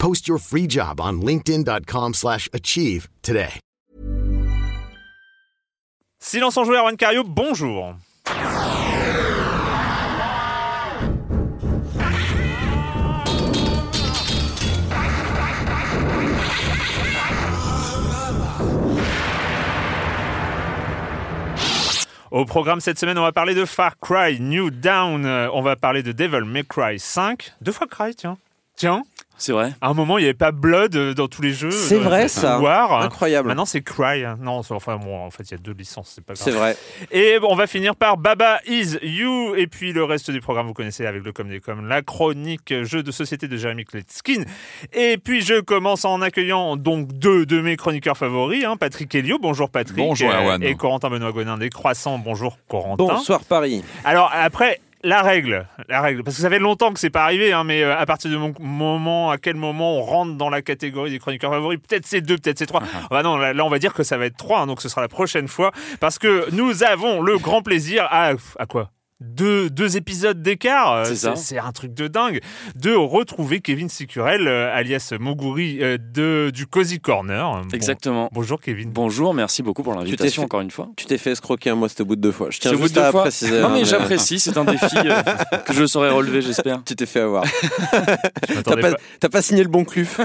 Post your free job on linkedin.com/achieve slash achieve today. Silence en joueur, Juan Cario, bonjour. Au programme cette semaine, on va parler de Far Cry New Down. Euh, On va parler de Devil May Cry 5. Deux fois Cry, tiens. Tiens, C'est vrai. à un moment, il n'y avait pas Blood euh, dans tous les jeux. C'est dans vrai, ça. couloirs. Incroyable. Maintenant, c'est Cry. Non, c'est- enfin, bon, en fait, il y a deux licences, c'est pas grave. C'est vrai. Et on va finir par Baba Is You. Et puis le reste du programme, vous connaissez avec le Com des Com, la chronique jeu de société de Jeremy Kletskin. Et puis je commence en accueillant donc deux de mes chroniqueurs favoris, hein, Patrick Helio. Bonjour Patrick. Bonjour, Euh, Erwan. Et Corentin Benoît Gonin des Croissants. Bonjour Corentin. Bonsoir Paris. Alors après. La règle, la règle, parce que ça fait longtemps que c'est pas arrivé, hein, mais euh, à partir du mo- moment, à quel moment on rentre dans la catégorie des chroniqueurs favoris, peut-être c'est deux, peut-être c'est trois. Uh-huh. Bah non, là, là, on va dire que ça va être trois, hein, donc ce sera la prochaine fois, parce que nous avons le grand plaisir à à quoi? Deux, deux épisodes d'écart, euh, C'est un truc de dingue, de retrouver Kevin Sicurel, euh, alias Moguri, euh, de, du Cozy Corner. Bon- Exactement. bonjour Kevin. Bonjour, merci beaucoup pour l'invitation encore une fois. Tu t'es fait escroquer, moi c'était au bout de deux fois. Je tiens juste à fois. préciser. Non mais j'apprécie, c'est un défi euh, que je saurais relever, j'espère. Tu t'es fait avoir. T'as pas, pas, t'as pas signé le bon cluf.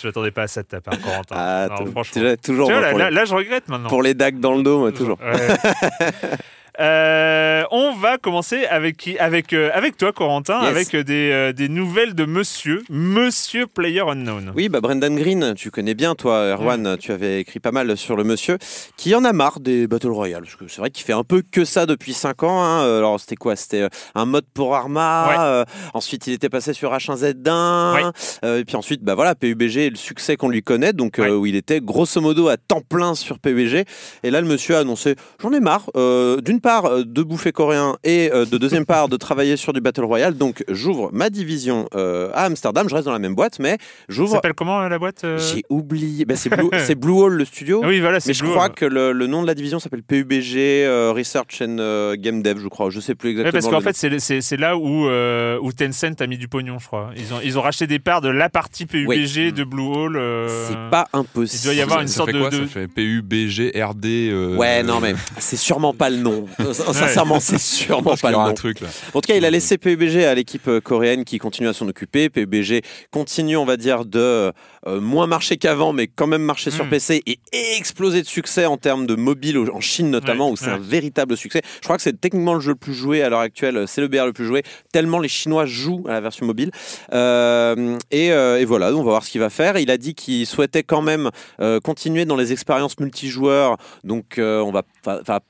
je m'attendais pas à ça de ta part, Corentin. Ah, Non, franchement. déjà, toujours Tu vois, moi, là, pour, là- les, là, je regrette maintenant. pour les dagues dans le dos, moi, toujours. Ouais. Euh, on va commencer avec qui avec euh, avec toi Corentin Yes. avec euh, des, euh, des nouvelles de Monsieur Monsieur Player Unknown. Oui, bah Brendan Green, tu connais bien, toi, Erwan, tu avais écrit pas mal sur le monsieur, qui en a marre des Battle Royale. Parce que c'est vrai qu'il fait un peu que ça depuis 5 ans. hein. Alors, c'était quoi? C'était un mode pour Arma. Ouais. ensuite, il était passé sur H1Z1. Ouais. euh, et puis ensuite, bah voilà, PUBG et le succès qu'on lui connaît. Donc, Ouais. où il était grosso modo à temps plein sur PUBG. Et là, le monsieur a annoncé J'en ai marre, d'une part, euh, de bouffer coréen et euh, de deuxième part, de travailler sur du Battle Royale. Donc, j'ouvre ma division euh, à Amsterdam. Je reste dans la même boîte, mais Ça j'ouvre s'appelle comment la boîte euh? J'ai oublié. Ben, c'est Blue, c'est Blue Hole le studio. Oui voilà c'est mais je Blue, crois que le, le nom de la division s'appelle PUBG euh, Research and euh, Game Dev, je crois. Je sais plus Ouais, exactement. parce qu'en fait, c'est- là où, euh, où Tencent a mis du pognon, je crois. Ils ont, ils ont racheté des parts de la partie PUBG de Blue Hole. euh, nom. c'est pas impossible. il doit y avoir une ça sorte fait de- quoi de- Ça fait PUBG, RD. euh, Ouais, non, mais c'est sûrement pas le nom. Euh, Sincèrement, c'est sûrement pas le nom. truc là. En tout cas, il a laissé PUBG à l'équipe euh, coréenne qui continue à s'en occuper. PUBG continue, on va dire, de euh, moins marcher qu'avant, mais quand même marcher sur Mm. PC et exploser de succès en termes de mobile, en Chine notamment, Ouais, où c'est ouais. un véritable succès. Je crois que c'est techniquement le jeu le plus joué à l'heure actuelle. C'est le BR le plus joué, tellement les Chinois jouent à la version mobile. Euh, et, euh, et voilà, on va voir ce qu'il va faire. Il a dit qu'il souhaitait quand même euh, continuer dans les expériences multijoueurs. Donc, euh, on va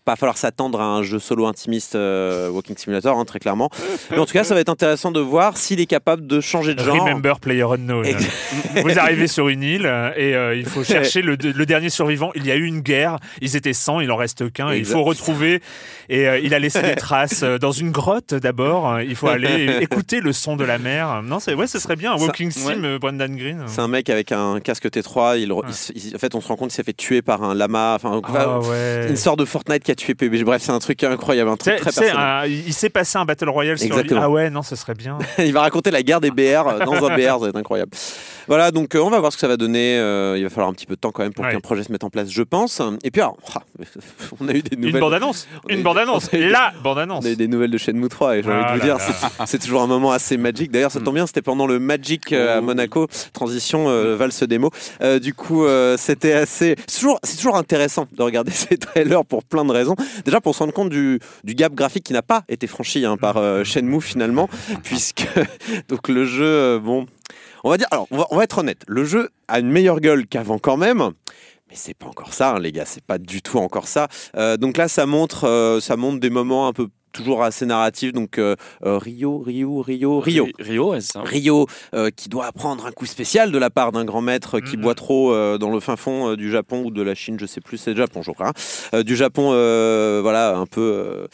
pas falloir s'attendre à un jeu solo intimiste euh, Walking Simulator, hein, très clairement. Mais en tout cas, ça va être intéressant de voir s'il est capable de changer de genre. Remember Player Unknown. Vous arrivez sur une île et euh, il faut chercher le, le dernier survivant. Il y a eu une guerre, ils étaient 100, il en reste qu'un. Il faut retrouver et euh, il a laissé des traces dans une grotte d'abord. Il faut aller écouter le son de la mer. Non, c'est ouais, ce serait bien. un Ça- Walking Sim, ouais. Brendan Green. C'est un mec avec un casque T3. Il, re- il se- il- en fait, on se rend compte qu'il s'est fait tuer par un lama. Enfin, ouais. une sorte de Fortnite qui a tué PUBG. Bref, c'est un truc incroyable, un truc très personnel. un- il s'est passé un Battle Royale sur Exactement. l'île. Ah ouais, non, ce serait bien. il va raconter la guerre des BR euh, dans un BR, ça va être incroyable. Voilà, donc euh, on va voir ce que ça va donner. Euh, il va falloir un petit peu de temps quand même pour Ouais. qu'un projet se mette en place, je pense. Et puis alors, ah, on a eu des Une nouvelles. bande-annonce. Une bande-annonce. on a eu- La bande-annonce. On a eu des nouvelles de Shenmue 3 et j'ai envie Ah de vous là dire, c'est- toujours un moment assez magique. D'ailleurs, ça tombe bien, c'était pendant le Magic euh, à Oh. Monaco, transition valse démo. Du coup, c'était assez. C'est toujours, c'est toujours intéressant de regarder ces trailers pour plein de raisons. Déjà pour se rendre compte du, du gap graphique qui n'a pas été franchi hein, par euh, Shenmue finalement, puisque donc le jeu, euh, bon, on va dire, alors on va, on va être honnête, le jeu a une meilleure gueule qu'avant quand même. Mais c'est pas encore ça, hein, les gars. C'est pas du tout encore ça. Euh, donc là, ça montre, euh, ça montre des moments un peu toujours assez narratifs. Donc euh, euh, Rio, Rio, Rio, Rio. Ri- Rio, c'est ça. Rio euh, qui doit apprendre un coup spécial de la part d'un grand maître qui Mhm. boit trop euh, dans le fin fond euh, du Japon ou de la Chine, je sais plus, c'est le Japon, je crois. hein. Euh, du Japon, euh, voilà, un peu euh,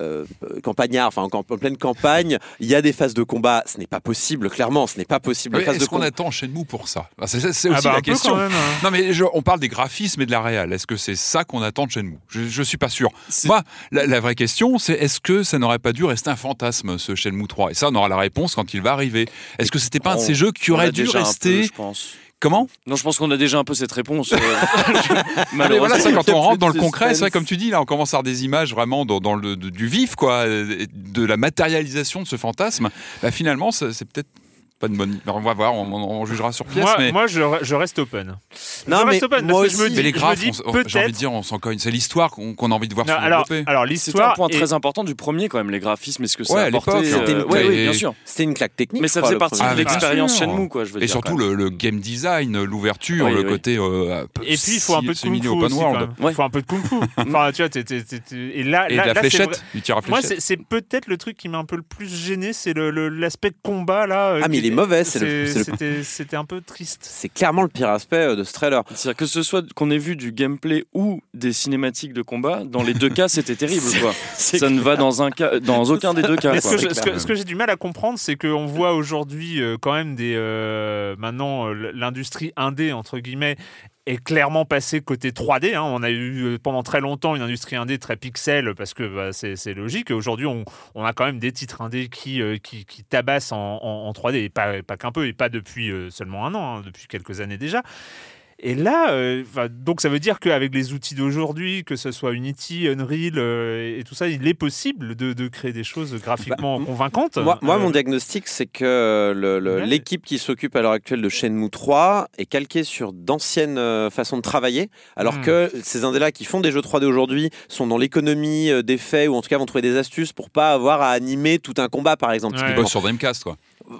euh, campagnard, enfin en, camp- en pleine campagne. Il y a des phases de combat, ce n'est pas possible, clairement, ce n'est pas possible. Est-ce qu'on attend Shenmue pour ça? Ah, C'est Ah aussi bah, la question. quand même, hein. Non mais je- on parle des graphismes et de la réal. Est-ce que c'est ça qu'on attend de Shenmue je, je suis pas sûr. Moi, la, la vraie question, c'est est-ce que ça n'aurait pas dû rester un fantasme ce Shenmue 3 Et ça, on aura la réponse quand il va arriver. Est-ce que c'était pas un de ces jeux qui aurait dû un peu, rester je pense. Comment? Non, je pense qu'on a déjà un peu cette réponse. euh, Mais voilà, ça, malheureusement. quand on rentre dans le concret, c'est vrai, comme tu dis, là, on commence à avoir des images vraiment dans, dans le, de- du vif, quoi, de la matérialisation de ce fantasme. Bah, finalement, c'est peut-être pas une bonne. On va voir, on, on- on jugera sur pièce. Moi, mais... moi, je, je reste open. Non, je mais reste open moi parce que je me dis, Mais les graphes, j'ai envie de dire, on s'en cogne. C'est l'histoire qu'on a envie de voir Non, se alors, développer. alors C'était un l'histoire. point est- très important du premier, quand même, les graphismes et ce que ça Ouais, a apporté. l'époque, c'était une- oui, bien sûr. C'était une claque technique. Mais ça faisait partie de Ah, l'expérience sûr. Shenmue, quoi, je veux Et dire, surtout le, le game design, l'ouverture, Oui, le oui. côté. euh, un Et puis il faut un peu de kung fu. Il faut un peu de kung fu. enfin, tu vois, et là, Et de la c'est fléchette, du tir à Moi, fléchette. c'est c'est peut-être le truc qui m'a un peu le plus gêné, c'est l'aspect combat là. euh, Ah, mais il est mauvais, C'était un peu triste. C'est clairement le pire aspect euh, de ce trailer. C'est-à-dire que ce soit qu'on ait vu du gameplay ou des cinématiques de combat, dans les deux cas, c'était terrible. Quoi. Ça ne va dans, un cas, dans aucun des deux cas. Mais ce quoi. que, je- ce que- ce que j'ai du mal à comprendre, c'est qu'on voit aujourd'hui euh, quand même des euh, maintenant euh, l'industrie indé entre guillemets est clairement passée côté 3D. hein. On a eu euh, pendant très longtemps une industrie indé très pixel parce que bah, c'est logique. Aujourd'hui, on, a quand même des titres indés qui, euh, qui, qui tabassent en, en- en 3D et pas, pas qu'un peu et pas depuis euh, seulement un an, hein, depuis quelques années déjà. Et là, euh, donc ça veut dire qu'avec les outils d'aujourd'hui, que ce soit Unity, Unreal euh, et tout ça, il est possible de, de créer des choses graphiquement Bah, convaincantes. Moi, moi, Euh, mon diagnostic, c'est que le- le- Ouais. l'équipe qui s'occupe à l'heure actuelle de Shenmue 3 est calquée sur d'anciennes euh, façons de travailler, alors Hmm. que ces indés-là qui font des jeux 3D aujourd'hui sont dans l'économie euh, des faits, ou en tout cas vont trouver des astuces pour pas avoir à animer tout un combat, par exemple. Ouais. Typiquement. sur Dreamcast, quoi.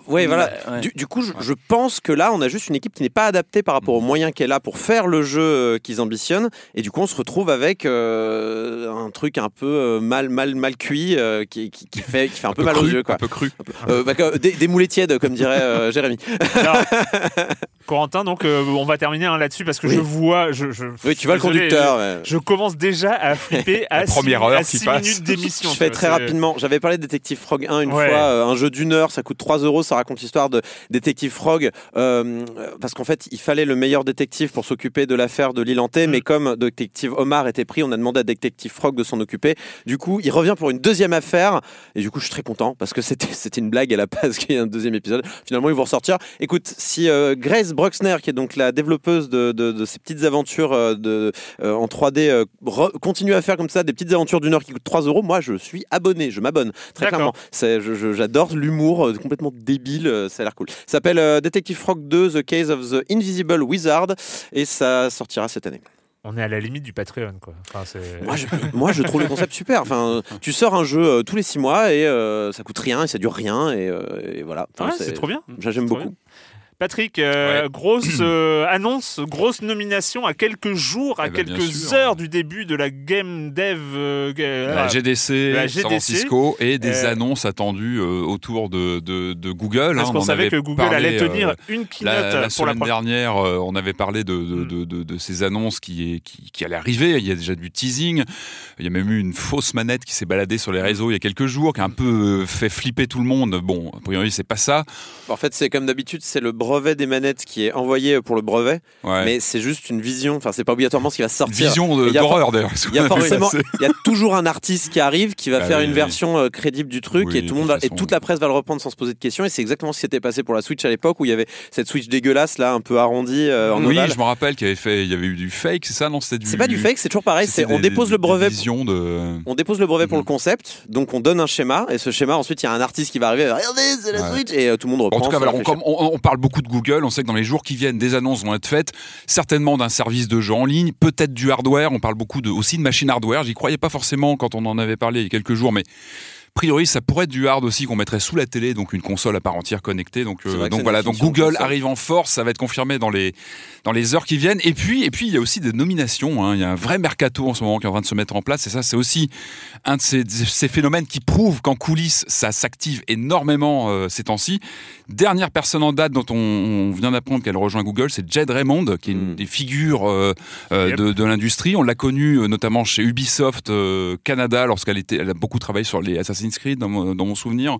Ouais, voilà. Ouais. Du, du coup, je, je pense que là, on a juste une équipe qui n'est pas adaptée par rapport aux moyens qu'elle a pour faire le jeu euh, qu'ils ambitionnent. Et du coup, on se retrouve avec euh, un truc un peu euh, mal, mal, mal cuit euh, qui, qui, qui fait, qui fait un, peu, mal cru, aux yeux. Quoi. Un peu cru. Euh, bah, des, des moulets tièdes, comme dirait Jérémy. alors, Corentin, donc on va terminer hein, là-dessus parce que Oui. je vois, je, je- Oui, tu vois le conducteur. Je, commence déjà à flipper à La première six, heure à qui six passe. minutes d'émission. Je fais très rapidement. J'avais parlé de Détective Frog 1 une Ouais. fois, un jeu d'une heure, ça coûte 3 euros, ça raconte l'histoire de Détective Frog, euh, parce qu'en fait, il fallait le meilleur détective pour s'occuper de l'affaire de l'île hantée, Mm. mais comme Détective Omar était pris, on a demandé à Détective Frog de s'en occuper. Du coup, il revient pour une deuxième affaire, et du coup, je suis très content, parce que c'était c'était une blague à la base qu'il y ait un deuxième épisode. Finalement, ils vont ressortir. Écoute, si euh, Grace Bruxner, qui est donc la développeuse de, de- de ces petites aventures euh, de, en 3D, euh, re- continue à faire comme ça des petites aventures d'une heure qui coûtent 3 euros, moi, je suis abonné, je m'abonne. Très clairement. J'adore l'humour complètement débile, euh, ça a l'air cool. Ça s'appelle euh, Detective Frog 2, The Case of the Invisible Wizard, et ça sortira cette année. On est à la limite du Patreon, quoi. Enfin, Moi je, moi, je trouve le concept super. Enfin, tu sors un jeu euh, tous les 6 mois et euh, ça coûte rien et ça dure rien, et, et voilà. Enfin, Ouais, c'est trop bien. J'aime beaucoup. bien. Patrick, euh, Ouais. grosse euh, annonce, grosse nomination à quelques jours, à Eh ben, quelques heures du début de la Game Dev. euh, euh, La GDC, la San GDC, Francisco et des euh, annonces attendues euh, autour de, de, de Google. parce hein. qu'on savait avait que Google parlé, allait tenir euh, une keynote La, la pour la semaine première. dernière, euh, on avait parlé de, de, Mm. de, de- de ces annonces qui, qui, qui allaient arriver. Il y a déjà du teasing. Il y a même eu une fausse manette qui s'est baladée sur les réseaux il y a quelques jours, qui a un peu fait flipper tout le monde. Bon, a priori, c'est pas ça. En fait, c'est comme d'habitude, c'est le brevet des manettes qui est envoyé pour le brevet, Ouais. mais c'est juste une vision. Enfin, c'est pas obligatoirement ce qui va sortir. vision d'horreur d'ailleurs. Il y a forcément, il y a toujours un artiste qui arrive, qui va Ah faire oui, une oui. version euh, crédible du truc, Oui, et tout le de monde va- et toute la presse va le reprendre sans se poser de questions. Et c'est exactement ce qui s'était passé pour la Switch à l'époque, où il y avait cette Switch dégueulasse là, un peu arrondie euh, en Oui, ovale. je me rappelle qu'il y avait fait, il y avait eu du fake, c'est ça Non, c'était du. C'est pas du fake, c'est toujours pareil. C'est on dépose le brevet. de. On dépose le brevet pour Mhm. le concept, donc on donne un schéma, et ce schéma, ensuite, il y a un artiste qui va arriver, regardez, c'est la. Switch, et euh, tout le monde En reprend. tout cas, on parle beaucoup de Google. On sait que dans les jours qui viennent, des annonces vont être faites, certainement d'un service de jeu en ligne, peut-être du hardware. On parle beaucoup de, aussi de machines hardware. J'y croyais pas forcément quand on en avait parlé il y a quelques jours, mais a priori, ça pourrait être du hard aussi qu'on mettrait sous la télé, donc une console à part entière connectée. Donc, euh, donc voilà, donc Google arrive en force. Ça va être confirmé dans les dans les heures qui viennent. Et puis, et puis, il y a aussi des nominations. hein. Il y a un vrai mercato en ce moment qui est en train de se mettre en place. Et ça, c'est aussi un de ces, ces phénomènes qui prouvent qu'en coulisses, ça s'active énormément euh, ces temps-ci. Dernière personne en date dont on, on vient d'apprendre qu'elle rejoint Google, c'est Jed Raymond, qui est une Mm. des figures euh, euh, Yep. de, de l'industrie. On l'a connue notamment chez Ubisoft Canada lorsqu'elle était, elle a beaucoup travaillé sur les Assassin's Creed dans mon, dans mon souvenir.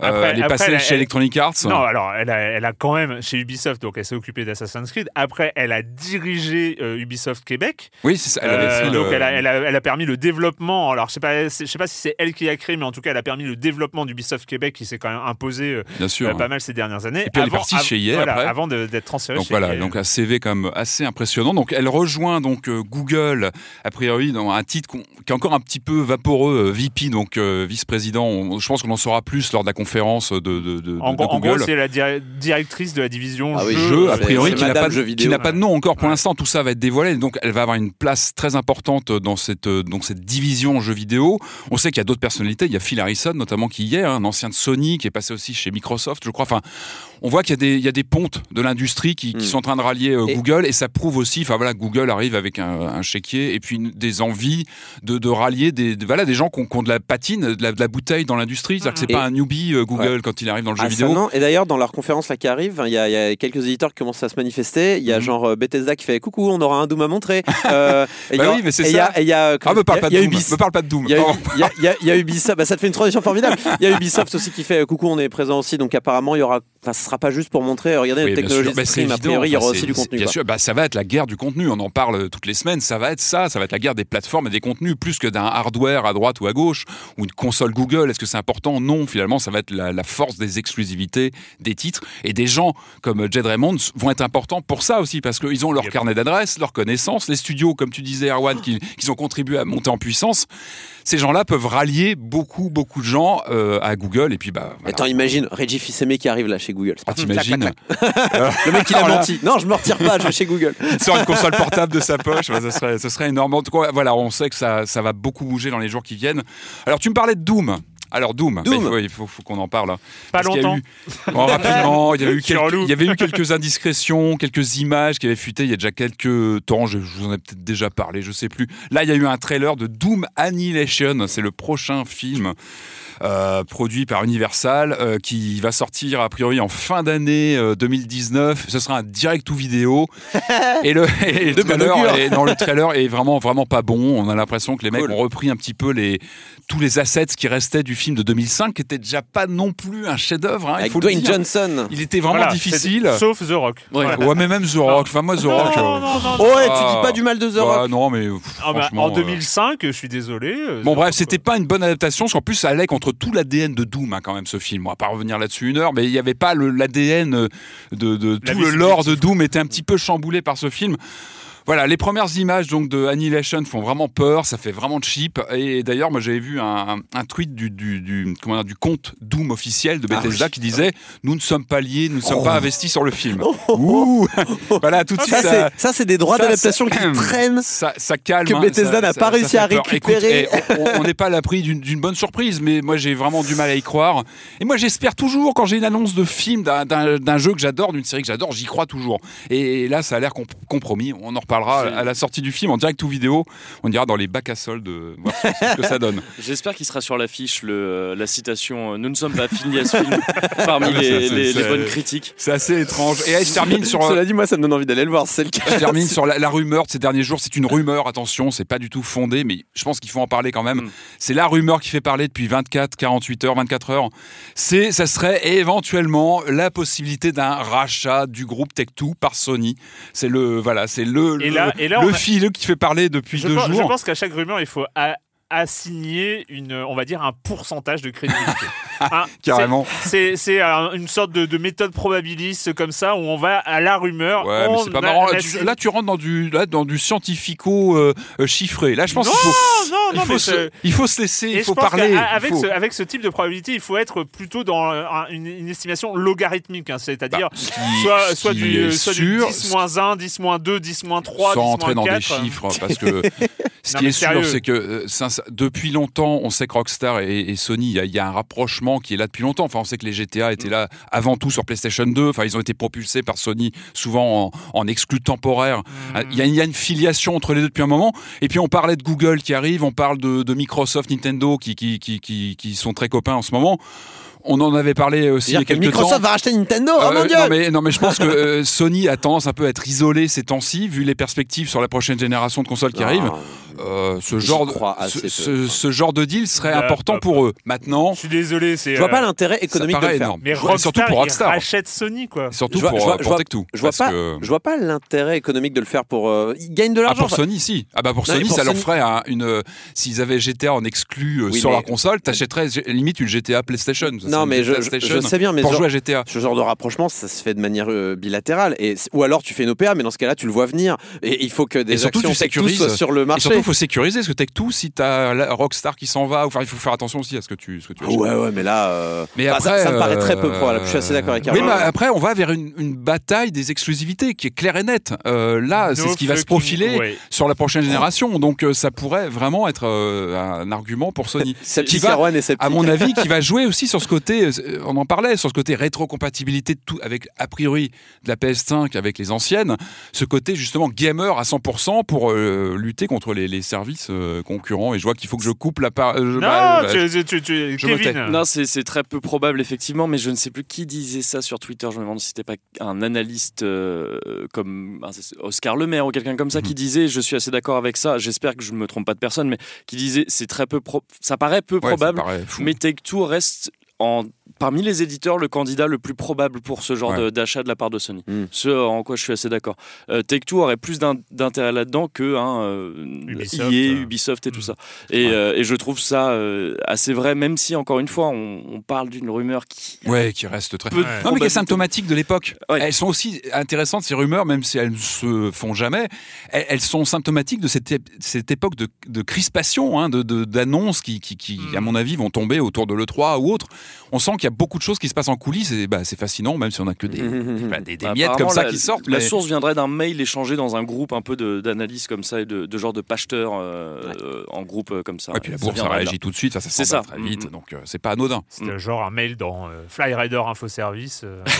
Après- elle est après, passée elle- chez elle- Electronic Arts. Non, alors elle a, elle a quand même chez Ubisoft, donc elle s'est occupée d'Assassin's Creed. Après, elle a dirigé Ubisoft Québec. Oui, c'est ça. Elle avait fait donc le- a, elle, a, permis le développement. Alors je sais pas, je sais pas si c'est elle qui a créé, mais en tout cas elle a permis le développement d'Ubisoft Québec qui s'est quand même imposé euh, bien sûr. euh, pas mal ces dernières années. Et puis elle est partie chez EA voilà, après. avant d'être transférée Donc chez voilà, EA. donc un CV quand même assez impressionnant. Donc elle rejoint donc euh, Google a priori dans un titre qui est encore un petit peu vaporeux, euh, VP donc euh, vice-président. Je pense qu'on en saura plus lors de la conférence de, de, de- en, de gros- en gros, Google. c'est la dir- directrice de la division Ah oui, jeux. jeu, a priori, qui n'a pas, de- vidéo. qui n'a pas de nom encore pour Ouais. l'instant. Tout ça va être dévoilé. Donc, elle va avoir une place très importante dans cette, dans cette division jeux vidéo. On sait qu'il y a d'autres personnalités. Il y a Phil Harrison, notamment, qui y est, un ancien de Sony, qui est passé aussi chez Microsoft, je crois. On voit qu'il y a des, il y a des pontes de l'industrie qui, qui Mm. sont en train de rallier euh, Et- Google. Et ça prouve aussi, enfin voilà, Google arrive avec un, un chéquier et puis une- des envies de, de rallier des, de- voilà, des gens qui ont, qui ont de la patine, de la, de la bouteille dans l'industrie. C'est-à-dire que c'est pas un newbie euh, Google quand il arrive dans le jeu Ah, ça, vidéo. non. Et d'ailleurs, dans leur conférence là qui arrive, il y, a- il y a quelques éditeurs qui commencent à se manifester. Il y a Mhm. genre euh, Bethesda qui fait coucou, on aura un Doom à montrer. Euh, et il y Bah a- oui, mais c'est et il y a- ça. y a, Ah, me parle pas de Doom. Me parle pas de Doom. Il y, a, Ubisoft, bah, ça te fait une transition formidable. Il y a Ubisoft aussi qui fait euh, coucou, on est présent aussi. Donc apparemment, il y aura, enfin, ce sera pas juste pour montrer, euh, regardez Oui, la technologie. Bah, de c'est stream. A évident. priori, il y aura aussi du contenu. Bien quoi. sûr, bah, ça va être la guerre du contenu. On en parle toutes les semaines. Ça va être ça. Ça va être la guerre des plateformes et des contenus, plus que d'un hardware à droite ou à gauche ou une console Google. Est-ce que c'est important? Non. Finalement, ça va être la, la force des exclusivités, des titres et des gens comme Jed Raymond vont être importants pour ça aussi parce qu'ils ont leur Yep. carnet d'adresses, leurs connaissances, les studios, comme tu disais, Erwan, qui, qui ont contribué à monter en puissance. Ces gens-là peuvent rallier beaucoup, beaucoup de gens euh, à Google et puis bah. voilà. Attends, imagine Reggie Fils-Aimé qui arrive là chez Google. C'est Ah, t'imagines. Le mec, il a Voilà. menti. Non, je me retire pas, je vais chez Google. Il sort une console portable de sa poche, bah, ça, serait, ça serait énorme. En tout cas, voilà, on sait que ça, ça va beaucoup bouger dans les jours qui viennent. Alors, tu me parlais de Doom. Alors Doom, bah, Doom. il faut, il faut- faut qu'on en parle. hein. Pas Parce qu'il y a longtemps. eu- Bon, rapidement, il y, a eu quelques, il y avait eu quelques indiscrétions, quelques images qui avaient fuité il y a déjà quelques temps. Je, je vous en ai peut-être déjà parlé, je sais plus. Là, il y a eu un trailer de Doom Annihilation. C'est le prochain film. Euh, produit par Universal euh, qui va sortir a priori en fin d'année euh, 2019 ce sera un direct ou vidéo et le, et le trailer est, non, le trailer est vraiment vraiment pas bon on a l'impression que les mecs ont repris un petit peu les tous les assets qui restaient du film de 2005 qui était déjà pas non plus un chef-d'œuvre hein, il Avec faut le Dwayne. Johnson. il était vraiment Voilà, difficile Sauf The Rock. Ouais, Voilà. ouais, mais même The Rock enfin moi The Non, Rock non, euh, non, non, Oh ouais, tu dis pas du mal de The bah, Rock. non mais pff, Ah bah, franchement, en euh, 2005, je suis désolé. euh, Bon bref, c'était pas une bonne adaptation, parce qu'en plus ça allait contre tout l'ADN de Doom hein, quand même ce film. On va pas revenir là-dessus une heure, mais il n'y avait pas l'ADN de, de La tout le lore de. Doom était un petit peu chamboulé par ce film. Voilà, les premières images donc de Annihilation font vraiment peur, ça fait vraiment cheap. Et d'ailleurs, moi j'avais vu un, un tweet du, du, du, comment dire, du compte Doom officiel de Ah Bethesda oui. qui disait Nous ne sommes pas liés, nous ne sommes Oh. pas investis sur le film. Oh, oh, Ouh Voilà, tout de suite, Ça, c'est- des droits d'adaptation qui traînent. ça, ça calme. Que Bethesda n'a pas réussi à récupérer. Écoute, eh, on- n'est pas à l'abri d'une bonne surprise, mais moi j'ai vraiment du mal à y croire. Et moi j'espère toujours, quand j'ai une annonce de film, d'un- jeu que j'adore, d'une série que j'adore, j'y crois toujours. Et là, ça a l'air comp- compromis. On en reparlera À la sortie du film en direct ou vidéo. On ira dans les bacs à soldes, euh, voir ce ce que ça donne. J'espère qu'il sera sur l'affiche le, euh, la citation euh, Nous ne sommes pas finis à ce film parmi Ouais, les, bonnes critiques. C'est assez étrange. Et elle se termine sur. Cela dit, moi, ça me donne envie d'aller le voir. C'est le cas. Je termine sur la, la rumeur de ces derniers jours. C'est une rumeur, attention, c'est pas du tout fondé, mais je pense qu'il faut en parler quand même. Mm. C'est la rumeur qui fait parler depuis 24, 48 heures, 24 heures. C'est, ça serait éventuellement la possibilité d'un rachat du groupe Tech2 par Sony. C'est le, voilà, c'est le, Et le, là- et là, le a- fil qui fait parler depuis Je deux pense, je jours. pense qu'à chaque rumeur, il faut assigner une, on va dire, un pourcentage de crédibilité. Hein, Carrément. C'est euh, une sorte de, de méthode probabiliste comme ça où on va à la rumeur. Ouais, mais c'est pas marrant. Là, tu, là, tu rentres dans du, là, dans du scientifico euh, euh, chiffré. Là, je pense qu'il faut, non, il non, faut, mais se, il faut se laisser, il faut parler. il Avec, faut- ce, avec ce type de probabilité, il faut être plutôt dans euh, un- une, une estimation logarithmique, hein, c'est-à-dire Bah, soit, soit qui du, soit du sûr, 10 moins 1, 10 moins 2, 10 moins 3, sans 10 entrer moins dans 4. des chiffres, parce que ce Non, qui est sûr, c'est que euh, sincère- depuis longtemps, on sait que Rockstar et, et Sony, il y, a- il y a un rapprochement qui est là depuis longtemps. Enfin, on sait que les GTA étaient là avant tout sur PlayStation 2. Enfin, ils ont été propulsés par Sony souvent en, en exclu temporaire. Mmh. Il y, a, il y a une filiation entre les deux depuis un moment. Et puis on parlait de Google qui arrive, on parle de, de Microsoft, Nintendo qui, qui, qui, qui, qui sont très copains en ce moment. On en avait parlé aussi il y a quelques temps. Microsoft va racheter Nintendo. Oh Euh, mon dieu non, mais, non mais je pense que euh, Sony a tendance un peu à être isolé ces temps-ci vu les perspectives sur la prochaine génération de consoles qui Ah, arrivent. Euh, ce genre de, ce, peu. ce- ce genre de deal serait Bah, important bah, pour eux. Maintenant, Je suis désolé, c'est. Je vois euh, pas l'intérêt économique de le faire. énorme. Mais Rockstar, surtout pour il Rockstar. rachète Sony, quoi. surtout Je vois- pour, je vois- euh, je vois- Tech2. Je vois pas, que- je vois pas l'intérêt économique de le faire pour. euh, ils gagnent de Ah, l'argent. pour Sony, si. Ah bah pour Non, Sony, pour ça leur Sony- ferait un- une. euh, S'ils avaient GTA en exclu euh, Oui, sur mais- leur console, t'achèterais limite une GTA PlayStation. Non, mais je, sais bien, mais pour ce jouer à genre, GTA. ce genre de rapprochement, ça se fait de manière euh, bilatérale. Et, ou alors tu fais une OPA, mais dans ce cas-là, tu le vois venir. Et il faut que des Et surtout, actions tu Tech2 sécurises. soient sur le Et marché. surtout, il faut sécuriser parce que Tech2, si t'as Rockstar qui s'en va, enfin, il faut faire attention aussi à ce que tu, ce que tu achètes. Ouais, ouais, mais là, euh, Mais ça- après, ça, me paraît très peu euh, probable. Je suis assez d'accord avec Oui, mais après, on va vers une, une bataille des exclusivités qui est claire et nette. Euh, là, c'est ce qui va se profiler sur la prochaine génération. Donc, euh, ça pourrait vraiment être euh, un argument pour Sony. Qui va, à mon avis, qui va jouer aussi sur ce côté, euh, on en parlait, sur ce côté rétrocompatibilité de tout, avec a priori de la PS5 avec les anciennes, ce côté justement gamer à 100% pour euh, lutter contre les, les services euh, concurrents. Et je vois qu'il faut que je coupe la part. Non, bah, bah, tu, tu- tu- je me tais. Kevin. Non, c'est c'est très peu probable, effectivement, mais je ne sais plus qui disait ça sur Twitter. Je me demande si c'était pas un analyste euh, comme ah, Oscar Lemaire ou quelqu'un comme ça qui disait Je suis assez d'accord avec ça. J'espère que je me trompe pas de personne, mais qui disait C'est très peu. pro- Ça paraît peu ouais, probable, paraît mais Take-Two reste en. Parmi les éditeurs, le candidat le plus probable pour ce genre Ouais. d'achat de la part de Sony. Mm. Ce en quoi je suis assez d'accord. Euh, Take-Two aurait plus d'in- d'intérêt là-dedans que hein, euh, Ubisoft, EA, euh. Ubisoft et tout Mm. ça. Et, Ouais. euh, et je trouve ça euh, assez vrai, même si, encore une fois, on, on parle d'une rumeur qui. Ouais, qui reste très. Peu de Ouais. Non, mais qui est symptomatique de l'époque. Ouais. Elles sont aussi intéressantes, ces rumeurs, même si elles ne se font jamais. Elles, elles sont symptomatiques de cette, cette époque de, de crispation, hein, de- d'annonces qui, qui, qui, Mm. à mon avis, vont tomber autour de l'E3 ou autre. On sent qu'il y a beaucoup de choses qui se passent en coulisses et bah, c'est fascinant, même si on a que des, bah, des, des miettes comme ça la- qui sortent. La mais- source viendrait d'un mail échangé dans un groupe un peu d'analyse comme ça et de, de genre de pacheteurs euh, euh, en groupe euh, comme ça. Ouais, puis la bourse ça réagit tout de suite, ça, C'est ça. très vite, Mhm. donc euh, c'est pas anodin. C'était genre un mail dans euh, Flyrider Info Service. euh.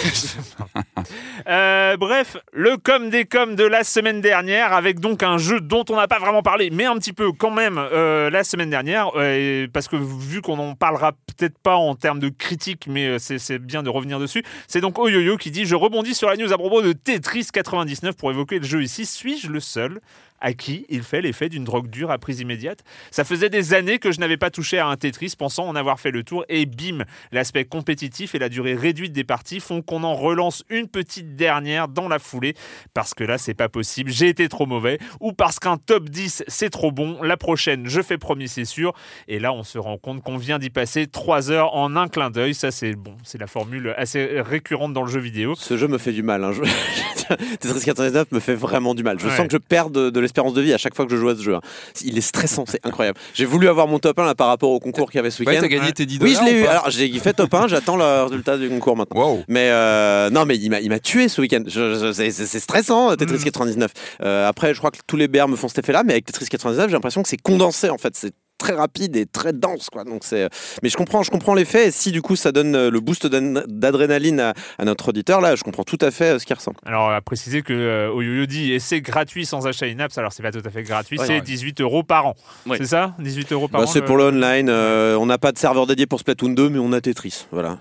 Euh, bref, le com des coms de la semaine dernière, avec donc un jeu dont on n'a pas vraiment parlé, mais un petit peu quand même euh, la semaine dernière, euh, parce que vu qu'on en parlera peut-être pas en termes de critique, mais euh, c'est c'est bien de revenir dessus, c'est donc Oyoyo qui dit « Je rebondis sur la news à propos de Tetris 99 pour évoquer le jeu ici. Suis-je le seul à qui il fait l'effet d'une drogue dure à prise immédiate. Ça faisait des années que je n'avais pas touché à un Tetris, pensant en avoir fait le tour, et bim, l'aspect compétitif et la durée réduite des parties font qu'on en relance une petite dernière dans la foulée, parce que là, c'est pas possible, j'ai été trop mauvais, ou parce qu'un top 10, c'est trop bon, la prochaine, je fais premier, c'est sûr, et là, on se rend compte qu'on vient d'y passer 3 heures en un clin d'œil, ça c'est bon, c'est la formule assez récurrente dans le jeu vidéo. Ce jeu me fait du mal. Hein. Je- Tetris 99 me fait vraiment du mal. Je Ouais. sens que je perds de, de l'espérance de vie à chaque fois que je joue à ce jeu. hein. Il est stressant, c'est incroyable. J'ai voulu avoir mon top 1 là, par rapport au concours qu'il y avait ce Ouais, week-end. t'as gagné tes 10 oui, je l'ai eu. Alors, j'ai fait top 1, j'attends le résultat du concours maintenant. Wow. Mais euh, non, mais il m'a, tué ce week-end. C'est, stressant, Tetris Mm. 99. Euh, après, je crois que tous les BR me font cet effet-là, mais avec Tetris 99, j'ai l'impression que c'est condensé en fait. C'est très rapide et très dense quoi donc c'est mais je comprends je comprends l'effet et si du coup ça donne euh, le boost d'ad- d'adrénaline à, à notre auditeur là je comprends tout à fait euh, ce qu'il ressent Alors, à préciser que euh, Oyoyo dit, et c'est gratuit sans achat in-apps, alors c'est pas tout à fait gratuit, Ouais, c'est ouais. 18 euros par an. Ouais. C'est ça? 18 euros par Bah, an c'est le- pour le online euh, on n'a pas de serveur dédié pour Splatoon 2 mais on a Tetris voilà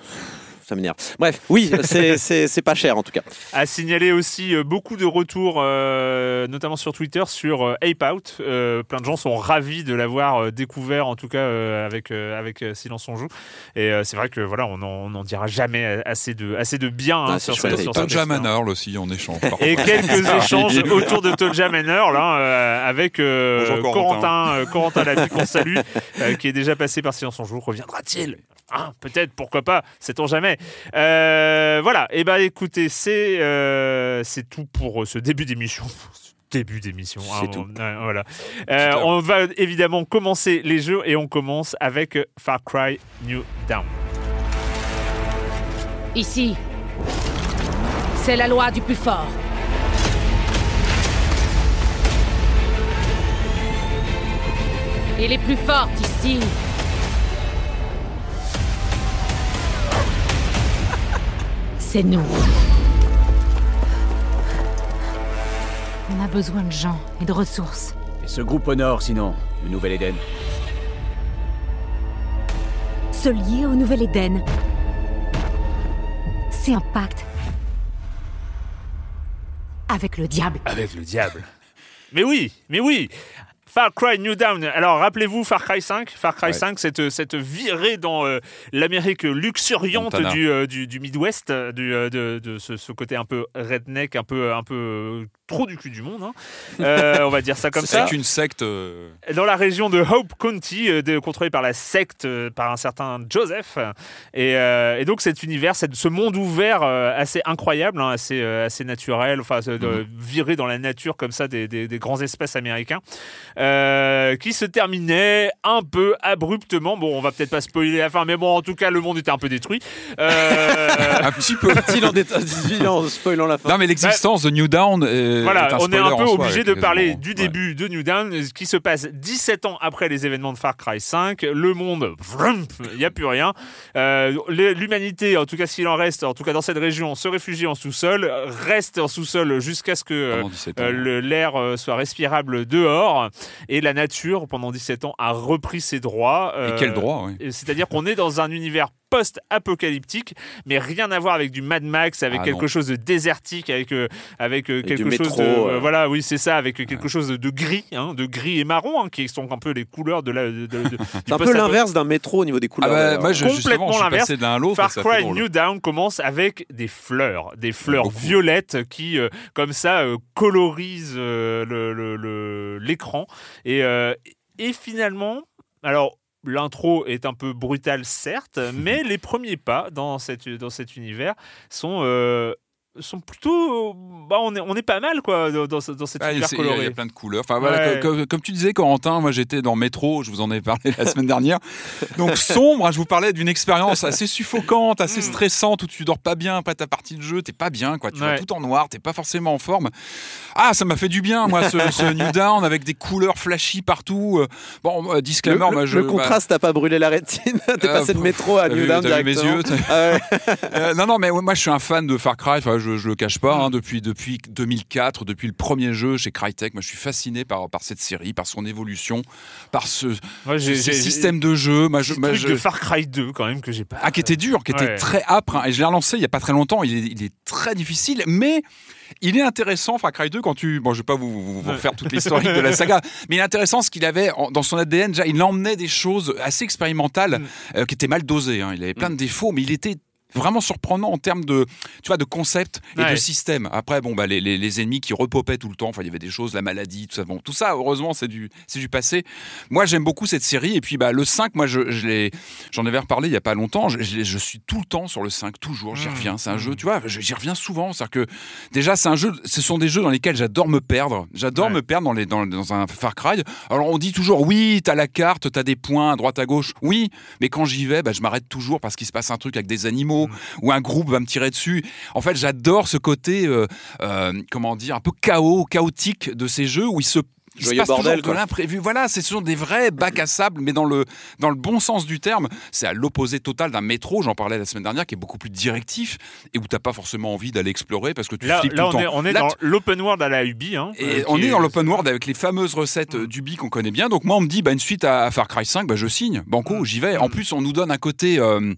ça m'énerve bref oui c'est, pas cher en tout cas À signaler aussi euh, beaucoup de retours, euh, notamment sur Twitter, sur euh, Ape Out. Euh, plein de gens sont ravis de l'avoir découvert, en tout cas euh, avec, euh, avec Silence on joue. Et euh, c'est vrai que voilà, on n'en dire jamais assez de, assez de bien hein, Ah, sur, chouette. cette- sur Toja expérience. Manor aussi en échange. parfois. Et quelques échanges autour de Toja Manor là, euh, avec euh, Bonjour, Corentin, Corentin. Corentin Lamy qu'on salue, euh, qui est déjà passé par Silence on joue. Reviendra-t-il? Hein, Peut-être, pourquoi pas, sait-on jamais? Euh, voilà, et ben écoutez, c'est euh, c'est tout pour euh, ce début d'émission. Début d'émission. hein, C'est on- tout. ouais, voilà. Euh, on va évidemment commencer les jeux et on commence avec Far Cry New Dawn. Ici, c'est la loi du plus fort. Et les plus fortes ici. C'est nous. On a besoin de gens et de ressources. Et ce groupe au nord, sinon, le Nouvel Éden. Se lier au Nouvel Éden. C'est un pacte. Avec le diable. Avec le diable. Mais oui, mais oui. Far Cry New Dawn. Alors rappelez-vous Far Cry 5. Far Cry Ouais. 5, cette, cette virée dans euh, l'Amérique luxuriante du, euh, du, du Midwest, euh, du, euh, de, de ce, ce côté un peu redneck, un peu, un peu trop du cul du monde. hein. On va dire ça comme ça. C'est une secte. Dans la région de Hope County, contrôlée par la secte, par un certain Joseph. Et, et donc cet univers, cette- ce monde ouvert assez incroyable, hein, assez, assez naturel, enfin de virer dans la nature comme ça des, des- des grands espaces américains, euh, qui se terminait un peu abruptement. Bon, on va peut-être pas spoiler la fin, mais bon, en tout cas, le monde était un peu détruit. Euh, un petit peu. il en, déta- dis-le en spoilant la fin Non, mais l'existence de New Down. est- Voilà, est un on est un peu obligé de parler du Ouais. début de New Dawn, euh, qui se passe 17 ans après les événements de Far Cry 5. Le monde, il n'y a plus rien. Euh, L'humanité, en tout cas s'il en reste, en tout cas dans cette région, se réfugie en sous-sol, reste en sous-sol jusqu'à ce que Pendant 17 ans. le- l'air soit respirable dehors. Et la nature, pendant 17 ans, a repris ses droits. Et euh, quel droit, oui. et C'est-à-dire qu'on est dans un univers post-apocalyptique, mais rien à voir avec du Mad Max, avec Ah, quelque non. chose de désertique, avec, euh, avec euh, quelque chose métro, de... euh. euh, voilà, oui, c'est ça, avec quelque chose de gris, hein, de gris et marron, hein, qui sont un peu les couleurs de la... de- de- de- du c'est un peu l'inverse d'un métro au niveau des Ah couleurs bah, moi, je, Complètement l'inverse. Far Cry. New Dawn commence avec des fleurs, des fleurs Beaucoup. violettes qui, euh, comme ça, euh, colorisent euh, le- le- le- l'écran. Et, euh, et finalement, alors. L'intro est un peu brutale, certes, mais les premiers pas dans, cette, dans cet univers sont, euh, sont plutôt. Bah, on, est, on est pas mal, quoi, dans, dans, ce- dans cet Ah, univers il y a- plein de couleurs. Enfin, voilà, Ouais. comme, tu disais, Corentin, moi j'étais dans Métro, je vous en ai parlé la semaine dernière. Donc sombre, hein, je vous parlais d'une expérience assez suffocante, assez stressante, où tu dors pas bien après ta partie de jeu, t'es pas bien, quoi. Tu Ouais. vois tout en noir, t'es pas forcément en forme. Ah, ça m'a fait du bien, moi, ce, ce New Down avec des couleurs flashy partout. Euh, Bon, euh, disclaimer, le- moi je. le bah, contraste t'as pas brûlé la rétine t'es Euh, passé de métro à New vu- Down vu mes directement yeux, Ah ouais. Euh, non, non, mais moi je suis un fan de Far Cry. Enfin, je, je le cache pas. hein, depuis, depuis 2004, depuis le premier jeu chez Crytek, moi, je suis fasciné par, par cette série, par son évolution, par ce, système de jeu. Je, Petit moi, truc je- de Far Cry 2 quand même que j'ai pas. ah, qui était dur, qui était très âpre. hein, et je l'ai relancé il y a pas très longtemps. Il est, il est très difficile, mais il est intéressant. Far Cry 2, quand tu. Bon, je vais pas vous, vous, vous refaire toute l'historique de la saga, mais il est intéressant ce qu'il avait en- dans son ADN. Déjà, il emmenait des choses assez expérimentales Mm. euh, qui étaient mal dosées. hein. Il avait plein de défauts, mais il était vraiment surprenant en termes de tu vois de concept et Ouais. de système. Après bon bah les, les, les ennemis qui repopaient tout le temps enfin il y avait des choses la maladie tout ça. Bon tout ça heureusement c'est du c'est du passé. Moi j'aime beaucoup cette série. Et puis bah le 5 moi je, je l'ai j'en avais reparlé il y a pas longtemps. Je, je l'ai- je suis tout le temps sur le 5 toujours. J'y Mmh. reviens. C'est un jeu tu vois j'y reviens souvent. C'est que déjà c'est un jeu ce sont des jeux dans lesquels j'adore me perdre. J'adore Ouais. me perdre dans les dans, dans un Far Cry. Alors on dit toujours oui t'as la carte t'as des points à droite à gauche. Oui. Mais quand j'y vais bah, je m'arrête toujours parce qu'il se passe un truc avec des animaux Mmh. ou un groupe va me tirer dessus en fait j'adore ce côté euh, euh, comment dire un peu chaos chaotique de ces jeux où il se il se Joyeux passe toujours bordel, de quoi. l'imprévu. Voilà, c'est ce sont des vrais bacs à sable, mais dans le, dans le bon sens du terme. C'est à l'opposé total d'un métro, j'en parlais la semaine dernière, qui est beaucoup plus directif et où t'as pas forcément envie d'aller explorer parce que tu Là, flippes là tout on le est, temps. on est Là, dans l'open world à la Ubi. Hein, et euh, on est dans l'open world avec les fameuses recettes Mm. euh, d'Ubi qu'on connaît bien. Donc moi, on me dit, bah, une suite à, à Far Cry 5, bah, je signe. Banco, Mm. j'y vais. En plus, on nous donne un côté... euh,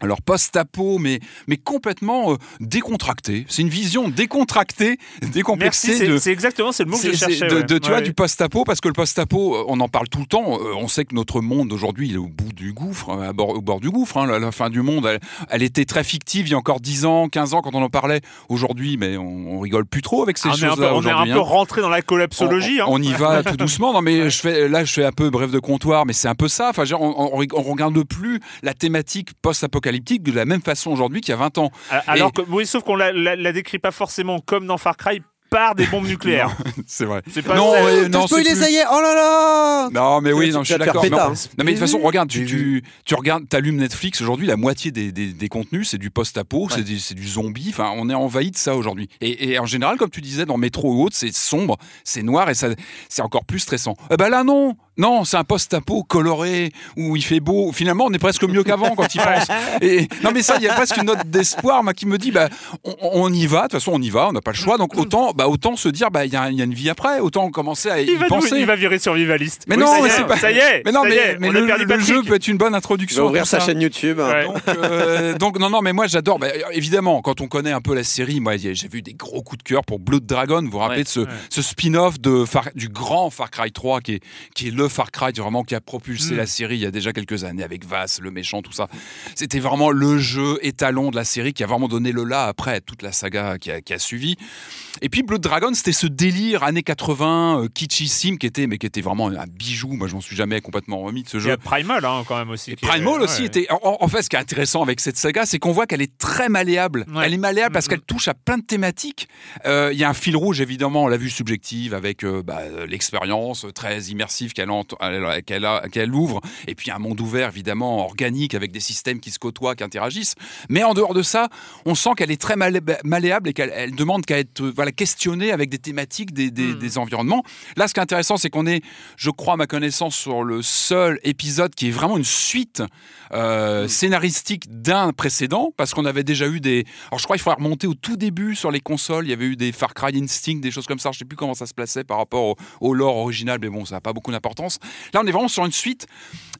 alors post-apo, mais, mais complètement euh, décontracté. C'est une vision décontractée, décomplexée c'est exactement c'est le mot que je cherchais. de, ouais. de- tu vois, du post-apo, parce que le post-apo, euh, on en parle tout le temps. euh, On sait que notre monde aujourd'hui, il est au bout du gouffre, à bord- au bord du gouffre. hein, la, la fin du monde, elle, elle était très fictive il y a encore 10 ans, 15 ans quand on en parlait. Aujourd'hui, mais on, on rigole plus trop avec ces Ah, choses-là on est un peu hein. rentré dans la collapsologie. On, hein. on y va tout doucement. Non, mais je fais, là, je fais un peu bref de comptoir, mais c'est un peu ça. Enfin, on, on, on regarde plus la thématique post-apocalyptique de la même façon aujourd'hui qu'il y a 20 ans. Alors Et- que, oui, sauf qu'on la, la, la décrit pas forcément comme dans Far Cry par des bombes nucléaires. C'est vrai. C'est pas non, ça. ouais, non, Spoil c'est les plus- ça y est, oh là là Non, mais oui, non, je suis d'accord. Non, non, mais de toute façon, regarde, tu, tu, tu regardes, t'allumes Netflix aujourd'hui, la moitié des, des, des contenus, c'est du post-apo, c'est du, c'est du zombie. Enfin, on est envahi de ça aujourd'hui. Et, et en général, comme tu disais, dans métro ou autre, c'est sombre, c'est noir et ça, c'est encore plus stressant. Eh ben là, non, non, c'est un post-apo coloré où il fait beau. Finalement, on est presque mieux qu'avant quand il pense. Et non, mais ça, il y a presque une note d'espoir, moi, qui me dit, bah, on, on y va. De toute façon, on y va. On n'a pas le choix. Donc autant, bah, autant se dire, bah, il y, a il y a une vie après. Autant commencer à y Il va, nous- penser. il va virer survivaliste. Mais Oui, non, ça y mais est, c'est pas- Ça y est. Mais non, y mais, est, mais on le, jeu peut être une bonne Il va introduction. ouvrir sa ça. chaîne YouTube. hein. Ouais. Donc, euh, donc, non, non, mais moi j'adore. Bah, évidemment, quand on connaît un peu la série, moi j'ai j'ai vu des gros coups de cœur pour Blood Dragon. Vous vous rappelez Ouais, de ce, ouais. ce spin-off de Far- du grand Far Cry 3 qui est, qui est le Far Cry vraiment qui a propulsé Mm. la série il y a déjà quelques années avec Vass, le méchant, tout ça. C'était vraiment le jeu étalon de la série qui a vraiment donné le là après à toute la saga qui a, qui a suivi. Et puis Blood Dragon, c'était ce délire années 80, euh, kitschissime, qui était, mais qui était vraiment un bijou. Moi, je m'en suis jamais complètement remis de ce Il y jeu. a Primal hein, quand même aussi. Et est- Primal aussi ouais. était. En, en fait, ce qui est intéressant avec cette saga, c'est qu'on voit qu'elle est très malléable. Ouais. Elle est malléable parce Mhm. qu'elle touche à plein de thématiques. Euh, Il y a un fil rouge, évidemment, la vue subjective avec euh, bah, l'expérience très immersive qu'elle elle- qu'elle ouvre. Et puis un monde ouvert, évidemment, organique avec des systèmes qui se côtoient, qui interagissent. Mais en dehors de ça, on sent qu'elle est très malléable et qu'elle elle demande qu'à être voilà, questionnée avec des thématiques, des, des- des environnements. Là, ce qui est intéressant, c'est qu'on est, je crois, à ma connaissance, sur le seul épisode qui est vraiment une suite euh, scénaristique d'un précédent, parce qu'on avait déjà eu des. Alors, je crois qu'il faudrait remonter au tout début sur les consoles. Il y avait eu des Far Cry Instinct, des choses comme ça. Je sais plus comment ça se plaçait par rapport au, au lore original, mais bon, ça n'a pas beaucoup d'importance. Là, on est vraiment sur une suite.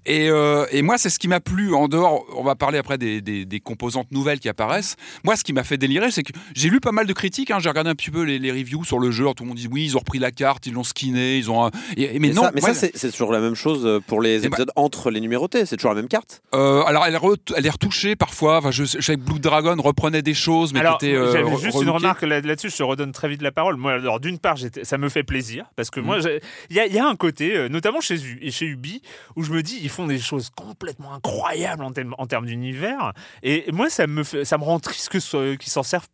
Et, euh, et moi, c'est ce qui m'a plu. En dehors, on va parler après des, des- des composantes nouvelles qui apparaissent. Moi, ce qui m'a fait délirer, c'est que j'ai lu pas mal de critiques. hein. J'ai regardé un petit peu les, les reviews sur le jeu. Tout le monde dit oui, ils ont repris la carte, ils l'ont skinné, ils ont. un- et- mais Mais non, ça, mais moi, ça, c'est c'est toujours la même chose euh, pour les Eh ben- épisodes entre les numérotés. C'est toujours la même carte. Euh, alors elle, re- elle est retouchée parfois. Enfin, je, je sais que Blue Dragon reprenait des choses, mais Alors, qui étaient. euh, j'avais re- juste une remarque là- là-dessus, je te redonne très vite la parole. Moi, alors, d'une part, ça me fait plaisir, parce que Mhm. moi, il y, a- il y a un côté, notamment chez, chez Ubi, où je me dis, ils font des choses complètement incroyables en, termes- en termes d'univers, et moi, ça me, fait- ça me rend triste que ce- qu'ils s'en servent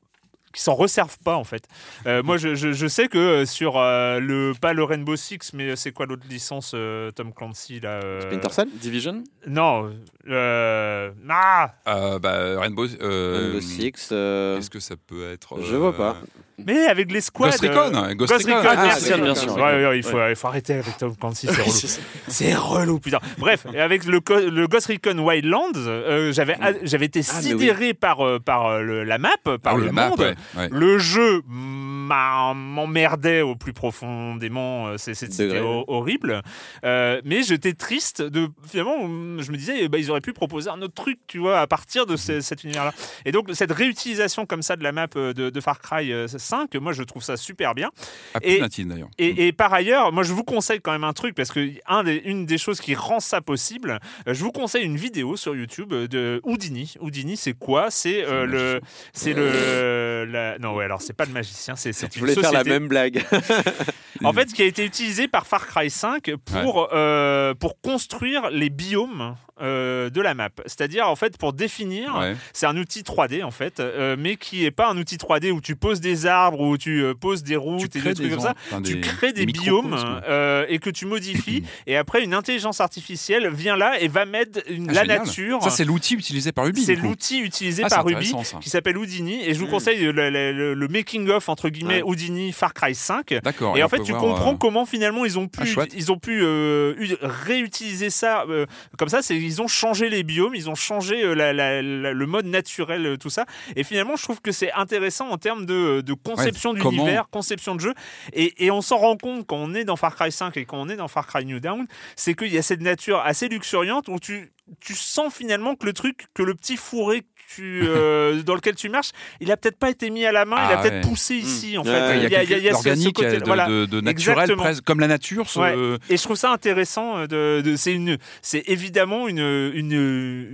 qui s'en resservent pas en fait. Euh, moi je, je- je sais que euh, sur euh, le pas le Rainbow Six mais c'est quoi l'autre licence euh, Tom Clancy là euh, Splinter Cell Division Non euh, ah Euh, bah, Rainbow. euh, Rainbow Six. euh, Est-ce que ça peut être Je vois pas. Mais avec les squads. Ghost Recon, euh, Ghost Recon. Recon, Ah, merci. bien sûr. Ouais, ouais, il, faut, il faut arrêter avec Tom Clancy, c'est relou. c'est relou, putain. Bref, avec le, Ghost Recon Wildlands, euh, j'avais j'avais été Ah, sidéré par, euh, par le- la map, par Ah le map, monde. Le jeu m'emmerdait au plus profondément, c'était horrible. Euh, mais j'étais triste de finalement, je me disais, bah, ils auraient pu proposer un autre truc, tu vois, à partir de ce- cet univers-là. Et donc cette réutilisation comme ça de la map de, de Far Cry euh, 5, moi je trouve ça super bien. À Et- d'ailleurs. Et, et par ailleurs, moi je vous conseille quand même un truc parce que un des- une des choses qui rend ça possible, euh, je vous conseille une vidéo sur YouTube euh, de Houdini. Houdini, c'est quoi? C'est euh, le, c'est le, la- non ouais alors c'est pas le magicien, c'est c'est Je voulais faire la même blague. En fait, qui a été utilisé par Far Cry 5 pour, euh, pour construire les biomes euh, de la map. C'est-à-dire, en fait, pour définir, Ouais. c'est un outil 3D, en fait, euh, mais qui n'est pas un outil 3D où tu poses des arbres, où tu euh, poses des routes et des trucs comme ça. Tu crées des, biomes euh, et que tu modifies. et après, une intelligence artificielle vient là et va mettre Ah, la nature. Ça, c'est l'outil utilisé par Ubi. C'est l'outil utilisé Ah, par ça. qui s'appelle Houdini et je vous Mm. conseille le, making-of entre guillemets. Houdini Far Cry 5 D'accord. et en fait, tu comprends euh, comment finalement ils ont pu, Ah, chouette. ils ont pu réutiliser ça comme ça. C'est ils ont changé les biomes, ils ont changé le mode naturel, tout ça. Et finalement, je trouve que c'est intéressant en termes de, de conception Ouais, d'univers, conception de jeu. Et, et on s'en rend compte quand on est dans Far Cry 5 et quand on est dans Far Cry New Dawn, c'est qu'il y a cette nature assez luxuriante où tu tu sens finalement que le truc, que le petit fourré tu, euh, dans lequel tu marches, il a peut-être pas été mis à la main, il a Ah, peut-être ouais. poussé ici en Ouais, fait. Il y a, quelque- ce- ce l'organique, côté- de, voilà. de- de naturel, presque, comme la nature. ce- Ouais. Et je trouve ça intéressant. euh, De, de- c'est une, c'est évidemment une, une,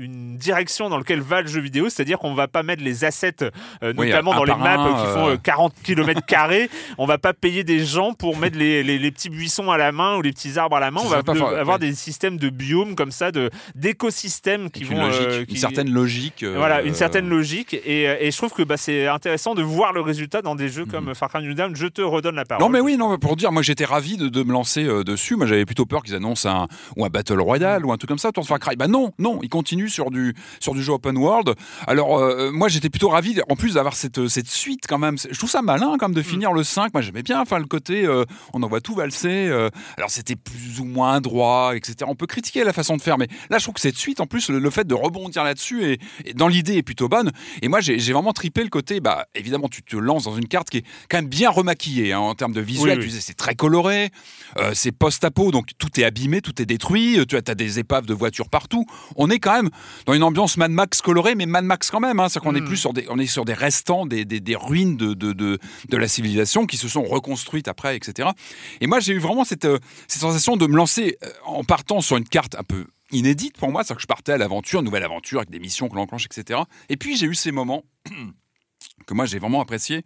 une direction dans laquelle va le jeu vidéo, c'est-à-dire qu'on va pas mettre les assets, euh, notamment dans les maps un, euh, qui font euh, euh, 40 km carrés. On va pas payer des gens pour mettre les, les, les petits buissons à la main ou les petits arbres à la main. Ça On va pas avoir ouais. des systèmes de biomes comme ça, de d'écosystèmes qui Avec vont une logique, euh, une certaine logique. euh, voilà, une certaine logique. Et, et je trouve que bah, c'est intéressant de voir le résultat dans des jeux comme Far Cry New Dawn. Je te redonne la parole. Mhm. Non mais oui, non, pour dire, moi j'étais ravi de, de me lancer euh, dessus. Moi j'avais plutôt peur qu'ils annoncent un ou un Battle Royale ou un truc comme ça, autour de Far Cry. Bah non, non, ils continuent sur du sur du jeu open world. Alors euh, moi j'étais plutôt ravi, en plus d'avoir cette cette suite quand même. Je trouve ça malin quand même de finir le 5. Moi j'aimais bien, enfin le côté, euh, on en voit tout valser. euh, alors c'était plus ou moins droit, etc. On peut critiquer la façon de faire, mais là je trouve que cette suite, en plus le, le fait de rebondir là-dessus et, et dans l'idée est plutôt bonne. Et moi j'ai vraiment tripé le côté, bah évidemment tu te lances dans une carte qui est quand même bien remaquillée hein, en termes de visuel. Oui, oui. Tu disais, c'est très coloré, euh, c'est post-apo, donc tout est abîmé, tout est détruit. euh, Tu as, des épaves de voitures partout. On est quand même dans une ambiance Mad Max colorée, mais Mad Max quand même. Hein, C'est-à-dire qu'on est Mm. plus sur des, on est sur des restants, des, des, des ruines de, de, de, de la civilisation qui se sont reconstruites après, etc. Et moi, j'ai eu vraiment cette, euh, cette sensation de me lancer en partant sur une carte un peu inédite pour moi, c'est-à-dire que je partais à l'aventure, nouvelle aventure avec des missions que l'on enclenche, etc. Et puis j'ai eu ces moments que moi j'ai vraiment apprécié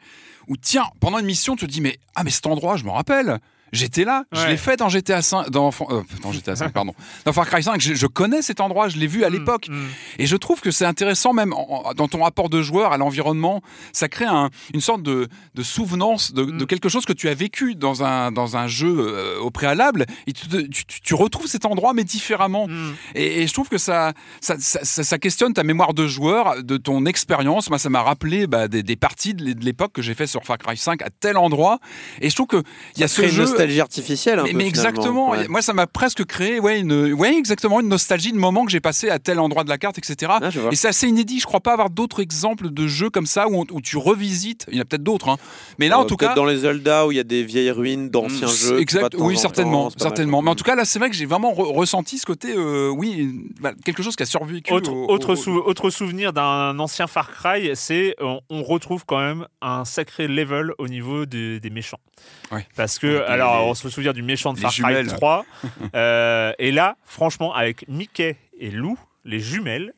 où tiens pendant une mission tu te dis mais ah mais cet endroit je me rappelle J'étais là, je l'ai fait dans GTA 5, dans, euh, dans GTA 5, pardon, dans Far Cry 5. Je, je connais cet endroit, je l'ai vu à l'époque. Mm, mm. Et je trouve que c'est intéressant même en- dans ton rapport de joueur à l'environnement. Ça crée un- une sorte de, de souvenance de, de Mm. quelque chose que tu as vécu dans un, dans un jeu euh, au préalable. Et tu, te- tu- tu- tu retrouves cet endroit mais différemment. Mm. Et, et je trouve que ça ça, ça, ça- ça questionne ta mémoire de joueur, de ton expérience. Moi, ça m'a rappelé bah, des, des parties de l'é- de l'époque que j'ai fait sur Far Cry 5 à tel endroit. Et je trouve que il y a ce jeu. Nostalgie artificielle. Un Mais, peu, mais finalement. exactement, Ouais. moi ça m'a presque créé ouais, une, ouais, exactement une nostalgie de moments que j'ai passé à tel endroit de la carte, etc. Ah. Et c'est assez inédit, je crois pas avoir d'autres exemples de jeux comme ça où, on- où tu revisites, il y en a peut-être d'autres, hein. mais là en Euh, tout cas... dans les Zelda où il y a des vieilles ruines d'anciens Mm, jeux. Exact, oui, en certainement, temps, mal. certainement. Mais en tout cas, là, c'est vrai que j'ai vraiment re- ressenti ce côté, euh, oui, bah, quelque chose qui a survécu. Autre, au- autre, au- sou- autre souvenir d'un ancien Far Cry, c'est on, on retrouve quand même un sacré level au niveau des, des méchants. Ouais. Parce que, Ouais, les- on se souvient du méchant de Far Cry jumelles. 3. euh, et là, franchement, avec Mickey et Lou, les jumelles,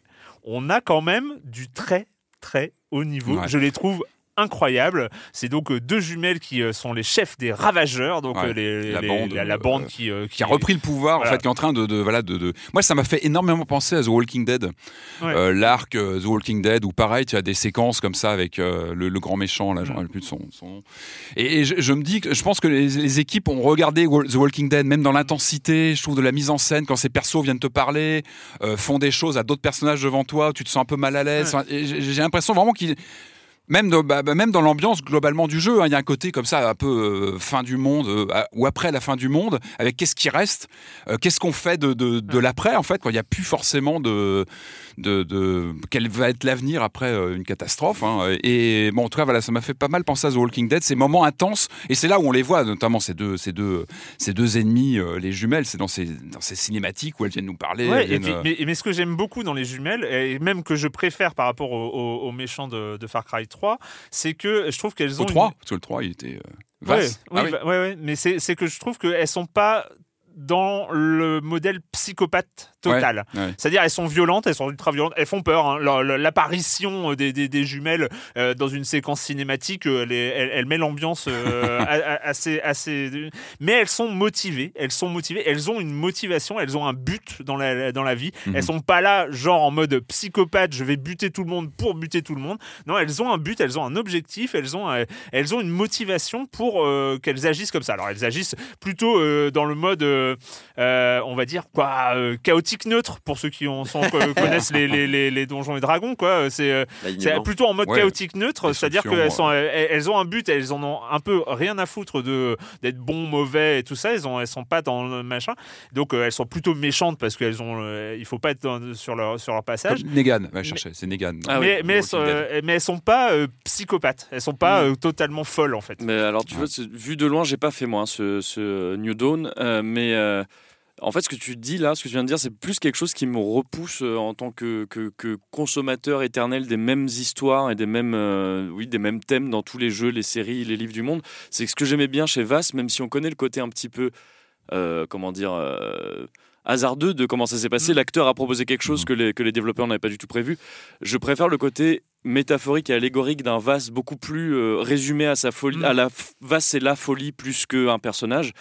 on a quand même du très, très haut niveau. Ouais. Je les trouve incroyables. C'est donc euh, deux jumelles qui euh, sont les chefs des ravageurs, donc Ouais, euh, les, la les- bande, la, la bande qui, euh, qui a repris le pouvoir, Voilà. en fait, qui est en train de, de- voilà, de, de- Moi, ça m'a fait énormément penser à The Walking Dead. Ouais. Euh, L'arc euh, The Walking Dead, où pareil, tu as des séquences comme ça avec le, le grand méchant, là, je Mm. plus de son, son nom. Et, et je, je me dis que je pense que les, les équipes ont regardé The Walking Dead, même dans l'intensité, je trouve, de la mise en scène, quand ces persos viennent te parler, font des choses à d'autres personnages devant toi, tu te sens un peu mal à l'aise. J'ai l'impression vraiment qu'ils même dans, bah, bah, même dans l'ambiance globalement du jeu, hein, il y a un côté comme ça, un peu euh, fin du monde, euh, ou après la fin du monde, avec qu'est-ce qui reste, euh, qu'est-ce qu'on fait de, de, de l'après, en fait, quand il n'y a plus forcément de, de, de- quel va être l'avenir après euh, une catastrophe. hein. Et bon, en tout cas, voilà, ça m'a fait pas mal penser à The Walking Dead, ces moments intenses, et c'est là où on les voit, notamment ces deux, ces deux, ces deux ennemis, euh, les jumelles, c'est dans ces, dans ces cinématiques où elles viennent nous parler. Ouais, elles et viennent, puis- euh, mais, mais ce que j'aime beaucoup dans les jumelles, et même que je préfère par rapport aux au, aux méchants de, de Far Cry 3, c'est que je trouve qu'elles ont. au une- 3, parce que le 3, il était Ouais, vaste. oui, Ah oui. ouais, mais c'est c'est que je trouve qu'elles sont pas dans le modèle psychopathe total. Ouais, ouais. C'est-à-dire elles sont violentes, elles sont ultra violentes, elles font peur. hein. La- la- L'apparition des, des- des jumelles euh, dans une séquence cinématique, euh, elle, est- elle- elle met l'ambiance euh, assez, assez. Mais elles sont motivées, elles sont motivées, elles ont une motivation, elles ont un but dans la, dans la vie. Mhm. Elles sont pas là genre en mode psychopathe, je vais buter tout le monde pour buter tout le monde. Non, elles ont un but, elles ont un objectif, elles ont, euh, elles ont une motivation pour euh, qu'elles agissent comme ça. Alors elles agissent plutôt euh, dans le mode, euh, euh, on va dire quoi, euh, chaotique neutre pour ceux qui ont, sont, euh, connaissent les, les, les, les donjons et dragons quoi. C'est euh, c'est L'alignement. plutôt en mode Ouais. chaotique neutre, c'est-à-dire qu'elles sont, elles, elles ont un but, elles en ont un peu rien à foutre de d'être bon, mauvais et tout ça. Elles ont, elles sont pas dans le machin. Donc euh, elles sont plutôt méchantes parce qu'elles ont, euh, il faut pas être dans- sur leur sur leur passage. Comme Negan, va chercher, c'est Negan. Ah oui, mais, mais, elles sont, Walking Dead. euh, mais elles sont pas euh, psychopathes, elles sont pas euh, totalement folles en fait. Mais alors, tu vois, vu de loin, j'ai pas fait moi hein, ce, ce New Dawn, euh, mais euh, en fait, ce que tu dis là, ce que tu viens de dire, c'est plus quelque chose qui me repousse euh, en tant que, que, que consommateur éternel des mêmes histoires et des mêmes, euh, oui, des mêmes thèmes dans tous les jeux, les séries, les livres du monde. C'est que ce que j'aimais bien chez Vass, même si on connaît le côté un petit peu, euh, comment dire. euh, hasardeux de comment ça s'est passé. Mm. L'acteur a proposé quelque chose que les, que les développeurs n'avaient pas du tout prévu. Je préfère le côté métaphorique et allégorique d'un Vass beaucoup plus euh, résumé à sa folie, Mm. à la Vass c'est la folie plus qu'un personnage.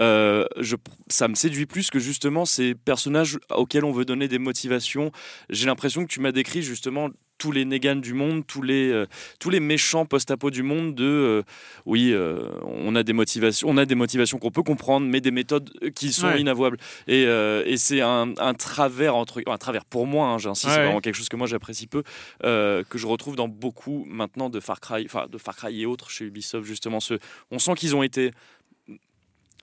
Euh, je, ça me séduit plus que justement ces personnages auxquels on veut donner des motivations. J'ai l'impression que tu m'as décrit justement tous les Negan du monde, tous les, euh, tous les méchants post-apo du monde de euh, oui, euh, on a des motivations, on a des motivations qu'on peut comprendre, mais des méthodes qui sont Ouais. inavouables. Et, et c'est un, un travers entre, un travers pour moi, hein, j'insiste, Ouais, c'est vraiment quelque chose que moi j'apprécie peu, que je retrouve dans beaucoup maintenant de Far Cry, enfin de Far Cry et autres chez Ubisoft justement. Ce, on sent qu'ils ont été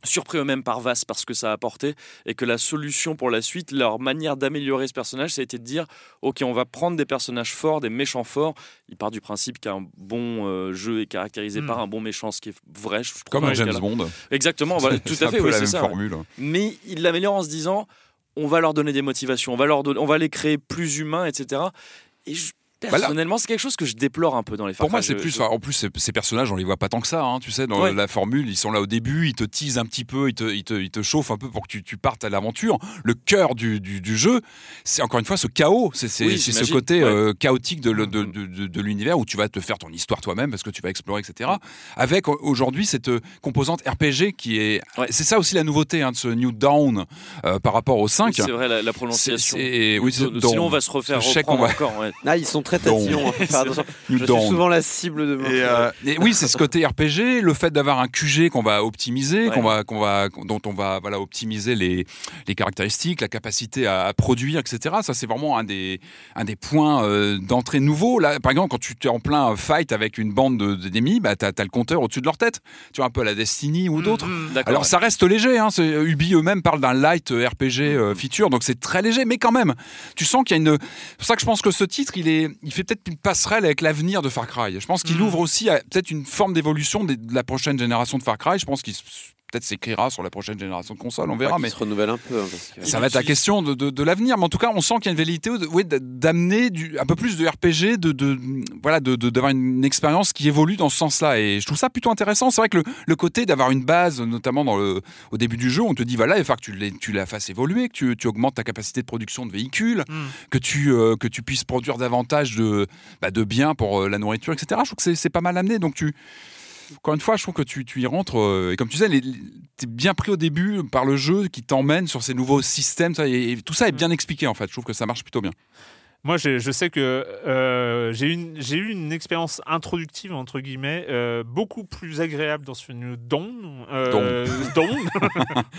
surpris eux-mêmes par Vass parce que ça a apporté et que la solution pour la suite, leur manière d'améliorer ce personnage, ça a été de dire ok, on va prendre des personnages forts, des méchants forts. Il part du principe qu'un bon euh, jeu est caractérisé Mm. par un bon méchant, ce qui est vrai. Je trouve, Comme un James. Bond. Exactement, voilà, tout à fait, oui, c'est ça. formule. Mais il l'améliore en se disant on va leur donner des motivations, on va, leur on va les créer plus humains, etc. Et je- personnellement, c'est quelque chose que je déplore un peu dans les Far Pour moi, c'est plus. en plus, ces, ces personnages, on les voit pas tant que ça. hein, tu sais, dans Ouais. la formule, ils sont là au début, ils te teasent un petit peu, ils te, ils te, ils te chauffent un peu pour que tu, tu partes à l'aventure. Le cœur du, du, du jeu, c'est encore une fois ce chaos. C'est c'est- Oui, ce côté ouais. Euh, chaotique de, le- de, de, de- de l'univers où tu vas te faire ton histoire toi-même parce que tu vas explorer, etc. Avec aujourd'hui cette euh, composante RPG qui est. Ouais. C'est ça aussi la nouveauté hein, de ce New Dawn euh, par rapport au 5. Oui, c'est vrai, la, la C'est- prononciation. c'est- oui, c'est Sinon, on va se refaire reprendre va- encore. ouais. Ah, ils sont très Donc. tatillons. hein, faire Je suis souvent la cible de. Et, euh, et oui, c'est ce côté RPG, le fait d'avoir un QG qu'on va optimiser, Ouais. qu'on va, qu'on va, dont on va voilà, optimiser les, les caractéristiques, la capacité à, à produire, etc. Ça, c'est vraiment un des, un des points euh, d'entrée nouveaux. Là, par exemple, quand tu es en plein fight avec une bande de- d'ennemis, bah, tu as, le compteur au-dessus de leur tête. Tu vois, un peu à la Destiny ou d'autres. D'accord. Alors ça reste léger, hein, c'est- Ubi eux-mêmes parlent d'un light euh, RPG euh, feature, donc c'est très léger, mais quand même, tu sens qu'il y a une. C'est pour ça que je pense que ce titre, il est, il fait peut-être une passerelle avec l'avenir de Far Cry. Je pense qu'il ouvre aussi à peut-être une forme d'évolution de la prochaine génération de Far Cry. Je pense qu'il peut-être s'écrira sur la prochaine génération de consoles, on verra, mais. se renouvelle un peu. hein, parce que- Ça va être la question de, de- de l'avenir, mais en tout cas, on sent qu'il y a une velléité d- d'amener du- un peu plus de RPG, de, de voilà, de- de- d'avoir une expérience qui évolue dans ce sens-là. Et je trouve ça plutôt intéressant. C'est vrai que le, le côté d'avoir une base, notamment dans le, au début du jeu, on te dit voilà, il va falloir que tu, tu la fasses évoluer, que tu, tu augmentes ta capacité de production de véhicules, Mm. que tu euh, que tu puisses produire davantage de bah, de biens pour euh, la nourriture, etc. Je trouve que c'est- c'est pas mal amené. Donc tu encore une fois, je trouve que tu, tu y rentres, euh, et comme tu disais, les- les- t'es bien pris au début par le jeu qui t'emmène sur ces nouveaux systèmes, ça, et, et tout ça est bien expliqué en fait. Je trouve que ça marche plutôt bien. Moi, je, sais que euh, j'ai eu une- expérience introductive, entre guillemets, euh, beaucoup plus agréable dans ce Dawn, euh, Dawn,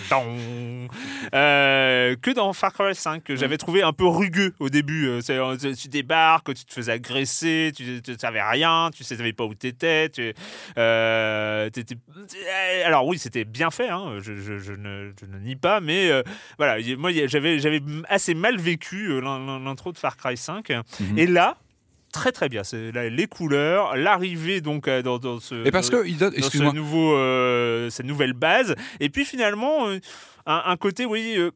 euh, que dans Far Cry 5, que j'avais trouvé un peu rugueux au début. Tu débarques, tu te faisais agresser, tu ne savais rien, tu ne savais pas où tu étais. alors oui, c'était bien fait, hein, je, je- je ne, je ne nie pas, mais voilà, moi j'avais assez mal vécu l'in- l'in- l'intro de Far Cry 5. Mhm. Et là, très très bien. C'est les couleurs, l'arrivée donc euh, dans, dans ce Et parce que il donne, dans ce nouveau, euh, cette nouvelle base. Et puis finalement, euh, un, un côté, oui. euh,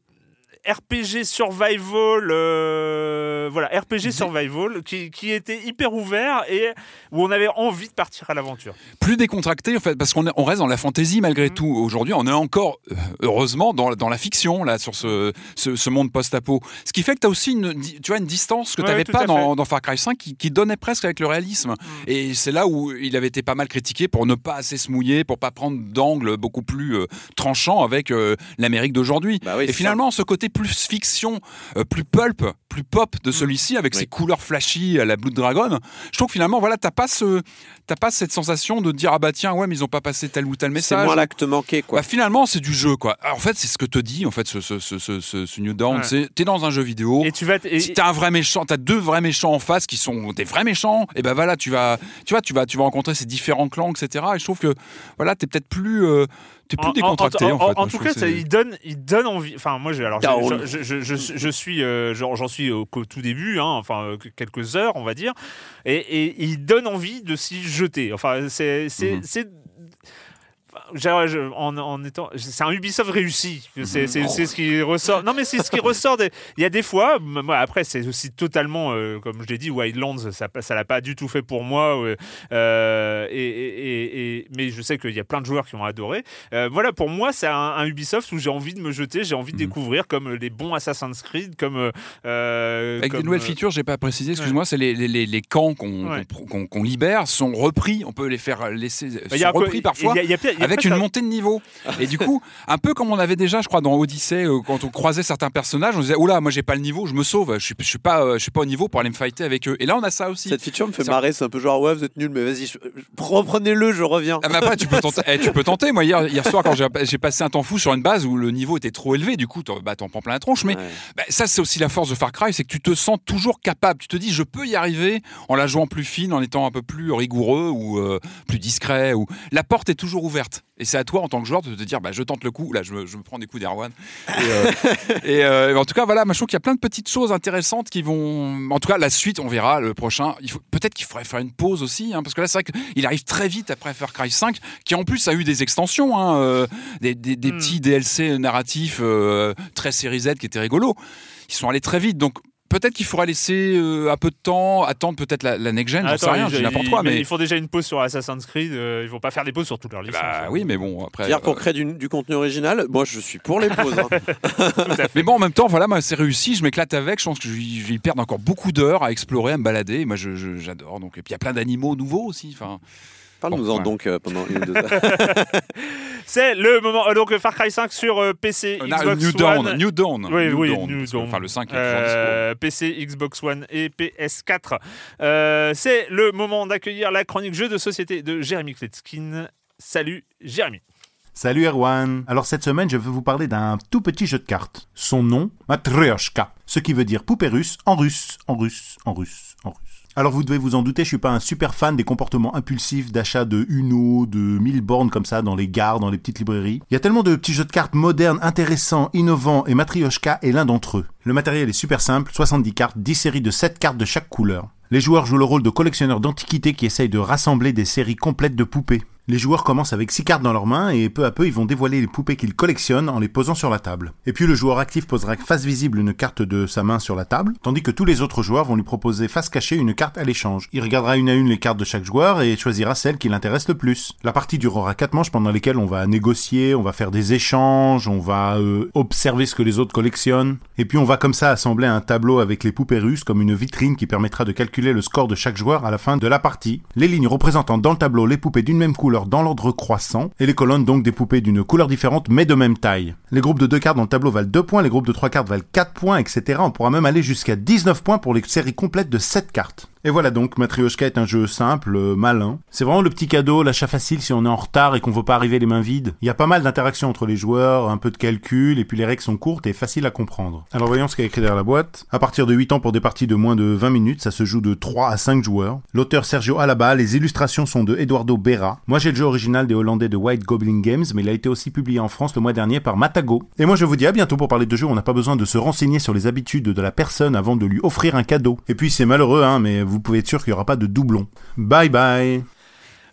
RPG survival, euh, voilà, RPG survival qui, qui était hyper ouvert et où on avait envie de partir à l'aventure. plus décontracté en fait, parce qu'on est- on reste dans la fantaisie malgré Mm. tout. Aujourd'hui, on est encore, euh, heureusement, dans, dans la fiction, là, sur ce, ce, ce monde post-apo. Ce qui fait que tu as aussi une, tu vois, une distance que tu n'avais pas dans, Far Cry 5 qui, qui donnait presque avec le réalisme. Et c'est là où il avait été pas mal critiqué pour ne pas assez se mouiller, pour pas prendre d'angle beaucoup plus euh, tranchant avec euh, l'Amérique d'aujourd'hui. Bah oui, Et finalement, ce côté plus fiction, euh, plus pulp, plus pop de celui-ci, avec Oui. ses couleurs flashy à la Blood Dragon, je trouve que finalement, voilà, t'as pas ce, t'as pas cette sensation de dire ah bah tiens ouais mais ils ont pas passé tel ou tel C'est message. moins l'acte manqué, quoi. Bah, finalement, c'est du jeu, quoi. Alors, en fait, c'est ce que te dit, en fait, ce, ce, ce, New Dawn. Ouais. C'est, t'es dans un jeu vidéo. Et tu vas. et- si t'as un vrai méchant, t'as deux vrais méchants en face qui sont des vrais méchants, et ben voilà, tu vas, tu vois, tu vas, tu vas rencontrer ces différents clans, etc. Et je trouve que, voilà, t'es peut-être plus, euh, t'es plus En- en- décontracté, en, en, fait. en Moi, tout cas, il donne, il donne envie. Enfin, moi, je, alors, je, je, je, je- suis, euh, j'en suis au, tout début, hein, enfin euh, quelques heures, on va dire, et, et il donne envie de s'y jeter. Enfin, c'est, c'est, Mhm. c'est- enfin, j'ai- je- en, en étant, c'est un Ubisoft réussi. C'est, c'est, c'est ce qui ressort. Non, mais c'est ce qui ressort. Des, il y a des fois, moi, après, c'est aussi totalement, euh, comme je l'ai dit, Wildlands, ça, ça l'a pas du tout fait pour moi. euh, et, et- et- et- mais je sais qu'il y a plein de joueurs qui ont adoré. Euh, voilà, pour moi, c'est un, un Ubisoft où j'ai envie de me jeter, j'ai envie de Mhm. découvrir comme les bons Assassin's Creed, comme. Avec comme, des nouvelles features, j'ai pas précisé, excuse-moi, c'est les, les, les, les camps qu'on, Ouais. qu'on, qu'on- qu'on libère sont repris, on peut les faire laisser, bah, il y a sont peu- repris parfois. y a- y a y a avec une un- montée de niveau. Et du coup, un peu comme on avait déjà, je crois, dans Odyssey, euh, quand on croisait certains personnages, on disait Oula, moi j'ai pas le niveau, je me sauve, je suis, je suis, pas, euh, je suis pas au niveau pour aller me fighter avec eux. Et là, on a ça aussi. Cette feature me fait marrer, c'est un peu genre ouais vous êtes nul mais vas-y je- je- reprenez-le je reviens. Ah, mais après, tu peux tenter. eh, tu peux tenter. Moi, hier, hier soir, quand j'ai j'ai passé un temps fou sur une base où le niveau était trop élevé, du coup, t'en bah, t'en prends plein la tronche. Mais Ouais. bah, ça, c'est aussi la force de Far Cry, c'est que tu te sens toujours capable. Tu te dis, je peux y arriver en la jouant plus fine, en étant un peu plus rigoureux ou euh, plus discret. Ou la porte est toujours ouverte. Et c'est à toi, en tant que joueur, de te dire, bah, je tente le coup. Là, je me, je me prends des coups d'Erwan. Et, euh, et, euh, en tout cas, voilà, je trouve qu'il y a plein de petites choses intéressantes qui vont. En tout cas, la suite, on verra. Le prochain, il faut peut-être qu'il faudrait faire une pause aussi, hein, parce que là, c'est vrai qu'il arrive très vite après Far Cry 5, qui en plus a eu des extensions, hein, euh, des, des- des Hmm. petits DLC narratifs euh, très série Z qui étaient rigolos. Ils sont allés très vite, donc. Peut-être qu'il faudra laisser euh, un peu de temps, attendre peut-être la, la next gen, j'en sais rien, je n'importe quoi, mais Ils font déjà une pause sur Assassin's Creed, euh, ils vont pas faire des pauses sur toutes leurs licences. bah oui, mais bon après. C'est-à-dire pour euh, créer du, du contenu original, moi je suis pour les pauses. hein. Mais bon, en même temps, voilà, moi, c'est réussi, je m'éclate avec, je pense que je vais y perdre encore beaucoup d'heures à explorer, à me balader. Moi, je- je- j'adore. Donc, et puis il y a plein d'animaux nouveaux aussi. Enfin, Parle-nous-en Bon, ouais. donc euh, pendant une ou deux heures. C'est le moment. euh, donc Far Cry 5 sur euh, PC, euh, Xbox New Dawn, One. New Dawn, Oui, New oui, Dawn, New que, Dawn. Enfin, le 5 est. Euh, PC, Xbox One et PS4. Euh, c'est le moment d'accueillir la chronique jeu de société de Jérémy Kletskin. Salut Jérémy. Salut Erwan. Alors cette semaine, je vais vous parler d'un tout petit jeu de cartes. Son nom, Matryoshka, ce qui veut dire poupée russe, en russe, en russe, en russe. Alors vous devez vous en douter, je suis pas un super fan des comportements impulsifs d'achat de Uno, de 1000 bornes comme ça dans les gares, dans les petites librairies. Il y a tellement de petits jeux de cartes modernes, intéressants, innovants et Matryoshka est l'un d'entre eux. Le matériel est super simple, 70 cartes, 10 séries de 7 cartes de chaque couleur. Les joueurs jouent le rôle de collectionneurs d'antiquités qui essayent de rassembler des séries complètes de poupées. Les joueurs commencent avec 6 cartes dans leurs mains et peu à peu ils vont dévoiler les poupées qu'ils collectionnent en les posant sur la table. Et puis le joueur actif posera face visible une carte de sa main sur la table, tandis que tous les autres joueurs vont lui proposer face cachée une carte à l'échange. Il regardera une à une les cartes de chaque joueur et choisira celle qui l'intéresse le plus. La partie durera 4 manches pendant lesquelles on va négocier, on va faire des échanges, on va euh, observer ce que les autres collectionnent, et puis on va comme ça assembler un tableau avec les poupées russes comme une vitrine qui permettra de calculer le score de chaque joueur à la fin de la partie. Les lignes représentant dans le tableau les poupées d'une même couleur dans l'ordre croissant, et les colonnes donc des poupées d'une couleur différente mais de même taille. Les groupes de deux cartes dans le tableau valent 2 points, les groupes de 3 cartes valent 4 points, etc. On pourra même aller jusqu'à 19 points pour les séries complètes de 7 cartes. Et voilà donc, Matryoshka est un jeu simple, euh, malin. C'est vraiment le petit cadeau, l'achat facile si on est en retard et qu'on veut pas arriver les mains vides. Il y a pas mal d'interactions entre les joueurs, un peu de calcul, et puis les règles sont courtes et faciles à comprendre. Alors voyons ce qu'il y a écrit derrière la boîte. À partir de 8 ans pour des parties de moins de 20 minutes, ça se joue de 3 à 5 joueurs. L'auteur Sergio Alaba, les illustrations sont de Eduardo Berra. Moi j'ai le jeu original des Hollandais de White Goblin Games, mais il a été aussi publié en France le mois dernier par Matago. Et moi je vous dis à bientôt pour parler de jeux on n'a pas besoin de se renseigner sur les habitudes de la personne avant de lui offrir un cadeau. Et puis c'est malheureux, hein, mais vous pouvez être sûr qu'il y aura pas de doublons. Bye bye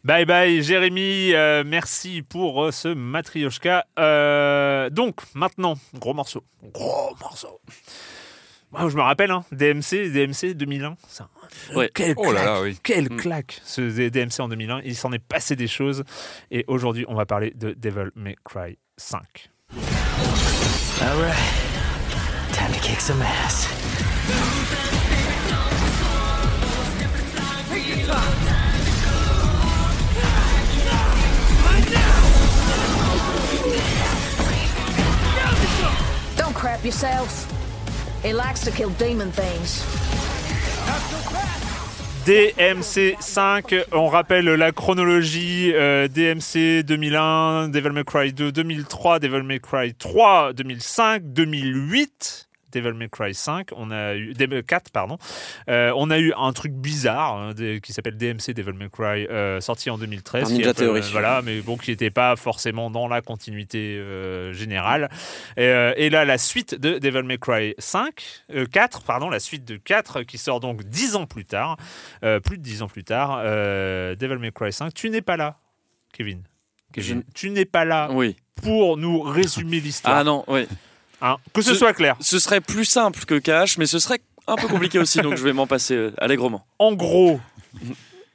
Bye bye Jérémy, euh, merci pour euh, ce Matryoshka. Euh, donc maintenant, gros morceau, gros morceau. Moi, je me rappelle, hein, DMC, DMC 2001, ça, Ouais. quelle Oh là claque, là, oui. quelle Mm. claque ce DMC en 2001. Il s'en est passé des choses et aujourd'hui, on va parler de Devil May Cry 5. Alright. Time to kick some ass. Don't crap yourself. He likes to kill demon things. DMC 5, on rappelle la chronologie euh, DMC 2001, Devil May Cry 2 2003, Devil May Cry 3 2005, 2008. Devil May Cry 5, on a eu Devil 4 pardon. Euh, on a eu un truc bizarre hein, qui s'appelle DMC Devil May Cry euh, sorti en 2013 Par qui Ninja Theory. voilà, mais bon qui n'était pas forcément dans la continuité euh, générale. Et, euh, et là la suite de Devil May Cry 5 euh, 4 pardon, la suite de 4 qui sort donc 10 ans plus tard. Euh, plus de 10 ans plus tard, euh, Devil May Cry 5. Tu n'es pas là, Kevin. Kevin, tu n'es pas là Oui. pour nous résumer l'histoire. Ah non, oui. Hein, que ce soit clair. Ce serait plus simple que Cash, mais ce serait un peu compliqué aussi, donc je vais m'en passer euh, allègrement. En gros,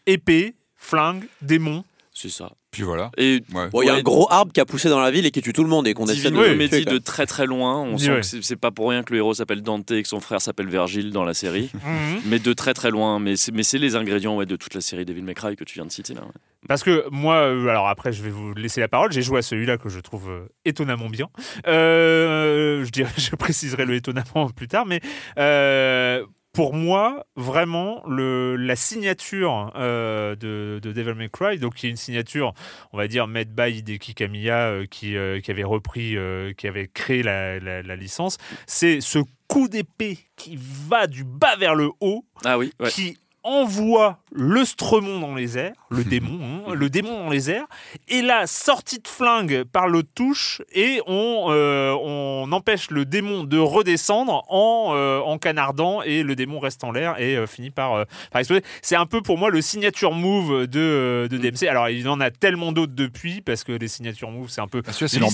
épée, flingue, démon. C'est ça. Puis voilà. Et Ouais. Bon, il y a Ouais. un gros arbre qui a poussé dans la ville et qui tue tout le monde et qu'on essaie de le Comédie de très très loin. On Oui, sent que c'est- pas pour rien que le héros s'appelle Dante et que son frère s'appelle Virgile dans la série. Mhm. mais de très très loin. Mais c'est mais c'est les ingrédients ouais, de toute la série Devil May Cry que tu viens de citer là. ouais. Parce que moi, euh, alors après, je vais vous laisser la parole. J'ai joué à celui-là que je trouve euh, étonnamment bien. Euh, je dirais, je préciserai le étonnamment plus tard, mais euh, pour moi, vraiment, le, la signature euh, de, de Devil May Cry, donc qui est une signature, on va dire, made by Hideki Kamiya, euh, qui, euh, qui avait repris, qui avait créé la, la- la licence, c'est ce coup d'épée qui va du bas vers le haut, Ah oui, ouais. qui envoie le Stremon dans les airs, le démon, hein, le démon dans les airs, et la sortie de flingue par l'autre touche, et on, euh, on empêche le démon de redescendre en, euh, en canardant, et le démon reste en l'air et euh, finit par, par exploser. C'est un peu pour moi le signature move de, de DMC. Alors il en a tellement d'autres depuis, parce que les signature moves, c'est un peu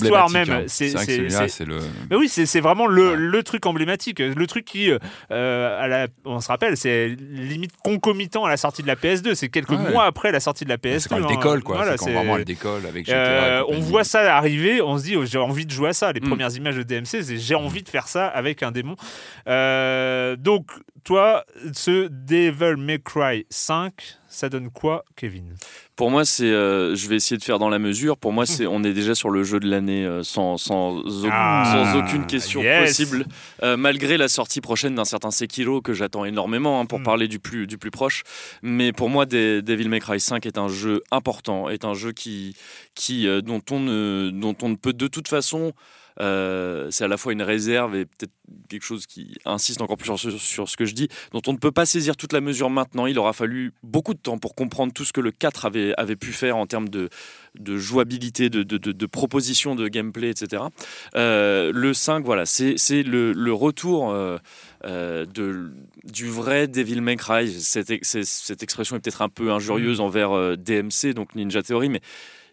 l'histoire même. hein. C'est- le. mais oui, c'est vraiment le, Ouais. le truc emblématique. Le truc qui, à la- on se rappelle, c'est limite concomitant à la sortie de la PS2. C'est quelques Ouais. mois après la sortie de la PS2. C'est quand elle hein. décolle, quoi. Voilà, c'est quand vraiment elle décolle avec GTA. euh, on voit ça arriver, on se dit oh, j'ai envie de jouer à ça. Les Mm. premières images de DMC, c'est j'ai envie de faire ça avec un démon. Euh, donc toi, ce Devil May Cry 5, ça donne quoi, Kevin? Pour moi, c'est, euh, je vais essayer de faire dans la mesure. Pour moi, c'est, on est déjà sur le jeu de l'année euh, sans, Ah, sans aucune question yes. possible. Euh, malgré la sortie prochaine d'un certain Sekiro que j'attends énormément hein, pour Mm. parler du plus, du plus proche. Mais pour moi, De- Devil May Cry 5 est un jeu important, est un jeu qui, qui, dont, on ne, dont on ne peut de toute façon. Euh, c'est à la fois une réserve et peut-être quelque chose qui insiste encore plus sur ce, sur ce que je dis, dont on ne peut pas saisir toute la mesure maintenant. Il aura fallu beaucoup de temps pour comprendre tout ce que le 4 avait, avait pu faire en termes de, de jouabilité, de, de, de, proposition de gameplay, etc. Euh, le 5, voilà, c'est le, le retour euh, euh, de, du vrai Devil May Cry. Cette, expression est peut-être un peu injurieuse envers euh, DMC, donc Ninja Theory, mais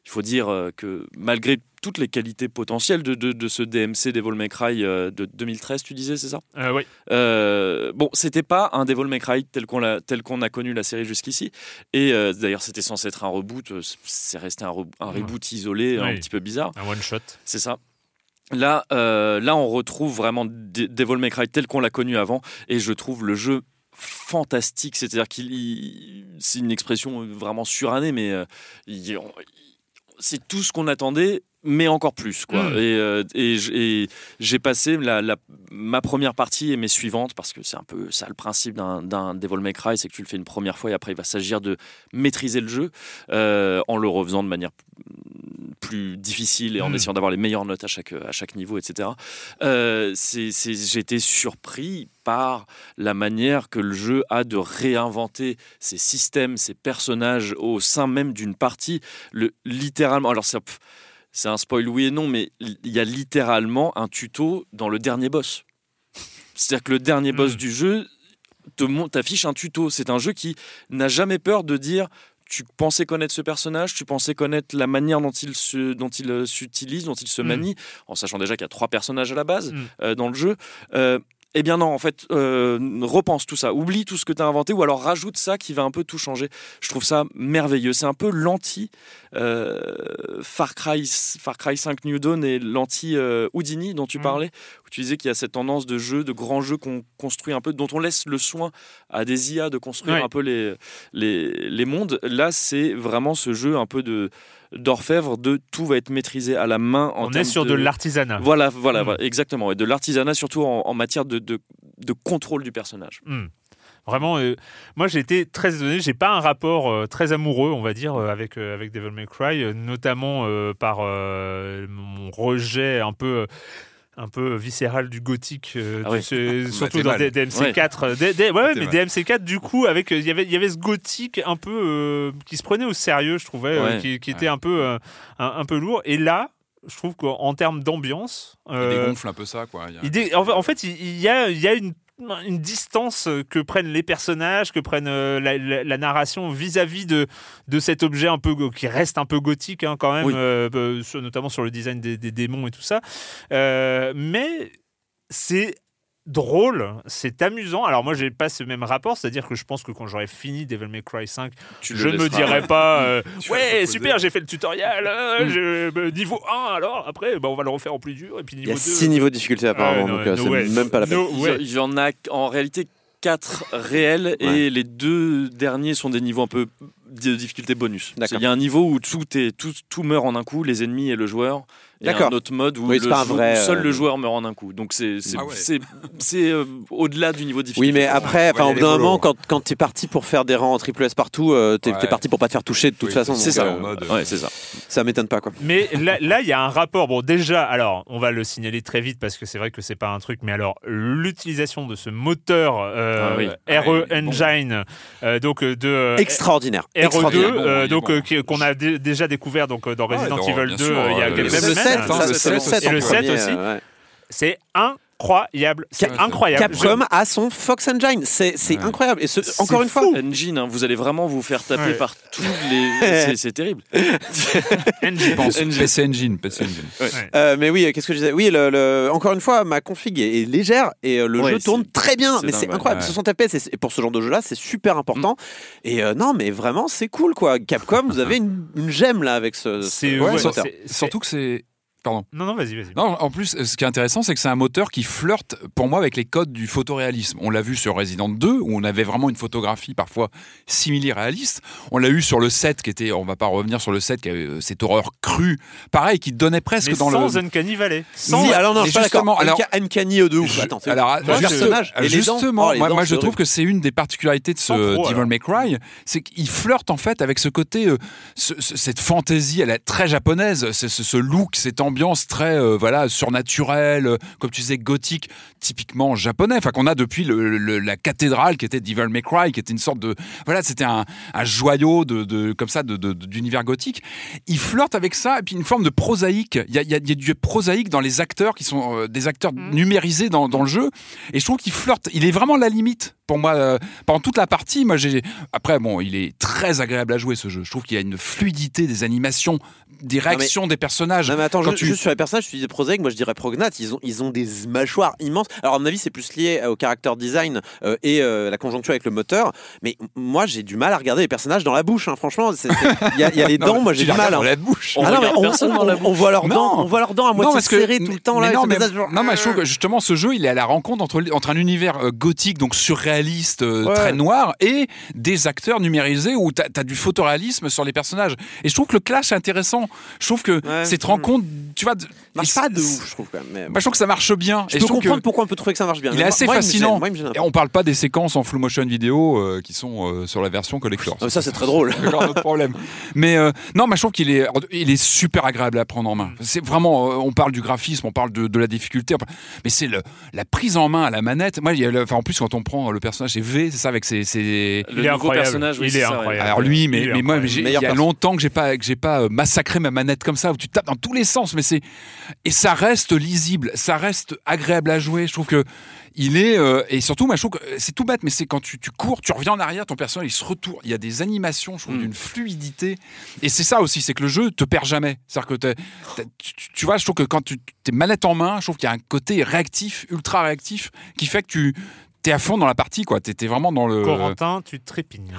il faut dire euh, que malgré toutes les qualités potentielles de, de, de ce DMC Devil May Cry euh, de 2013, tu disais, c'est ça? Euh, Oui. euh, bon, c'était pas un Devil May Cry tel qu'on qu'on a connu la série jusqu'ici. Et euh, d'ailleurs, c'était censé être un reboot. C'est resté un, re- un reboot isolé, un petit peu bizarre. Un one shot. C'est ça. Là, là, on retrouve vraiment De- Devil May Cry tel qu'on l'a connu avant, et je trouve le jeu fantastique. C'est-à-dire qu'il, il- c'est une expression vraiment surannée, mais euh, il, c'est tout ce qu'on attendait, mais encore plus. Quoi. Mm. Et, euh, et j'ai passé la, la- ma première partie et mes suivantes, parce que c'est un peu ça le principe d'un- Devil May Cry, c'est que tu le fais une première fois et après il va s'agir de maîtriser le jeu euh, en le refaisant de manière plus difficile et en Mm. essayant d'avoir les meilleures notes à chaque, à chaque niveau, etc. Euh, c'est- été surpris par la manière que le jeu a de réinventer ses systèmes, ses personnages au sein même d'une partie. Le, littéralement, alors ça, c'est un spoil oui et non, mais il y a littéralement un tuto dans le dernier boss. C'est-à-dire que le dernier boss Mm. du jeu te t'affiche un tuto. C'est un jeu qui n'a jamais peur de dire tu pensais connaître ce personnage, tu pensais connaître la manière dont il se, dont il euh, s'utilise, dont il se Mm. manie, en sachant déjà qu'il y a trois personnages à la base Mm. euh, dans le jeu. Euh, eh bien non, en fait, euh, repense tout ça, oublie tout ce que tu as inventé, ou alors rajoute ça qui va un peu tout changer. Je trouve ça merveilleux. C'est un peu l'anti euh, Far Cry, Far Cry 5 New Dawn et l'anti euh, Houdini dont tu Mm. parlais, où tu disais qu'il y a cette tendance de jeu, de grands jeux qu'on construit un peu, dont on laisse le soin à des IA de construire Ouais. un peu les, les, les mondes. Là, c'est vraiment ce jeu un peu de d'orfèvre de tout va être maîtrisé à la main. En On est sur de, l'artisanat. Voilà, voilà, Mm. exactement. Et de l'artisanat, surtout en, en matière de, de, de contrôle du personnage. Hmm. Vraiment, euh, moi j'ai été très étonné. J'ai pas un rapport euh, très amoureux, on va dire, euh, avec avec Devil May Cry, notamment par mon rejet un peu. Euh, un peu viscéral du gothique, euh, Ah du- oui. ce- surtout dans mal. D- DMC4. euh, D- D- ouais, ouais, T'es mais mal. DMC4, du coup, avec euh, il y avait il y avait ce gothique un peu euh, qui se prenait au sérieux, je trouvais, euh, Ouais. qui, qui était Ouais. un peu euh, un, un peu lourd. Et là, je trouve qu'en termes d'ambiance, Il euh, dégonfle un peu ça, quoi. Il y a- il dé- en, fait- il il y a, il y a une, une distance que prennent les personnages, que prennent euh, la, la- la narration vis-à-vis de, de cet objet un peu qui reste un peu gothique hein, quand même, Oui. euh, euh, notamment sur le design des, des démons et tout ça. Euh, mais c'est drôle, c'est amusant. Alors moi, j'ai pas ce même rapport, c'est-à-dire que je pense que quand j'aurai fini Devil May Cry 5, Tu le je ne me dirai pas euh, ouais super, j'ai fait le tutoriel, euh, Mm. je- euh, niveau 1 alors après bah, on va le refaire en plus dur et puis Il niveau y a 2 six niveaux de difficulté apparemment, no- donc euh, no c'est même pas la peine. No Il y-. Il en a en réalité quatre réels et Ouais. les deux derniers sont des niveaux un peu de difficulté bonus. Il y a un niveau où tout, est, tout, tout meurt en un coup, les ennemis et le joueur. Et un autre mode où Oui, le pas jou- vrai, seul euh, le joueur meurt en un coup. Donc c'est c'est Ah ouais. c'est- c'est, euh, au-delà du niveau de difficulté. Oui, mais après, au bout d'un moment, quand, quand t'es parti pour faire des rangs en triple S partout, euh, t'es Ouais. t'es parti pour pas te faire toucher de toute Oui, façon. c'est donc, ça. euh. Ouais, c'est ça. ça m'étonne pas quoi. Mais là, il y a un rapport. Bon, déjà, alors, on va le signaler très vite parce que c'est vrai que c'est pas un truc. Mais alors, l'utilisation de ce moteur euh, Ah oui. RE Ah, bon. Engine, euh, donc euh, de euh, Extraordinaire. RE2, Extraordinaire. Bon, euh, il est donc bon. euh, qui- qu'on a dé- déjà découvert donc euh, dans Resident dans- Evil bien 2 sûr, euh, il y a euh, quelques le Même le semaines. 7, hein, ça, le c'est le 7 7 et le en 7 premier, aussi. euh, ouais. C'est incroyable. C'est incroyable. Capcom a son Fox Engine, c'est c'est Ouais. incroyable. Et ce- encore une fois. Engine, hein, vous allez vraiment vous faire taper Ouais. par tous les. c'est- terrible. Engine. Pense Engine. PC Engine, PC Engine. Ouais. Euh, mais oui, qu'est-ce que je disais? Oui, le, le- encore une fois, ma config est, est légère et euh, le Ouais, jeu tourne très bien. Mais c'est incroyable. Ouais. 60 FPS et, et pour ce genre de jeu-là, c'est super important. Et euh, non, mais vraiment, c'est cool quoi. Capcom, vous avez une, une gemme là avec ce. ce- C'est- ce Surtout que c'est. Pardon. Non, non, vas-y, vas-y. Non, en plus, ce qui est intéressant, c'est que c'est un moteur qui flirte, pour moi, avec les codes du photoréalisme. On l'a vu sur Resident 2, où on avait vraiment une photographie parfois simili-réaliste. On l'a eu sur le 7, qui était, on va pas revenir sur le 7, qui avait euh, cette horreur crue, pareil, qui donnait presque Mais dans sans le. Uncanny Valley. Sans Si, alors non, je suis d'accord. alors- Unca- Uncanny E de ouf. Je- Attends, alors, Moi, juste- le personnage et les dents. justement, Oh, les moi, dents, moi, c'est je trouve que c'est une des particularités de ce Sans Devil. May Cry, c'est qu'il flirte en fait avec ce côté, euh, ce- ce- cette fantaisie, elle est très japonaise, c'est ce, ce look, cette ambiance très euh, voilà surnaturelle, euh, comme tu disais gothique, typiquement japonais, enfin qu'on a depuis le- le- la cathédrale qui était Devil May Cry, qui était une sorte de voilà, c'était un, un joyau de, de- comme ça de- de- de- d'univers gothique. Il flirte avec ça et puis une forme de prosaïque. Il y a, il y a- il y a du prosaïque dans les acteurs qui sont euh, des acteurs numérisés dans, dans le jeu. Et je trouve qu'il flirte. Il est vraiment la limite pour moi euh, pendant toute la partie. Moi, j'ai après bon, il est très agréable à jouer ce jeu. Je trouve qu'il y a une fluidité des animations, des réactions des personnages. Non mais attends, Quand ju- tu- juste sur les personnages, tu disais prosaïque, moi je dirais prognate, ils ont, ils ont des mâchoires immenses. Alors à mon avis, c'est plus lié au character design euh, et euh, la conjoncture avec le moteur, mais moi j'ai du mal à regarder les personnages dans la bouche, hein, franchement. Il y, a- il y a les Non, dents, moi tu j'ai du mal. regardes hein. dans la bouche. On Ah non, mais regarde on, personne dans la on voit leurs Non. dents, on voit leurs dents à moitié serrées tout le temps là. mais ils non, mais, as- genre, non, mais je trouve que justement ce jeu, il est à la rencontre entre, entre un univers euh, gothique, donc réaliste, euh, Ouais. très noir, et des acteurs numérisés où t'as as du photoréalisme sur les personnages. Et je trouve que le clash est intéressant. Je trouve que Ouais. cette rencontre, tu vois, de- marche pas c'est- de ouf, je trouve quand même. mais- Bah, je trouve que ça marche bien. je Et peux que comprendre pourquoi on peut trouver que ça marche bien. il est assez moi, fascinant. moi. Et on parle pas des séquences en full motion vidéo euh, qui sont euh, sur la version collector. Ah, ça, c'est très drôle. C'est encore un autre problème. Mais euh, non, mais je trouve qu'il est, il est super agréable à prendre en main. C'est vraiment, euh, on parle du graphisme, on parle de, de la difficulté, mais c'est le- la prise en main à la manette. Moi, il y a le- enfin, en plus, quand on prend le personnage, c'est V, c'est ça, avec ses. ses- Le Il est nouveau personnage, oui, Il est ça, ouais. incroyable. Alors lui, mais, est mais moi, il y a longtemps que j'ai pas, que j'ai pas massacré ma manette comme ça, où tu tapes dans tous les sens, mais c'est et ça reste lisible, ça reste agréable à jouer. Je trouve que il est euh, et surtout, moi, je trouve que c'est tout bête, mais c'est quand tu, tu cours, tu reviens en arrière, ton personnage il se retourne. Il y a des animations, je trouve, Mm. d'une fluidité. Et c'est ça aussi, c'est que le jeu te perd jamais. C'est-à-dire que tu, tu- tu vois, je trouve que quand tu t'es manette en main, je trouve qu'il y a un côté réactif, ultra réactif, qui fait que tu T'es à fond dans la partie, quoi. T'es t'es vraiment dans le. Corentin, tu trépignes.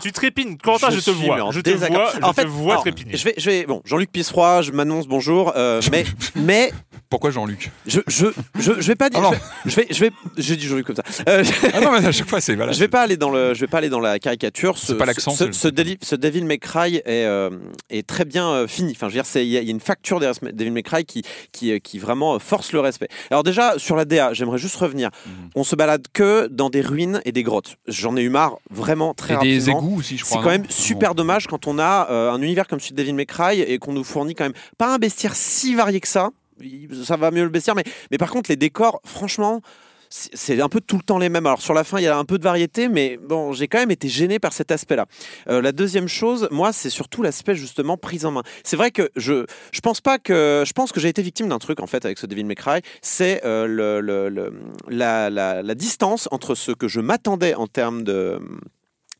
tu trépignes. Corentin, je, te vois. Je te vois, je En fait, te vois alors, trépigner. Je vais, je vais, bon, Jean-Luc Pissefroid, je m'annonce bonjour, euh, mais, mais Pourquoi Jean-Luc? Je, je, je, je vais pas dire, non. je vais, je vais, je dis Jean-Luc comme ça. Euh, Ah non, mais à chaque fois, c'est. Je vais pas aller dans le, je vais pas aller dans la caricature. Ce, pas l'accent, Ce, ce, Devil- ce Devil May Cry est, euh, est très bien euh, fini. Enfin, je veux dire, il y, a il y a une facture des Resme- Devil May Cry qui, qui, qui vraiment force le respect. Alors déjà sur la DA, j'aimerais juste revenir. Mhm. On se balade que dans des ruines et des grottes. J'en ai eu marre, vraiment très Et des rapidement. égouts aussi, je crois. C'est quand même super dommage quand on a un univers comme celui de Devil May Cry et qu'on nous fournit quand même pas un bestiaire si varié que ça. Ça va mieux le bestiaire, mais, mais par contre, les décors, franchement, c'est un peu tout le temps les mêmes. Alors sur la fin, il y a un peu de variété, mais bon, j'ai quand même été gêné par cet aspect-là. Euh, la deuxième chose, moi, c'est surtout l'aspect justement prise en main. C'est vrai que je je pense pas que je pense que j'ai été victime d'un truc en fait avec ce Devil May Cry, c'est euh, le- le- la, la- la distance entre ce que je m'attendais en termes de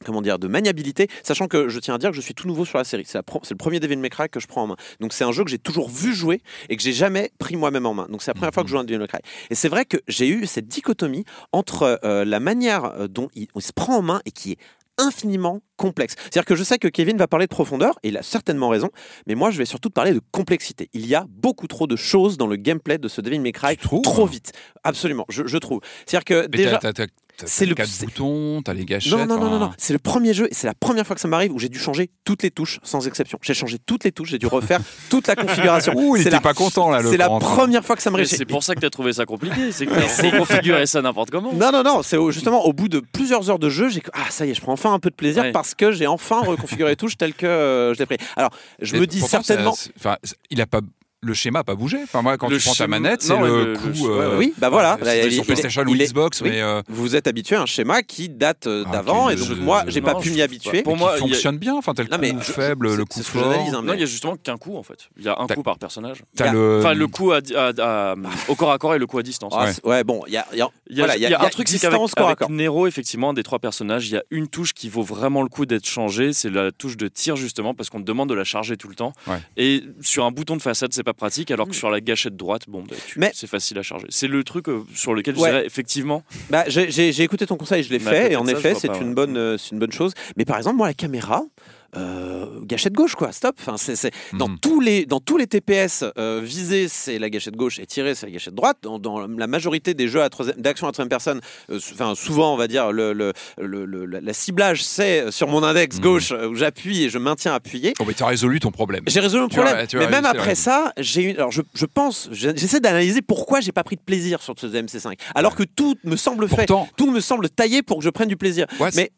comment dire, de maniabilité, sachant que je tiens à dire que je suis tout nouveau sur la série. C'est la pro- c'est le premier Devil May Cry que je prends en main. Donc c'est un jeu que j'ai toujours vu jouer et que j'ai jamais pris moi-même en main. Donc c'est la première fois que je joue à un Devil May Cry. Et c'est vrai que j'ai eu cette dichotomie entre euh, la manière euh, dont il, se prend en main et qui est infiniment complexe. C'est-à-dire que je sais que Kevin va parler de profondeur, et il a certainement raison, mais moi je vais surtout parler de complexité. Il y a beaucoup trop de choses dans le gameplay de ce Devil May Cry, trop vite. Absolument, je, je trouve. C'est-à-dire que Mais déjà... t'as- t'as c'est le- quatre c'est- boutons, t'as les gâchettes. Non, non, non, non, non. C'est le premier jeu et c'est la première fois que ça m'arrive où j'ai dû changer toutes les touches sans exception. J'ai changé toutes les touches, j'ai dû refaire toute la configuration. Ouh, il C'est était la- pas content, là, le C'est la première fois que ça Mais m'arrive. C'est pour ça que t'as trouvé ça compliqué, c'est que t'as reconfiguré ça n'importe comment. Non, non, non, c'est justement au bout de plusieurs heures de jeu, j'ai ah ça y est, je prends enfin un peu de plaisir Ouais. parce que j'ai enfin reconfiguré les touches telles que euh, je l'ai pris. Alors, je et me dis certainement. il a pas. Le schéma a pas bougé. Enfin, moi, quand Le tu prends ta manette, c'est le, coup. euh, oui, bah voilà. il- sur PlayStation il ou est- Xbox, oui. mais euh, Vous êtes habitué à un schéma qui date euh, Ah, d'avant et donc je- moi j'ai pas non, pu m'y habituer. Pour moi, a- fonctionne bien. Enfin, t'as le Non, mais coup je- faible, le coup fort. hein, Non, il y a justement qu'un coup en fait. Il y a un coup par personnage. T'as le. Enfin, le coup à, à- à- au corps à corps et le coup à distance. Ah, Ouais. bon, il y a, il y a- un truc, c'est qu'avec distance corps à avec corps. Nero, effectivement, un des trois personnages, il y a une touche qui vaut vraiment le coup d'être changée, c'est la touche de tir justement, parce qu'on te demande de la charger tout le temps. Et sur un bouton de façade, c'est pas pratique, alors que sur la gâchette droite, bon, bah, tu- c'est facile à charger. C'est le truc euh, sur lequel Ouais. je dirais effectivement. Bah, j'ai- écouté ton conseil, je l'ai fait, et en ça, effet, c'est une, bonne, euh, c'est une bonne chose. Mais par exemple, moi, la caméra, euh, gâchette gauche, quoi, stop. Enfin, c'est c'est- dans, Mhm. tous les, dans tous les TPS, euh, viser, c'est la gâchette gauche, et tirer, c'est la gâchette droite. Dans, dans la majorité des jeux d'action à troisième personne, euh, enfin, souvent, on va dire, le, le, le- le- la, la ciblage, c'est sur mon index Mhm. gauche, euh, où j'appuie et je maintiens appuyé. Oh, mais t'as résolu ton problème. J'ai résolu Tu vois, problème. tu mais même après ça, j'ai eu. Alors, je, je pense, j'essaie d'analyser pourquoi j'ai pas pris de plaisir sur ce MC5. Alors que tout me semble fait, tout me semble taillé pour que je prenne du plaisir. Mais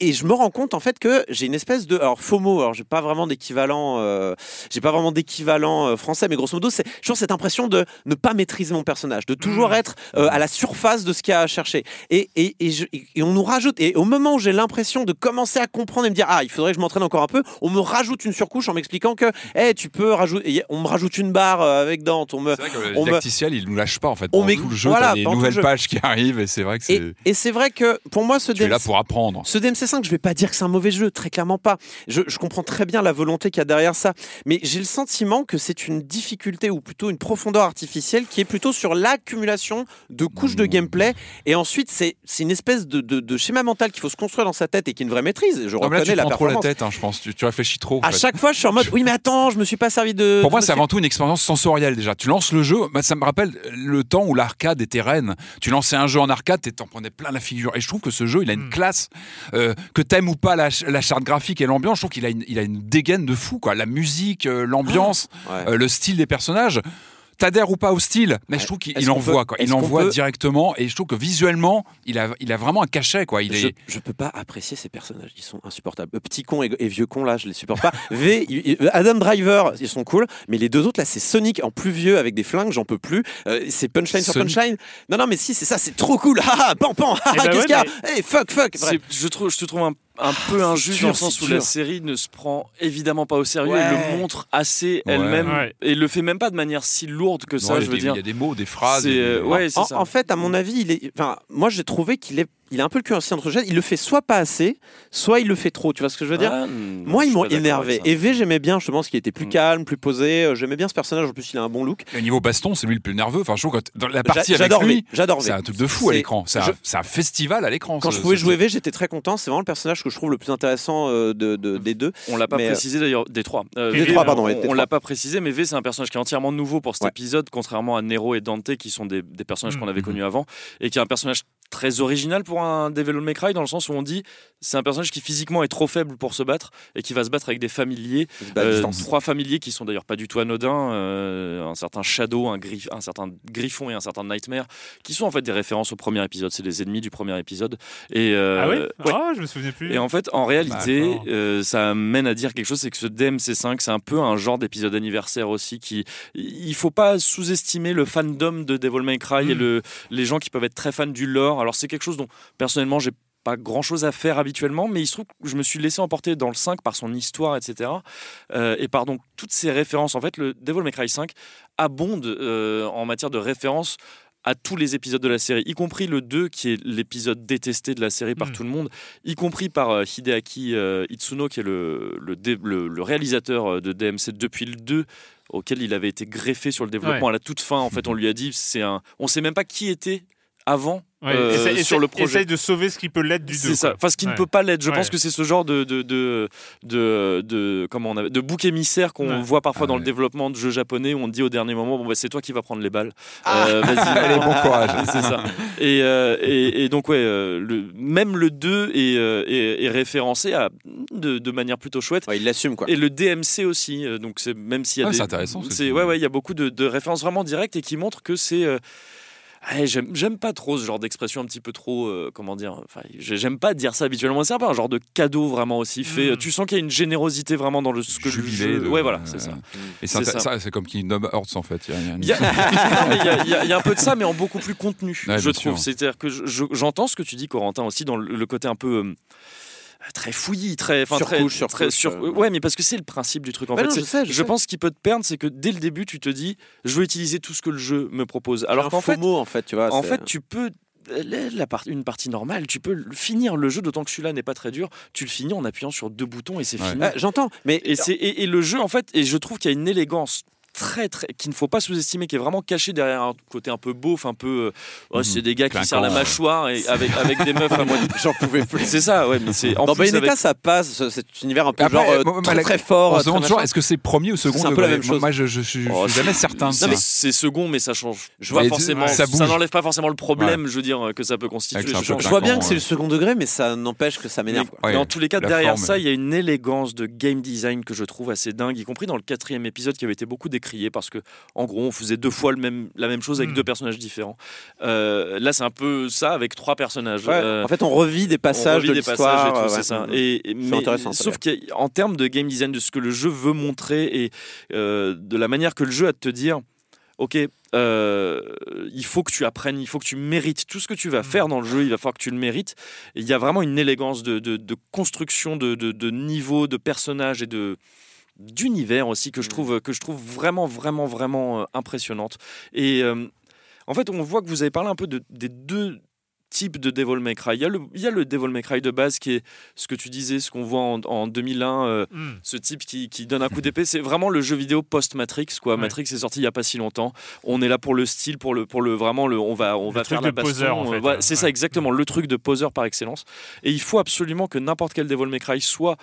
et je me rends compte en fait que j'ai une espèce de alors FOMO. Alors j'ai pas vraiment d'équivalent, euh, j'ai pas vraiment d'équivalent euh, français, mais grosso modo c'est toujours cette impression de ne pas maîtriser mon personnage, de toujours Mmh. être euh, à la surface de ce qu'il y a à chercher. Et, et, et, je- et on nous rajoute. Et au moment où j'ai l'impression de commencer à comprendre et me dire ah il faudrait que je m'entraîne encore un peu, on me rajoute une surcouche en m'expliquant que eh tu peux rajouter. On me rajoute une barre avec Dante. On me c'est vrai que le on me- didacticiel, il nous lâche pas en fait. On m'ex- tout le jeu, voilà, le jeu. pages qui arrivent et c'est vrai que c'est. et c'est vrai que pour moi ce Tu es là DMC pour apprendre. ce DMC5, je vais pas dire que c'est un mauvais jeu, très clairement pas. Je, je comprends très bien la volonté qu'il y a derrière ça, mais j'ai le sentiment que c'est une difficulté ou plutôt une profondeur artificielle qui est plutôt sur l'accumulation de couches de gameplay. Et ensuite, c'est c'est une espèce de, de- de schéma mental qu'il faut se construire dans sa tête et qui est une vraie maîtrise. Je Non, mais là, reconnais tu la prends trop la performance. tête, hein, je pense. Tu, tu réfléchis trop. en À fait. chaque fois, je suis en mode oui, mais attends, je me suis pas servi de. Pour moi, c'est suis- avant tout une expérience sensorielle déjà. Tu lances le jeu, bah, ça me rappelle le temps où l'arcade était reine. Tu lançais un jeu en arcade, tu t'en prenais plein la figure. Et je trouve que ce jeu, il a Hmm. une classe. euh, que t'aimes ou pas la, la charte graphique et l'ambiance, je trouve qu'il a une, il a une dégaine de fou. Quoi. La musique, euh, l'ambiance, Ouais. euh, le style des personnages. T'adhères ou pas au style, mais je trouve qu'il envoie. peut- Quoi. Il envoie peut- directement. Et je trouve que visuellement, il a, il a vraiment un cachet. Quoi. Il Je, est... je peux pas apprécier ces personnages, ils sont insupportables. Euh, Petit con et, et vieux con là, je les supporte pas. v, Adam Driver, ils sont cool, mais les deux autres là, c'est Sonic en plus vieux avec des flingues, j'en peux plus. Euh, c'est punchline sur Sonic. punchline. Non non, mais si c'est ça, c'est trop cool. Ah ah, pan pan. Ah, Eh ben qu'est-ce qu'il y a Hey, fuck fuck. Bref. C'est- Je, trouve, je te trouve un, un peu injuste dur, dans le sens où la série ne se prend évidemment pas au sérieux Ouais. et le montre assez Ouais. elle-même Ouais. et le fait même pas de manière si lourde que ça, je il y a veux des- dire. Il y a des mots, des phrases. C'est, des- euh, en, ça. en fait, à mon avis, il est. Enfin, moi, j'ai trouvé qu'il est. Il a un peu le cul ainsi entre jets. Il le fait soit pas assez, soit il le fait trop. Tu vois ce que je veux dire? Ah, hmm, Moi, je ils m'ont énervé. Et V, j'aimais bien justement ce qui était plus Mm. calme, plus posé. Euh, J'aimais bien ce personnage. En plus, il a un bon look. Et au niveau baston, c'est lui le plus nerveux. Enfin, je trouve que dans la partie avec J'adore lui, V. J'adore c'est un truc de fou à l'écran. C'est je- un, festival à l'écran. Quand ce- je pouvais jouer. V, j'étais très content. C'est vraiment le personnage que je trouve le plus intéressant euh, de, de- des deux. On l'a pas Mais, euh, précisé d'ailleurs, des trois. Euh, Des V, trois, on- pardon, on, l'a pas précisé, mais V c'est un personnage qui est entièrement nouveau pour cet Ouais. épisode, contrairement à Nero et Dante qui sont des, des personnages qu'on avait Mhm. connus avant, et qui est un personnage très original pour un Devil May dans le sens où on dit c'est un personnage qui physiquement est trop faible pour se battre et qui va se battre avec des familiers, euh, trois familiers qui sont d'ailleurs pas du tout anodins, euh, un certain Shadow, un, Griff- un certain Griffon et un certain Nightmare, qui sont en fait des références au premier épisode, c'est les ennemis du premier épisode. Et, euh, Ah oui ouais. Ah, je me souvenais plus. Et en fait, en réalité, euh, ça mène à dire quelque chose, c'est que ce DMC5, c'est un peu un genre d'épisode anniversaire aussi. Qui, il faut pas sous-estimer le fandom de Devil May Cry et Mm. le, les gens qui peuvent être très fans du lore. Alors c'est quelque chose dont personnellement j'ai pas grand chose à faire habituellement, mais il se trouve que je me suis laissé emporter dans le 5 par son histoire, etc. Euh, et par donc toutes ces références. En fait, le Devil May Cry 5 abonde euh, en matière de références à tous les épisodes de la série, y compris le 2 qui est l'épisode détesté de la série par Mm. tout le monde, y compris par euh, Hideaki Itsuno qui est le, le, dé- le- le réalisateur de DMC depuis le 2 auquel il avait été greffé sur le développement Ouais. à la toute fin en fait on lui a dit c'est un on sait même pas qui était avant Ouais, euh, essaye- sur le projet Essaye de sauver ce qui peut l'être du 2. c'est ça. Enfin, ce qui ne peut pas l'être. Je Ouais. pense que c'est ce genre de de de de, de- comment on avait- de bouc émissaire qu'on Ouais. voit parfois Ah dans ouais. le développement de jeux japonais où on dit au dernier moment bon bah c'est toi qui vas prendre les balles. Ah. Euh, Vas-y. Allez, bon courage. c'est ça. Et, euh, et, et donc ouais, euh, le, même le 2 est, est, est référencé à, de, de manière plutôt chouette. Ouais, il l'assume quoi. Et le DMC aussi, donc c'est même s'il y a Ah, des, c'est intéressant, ce c'est ouais ouais, il y a beaucoup de, de références vraiment directes et qui montrent que c'est euh, ouais, j'aime pas trop ce genre d'expression un petit peu trop euh, comment dire enfin j'aime pas dire ça habituellement c'est un peu un genre de cadeau vraiment aussi fait Mm. tu sens qu'il y a une générosité vraiment dans le ce que Jubilé jeu- de- ouais voilà c'est ça Et c'est ça. ça, c'est comme Kingdom Hearts en fait. Il y a- il y il y, un peu de ça, mais en beaucoup plus contenu, Ouais, je trouve. C'est-à-dire que je- je- j'entends ce que tu dis, Corentin, aussi dans le, le côté un peu. euh, très fouillis, très, enfin très, Surcouche, très sur- euh. ouais, mais parce que c'est le principe du truc. En Bah fait, non, je C'est- sais, je sais. pense qu'il peut te perdre, c'est que dès le début, tu te dis, je veux utiliser tout ce que le jeu me propose. Alors qu'en fait, en fait, tu vois. en fait, tu peux la, part- une partie normale, tu peux finir le jeu, d'autant que celui-là n'est pas très dur. Tu le finis en appuyant sur deux boutons et c'est Ouais. fini. Ouais, J'entends, mais Et, c'est, et, et le jeu, en fait, et je trouve qu'il y a une élégance très très qu'il ne faut pas sous-estimer qui est vraiment cachée derrière un côté un peu beauf un peu euh, oh, Mhm. c'est des gars qui serrent la mâchoire et avec avec des meufs à moitié j'en pouvais plus. c'est ça ouais mais c'est en Dans plus Bayonetta, avec- ça passe, ce- cet univers un peu Après, genre euh, moi, très, la- très fort. On euh, se demande toujours est-ce que c'est premier ou second C'est un peu la même chose. Moi, je, je, suis Oh, jamais certain c'est, second mais ça change je vois forcément ça n'enlève pas forcément le problème je veux dire que ça peut constituer je vois bien que c'est le second degré, mais ça n'empêche que ça m'énerve. dans tous les cas, derrière ça, il y a une élégance de game design que je trouve assez dingue, y compris dans le quatrième épisode qui avait été beaucoup décrié parce que, en gros, on faisait deux fois le même, la même chose avec Mm. deux personnages différents. Euh, là, c'est un peu ça avec trois personnages. Ouais, Euh, en fait, on revit des passages revit de des passages et l'histoire. tout, euh, c'est ouais. ça. Et, et- mais- intéressant, ça, sauf qu'en termes de game design, de ce que le jeu veut montrer et euh, de la manière que le jeu a de te dire, ok, euh, il faut que tu apprennes, il faut que tu mérites tout ce que tu vas faire dans le jeu, il va falloir que tu le mérites. Et il y a vraiment une élégance de, de- de construction, de, de, de niveau, de personnages et de d'univers aussi que je trouve que je trouve vraiment vraiment vraiment euh, impressionnante et euh, en fait on voit que vous avez parlé un peu de, des deux types de Devil May Cry. Il y, a le, il y a le Devil May Cry de base qui est ce que tu disais, ce qu'on voit en, en 2001, euh, Mm. ce type qui, qui donne un coup d'épée. C'est vraiment le jeu vidéo post-Matrix. Quoi. Ouais. Matrix est sorti il y a pas si longtemps. On est là pour le style, pour le, pour le vraiment le, on va, on va faire la poseur, baston. en fait, ouais. c'est ça exactement, le truc de poseur par excellence. Et il faut absolument que n'importe quel Devil May Cry soit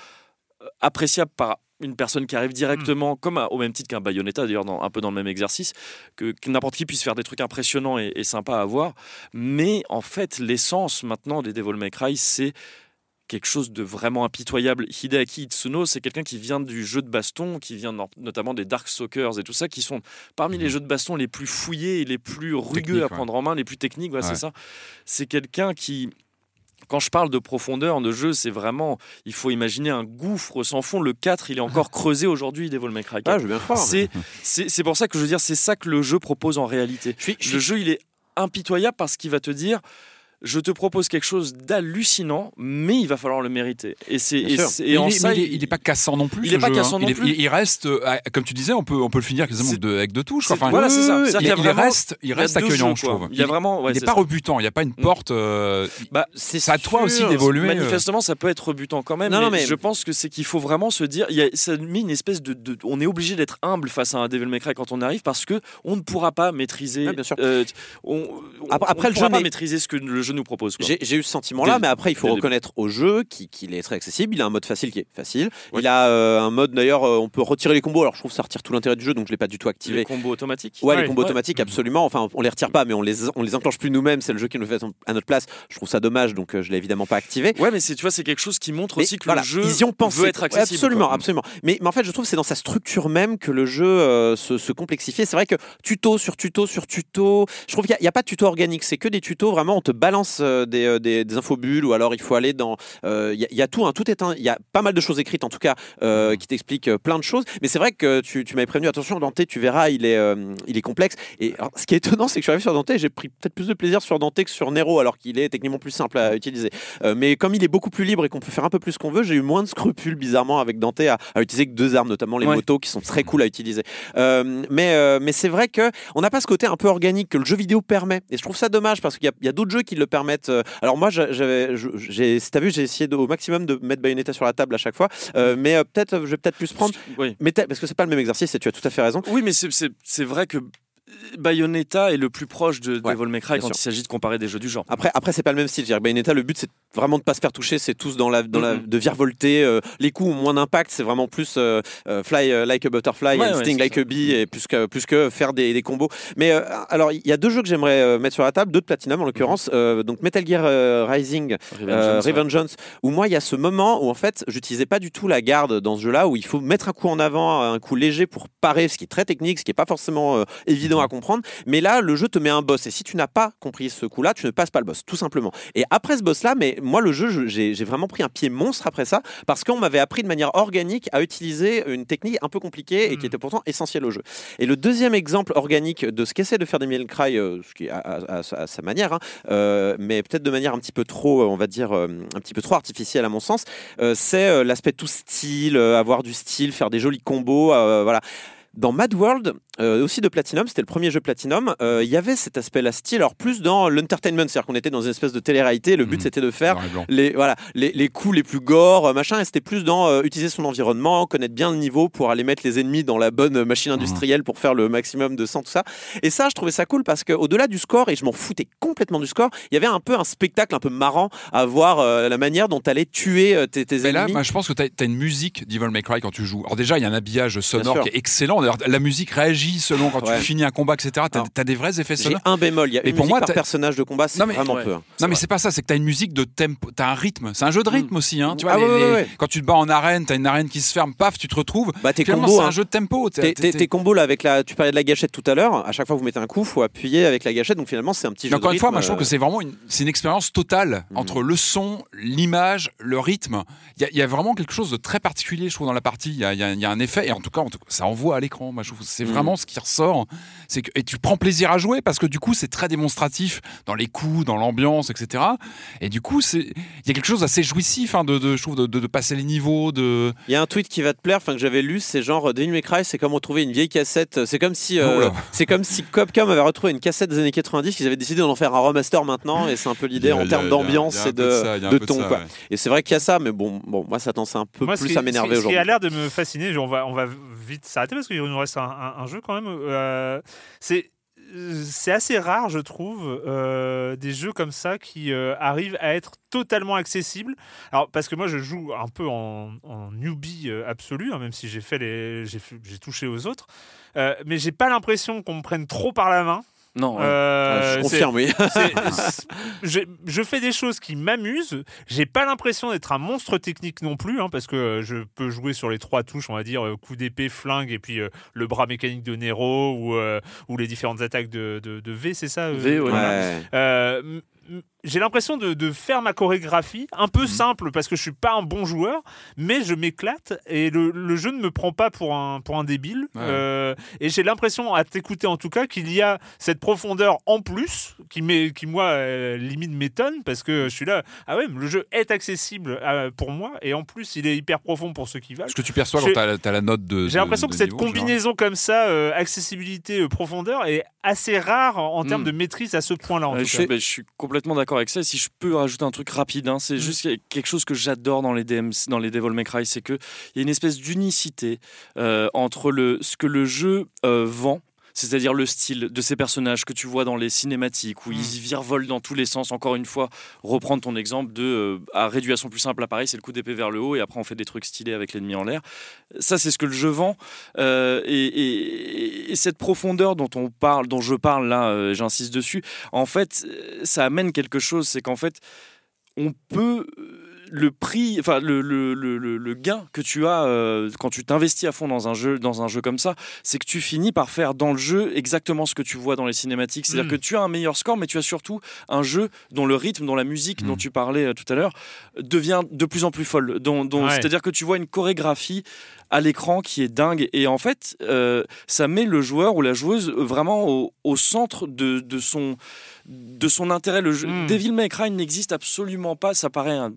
appréciable par une personne qui arrive directement, comme à- au même titre qu'un Bayonetta, d'ailleurs, dans- un peu dans le même exercice, que, que n'importe qui puisse faire des trucs impressionnants et, et sympas à voir. Mais en fait, l'essence maintenant des Devil May Cry, c'est quelque chose de vraiment impitoyable. Hideaki Itsuno, c'est quelqu'un qui vient du jeu de baston, qui vient no- notamment des Darkstalkers et tout ça, qui sont parmi les jeux de baston les plus fouillés et les plus rugueux à ouais. prendre en main, les plus techniques, Ouais. c'est ça. C'est quelqu'un qui, quand je parle de profondeur de jeu, c'est vraiment, il faut imaginer un gouffre sans fond. Le 4, il est encore creusé aujourd'hui, Devil May Cry 4. Ah, je veux bien le croire. C'est, pour ça que je veux dire, c'est ça que le jeu propose en réalité. Je suis- je Le jeu, il est impitoyable parce qu'il va te dire. Je te propose quelque chose d'hallucinant, mais il va falloir le mériter. Et c'est en il, ça, il est- il est pas cassant non plus. il ce est pas jeu, cassant hein. non il, plus. il- reste, euh, comme tu disais, on peut, on peut le finir quasiment de- avec deux touches. Enfin, voilà, c'est ça. il, vraiment- reste, il reste accueillant, jeux, je trouve. Il y a vraiment, ouais, il n'est pas ça. rebutant. Il n'y a pas une porte. euh, Bah, c'est à toi aussi d'évoluer. euh. Manifestement, ça peut être rebutant quand même. Non, mais, non, mais- je pense que c'est qu'il faut vraiment se dire, il y a, ça met une espèce de, de- on est obligé d'être humble face à un Devil May Cry quand on arrive parce que on ne pourra pas maîtriser. Après- le jeu pas n'est- maîtriser ce que le jeu nous propose. quoi. J'ai j'ai eu ce sentiment-là, mais après, il faut reconnaître au jeu qu'il qu'il est très accessible. Il a un mode facile qui est facile. Il a euh, un mode, d'ailleurs, euh, on peut retirer les combos. Alors, je trouve que ça retire tout l'intérêt du jeu, donc je l'ai pas du tout activé. Les combos automatiques? Ouais, les combos ouais. automatiques, absolument. Enfin, on les retire pas, mais on les, on les enclenche plus nous-mêmes. C'est le jeu qui nous le fait à notre place. Je trouve ça dommage, donc euh, je l'ai évidemment pas activé. Ouais, mais c'est tu vois, c'est quelque chose qui montre Mais aussi que voilà, le jeu ils y ont pensé. veut être Ouais, accessible. absolument, quoi. absolument. Mais, mais en fait, je trouve que c'est dans sa structure même que le jeu euh, se, se complexifie. C'est vrai que tuto sur tuto sur tuto, je trouve qu'il n'y a, pas de tuto organique. C'est que des tutos. Vraiment, on te balance euh, des, euh, des, des infobulles ou alors il faut aller dans. euh, Il y, a- il y a tout, hein, tout est un. Il y a pas mal de choses écrites en tout cas euh, qui t'expliquent euh, plein de choses. Mais c'est vrai que tu, tu m'avais prévenu. Attention, Dante, tu verras, il est, euh, il est complexe. Et alors, ce qui est étonnant, c'est que je suis arrivé sur Dante, et j'ai pris peut-être plus de plaisir sur Dante que sur Nero, alors qu'il est techniquement plus simple à utiliser. Euh, mais comme il est beaucoup plus libre et qu'on peut faire un peu plus ce qu'on veut, j'ai eu moins de scrupules bizarrement avec Dante à, à utiliser que deux armes, notamment les Ouais. motos qui sont très cool à utiliser. Euh, mais euh, mais c'est vrai que on n'a pas ce côté un peu organique que le jeu vidéo permet. Et je trouve ça dommage parce qu'il y a, a d'autres jeux qui le permettent. Euh, Alors moi, j'avais, j'ai, si t'as vu, j'ai essayé de- au maximum de mettre Bayonetta sur la table à chaque fois. Euh, mais euh, peut-être, je vais peut-être plus prendre. Oui. Mais parce que c'est pas le même exercice et tu as tout à fait raison. Oui, mais c'est- c'est c'est vrai que Bayonetta est le plus proche de Ouais, Devil May Cry quand sûr. il s'agit de comparer des jeux du genre. Après, après c'est pas le même style. Bayonetta, le but, c'est vraiment de pas se faire toucher. C'est tous dans la, dans la, de virevolter. euh, les coups ont moins d'impact. C'est vraiment plus euh, euh, fly euh, like a butterfly Ouais, and ouais, sting like ça. a bee et plus que, plus que faire des, des combos. Mais alors, il y a deux jeux que j'aimerais mettre sur la table, deux de Platinum en l'occurrence. Euh, donc Metal Gear Rising, Revengeance. Revengeance, où moi, il y a ce moment où en fait, j'utilisais pas du tout la garde dans ce jeu-là, où il faut mettre un coup en avant, un coup léger pour parer, ce qui est très technique, ce qui est pas forcément euh, évident à comprendre. Mais là, le jeu te met un boss. Et si tu n'as pas compris ce coup-là, tu ne passes pas le boss, tout simplement. Et après ce boss-là, mais moi, le jeu, je- j'ai vraiment pris un pied monstre après ça, parce qu'on m'avait appris de manière organique à utiliser une technique un peu compliquée et qui était pourtant essentielle au jeu. Et le deuxième exemple organique de ce qu'essaie de faire Devil May Cry, euh, ce qui est à, à- à- à sa manière, hein, euh, mais peut-être de manière un petit peu trop, euh, on va dire, un petit peu trop artificielle à mon sens, euh, c'est l'aspect tout style, avoir du style, faire des jolis combos, euh, voilà. Dans Mad World, euh, aussi de Platinum, c'était le premier jeu Platinum, euh, il y avait cet aspect-là style, alors plus dans l'entertainment, c'est-à-dire qu'on était dans une espèce de télé-réalité, le but Mhm. c'était de faire les, voilà, les, les coups les plus gore, euh, machin, et c'était plus dans euh, utiliser son environnement, connaître bien le niveau pour aller mettre les ennemis dans la bonne euh, machine industrielle pour faire le maximum de sang, tout ça. Et ça, je trouvais ça cool parce qu'au-delà du score, et je m'en foutais complètement du score, il y avait un peu un spectacle un peu marrant à voir euh, la manière dont tu allais tuer euh, tes, tes Mais là, ennemis. moi, je pense que tu as, une musique Devil May Cry quand tu joues. Alors déjà, il y a un habillage sonore qui est excellent. La musique réagit selon quand Ouais. tu finis un combat, etc. Tu as, Alors, des vrais effets sonores. un bémol, il y a Et une pour moi, par t'as- personnage de combat, c'est vraiment Ouais. peu. hein. Non mais c'est pas ça, c'est que t'as une musique de tempo, t'as un rythme, c'est un jeu de rythme aussi. Hein. Tu vois, Ah les- ouais, ouais, les- ouais. quand tu te bats en arène, t'as une arène qui se ferme, paf, tu te retrouves. Bah, tes Finalement, combos, c'est un hein. jeu de tempo. T'es- combos là avec la, tu parlais de la gâchette tout à l'heure. À chaque fois que vous mettez un coup, faut appuyer avec la gâchette. Donc finalement, c'est un petit jeu. encore une fois, moi je trouve que euh, c'est vraiment une, c'est une expérience totale Mhm. entre le son, l'image, le rythme. Il y, a- vraiment quelque chose de très particulier, je trouve, dans la partie. Il y a, un effet, et en tout cas, ça envoie à l'écran. C'est Mhm. vraiment ce qui ressort, c'est que et tu prends plaisir à jouer parce que du coup c'est très démonstratif dans les coups, dans l'ambiance, etc. Et du coup c'est il y a quelque chose d'assez jouissif, hein, de, de, je trouve, de, de, de passer les niveaux, de. Il y a un tweet qui va te plaire, enfin que j'avais lu, c'est genre Devil May Cry, c'est comme retrouver une vieille cassette. C'est comme si, euh, c'est comme si Capcom avait retrouvé une cassette des années 90, qu'ils avaient décidé d'en faire un remaster maintenant, et c'est un peu l'idée a- en termes d'ambiance et de, ça, de ton ça, quoi. ouais. Et c'est vrai qu'il y a ça, mais bon, bon, moi ça tendance un peu Moi, plus à m'énerver qui- Ce qui aujourd'hui. a l'air de me fasciner, on va, on va vite s'arrêter parce qu'il nous reste un, jeu quand même. euh, c'est c'est assez rare, je trouve, euh, des jeux comme ça qui euh, arrivent à être totalement accessibles. Alors, parce que moi, je joue un peu en, en newbie absolu, hein, même si j'ai fait les, j'ai touché aux autres, mais j'ai pas l'impression qu'on me prenne trop par la main. Non. Euh, Ouais, je confirme, oui. je, je fais des choses qui m'amusent. J'ai pas l'impression d'être un monstre technique non plus, hein, parce que euh, je peux jouer sur les trois touches, on va dire euh, coup d'épée, flingue, et puis euh, le bras mécanique de Nero ou, euh, ou les différentes attaques de, de- de V, c'est ça euh, V, ouais. voilà. Ouais. J'ai l'impression de, de faire ma chorégraphie un peu simple parce que je suis pas un bon joueur, mais je m'éclate et le, le jeu ne me prend pas pour un, pour un débile. Ouais. Euh, et j'ai l'impression, à t'écouter en tout cas, qu'il y a cette profondeur en plus qui, qui moi, euh, limite m'étonne parce que je suis là. Ah ouais, le jeu est accessible euh, pour moi et en plus, il est hyper profond pour ceux qui veulent. Ce que tu perçois quand t'as as la note de. J'ai l'impression que de cette niveau, genre. combinaison comme ça, euh, accessibilité, euh, profondeur, est assez rare en, en termes Mm. de maîtrise à ce point-là. bah, je suis complètement d'accord avec ça. Et si je peux rajouter un truc rapide, hein, c'est Mm. juste quelque chose que j'adore dans les DMC, dans les Devil May Cry, c'est qu'il y a une espèce d'unicité euh, entre le, ce que le jeu euh, vend. C'est-à-dire le style de ces personnages que tu vois dans les cinématiques où ils virevolent dans tous les sens. Encore une fois, reprendre ton exemple de euh, à réduction plus simple, appareil, c'est le coup d'épée vers le haut et après on fait des trucs stylés avec l'ennemi en l'air. Ça, c'est ce que le jeu vend. Euh, et, et- et cette profondeur dont on parle, dont je parle là, euh, j'insiste dessus. En fait, ça amène quelque chose, c'est qu'en fait, on peut le prix, enfin le, le, le, gain que tu as euh, quand tu t'investis à fond dans un jeu, dans un jeu comme ça, c'est que tu finis par faire dans le jeu exactement ce que tu vois dans les cinématiques. C'est-à-dire Mm. que tu as un meilleur score, mais tu as surtout un jeu dont le rythme, dont la musique dont tu parlais euh, tout à l'heure devient de plus en plus folle. Dont, dont- Ouais. C'est-à-dire que tu vois une chorégraphie à l'écran qui est dingue. Et en fait, euh, ça met le joueur ou la joueuse vraiment au, au centre de, de son, de son intérêt. Le jeu, Mm. Devil May Cry n'existe absolument pas. Ça paraît un-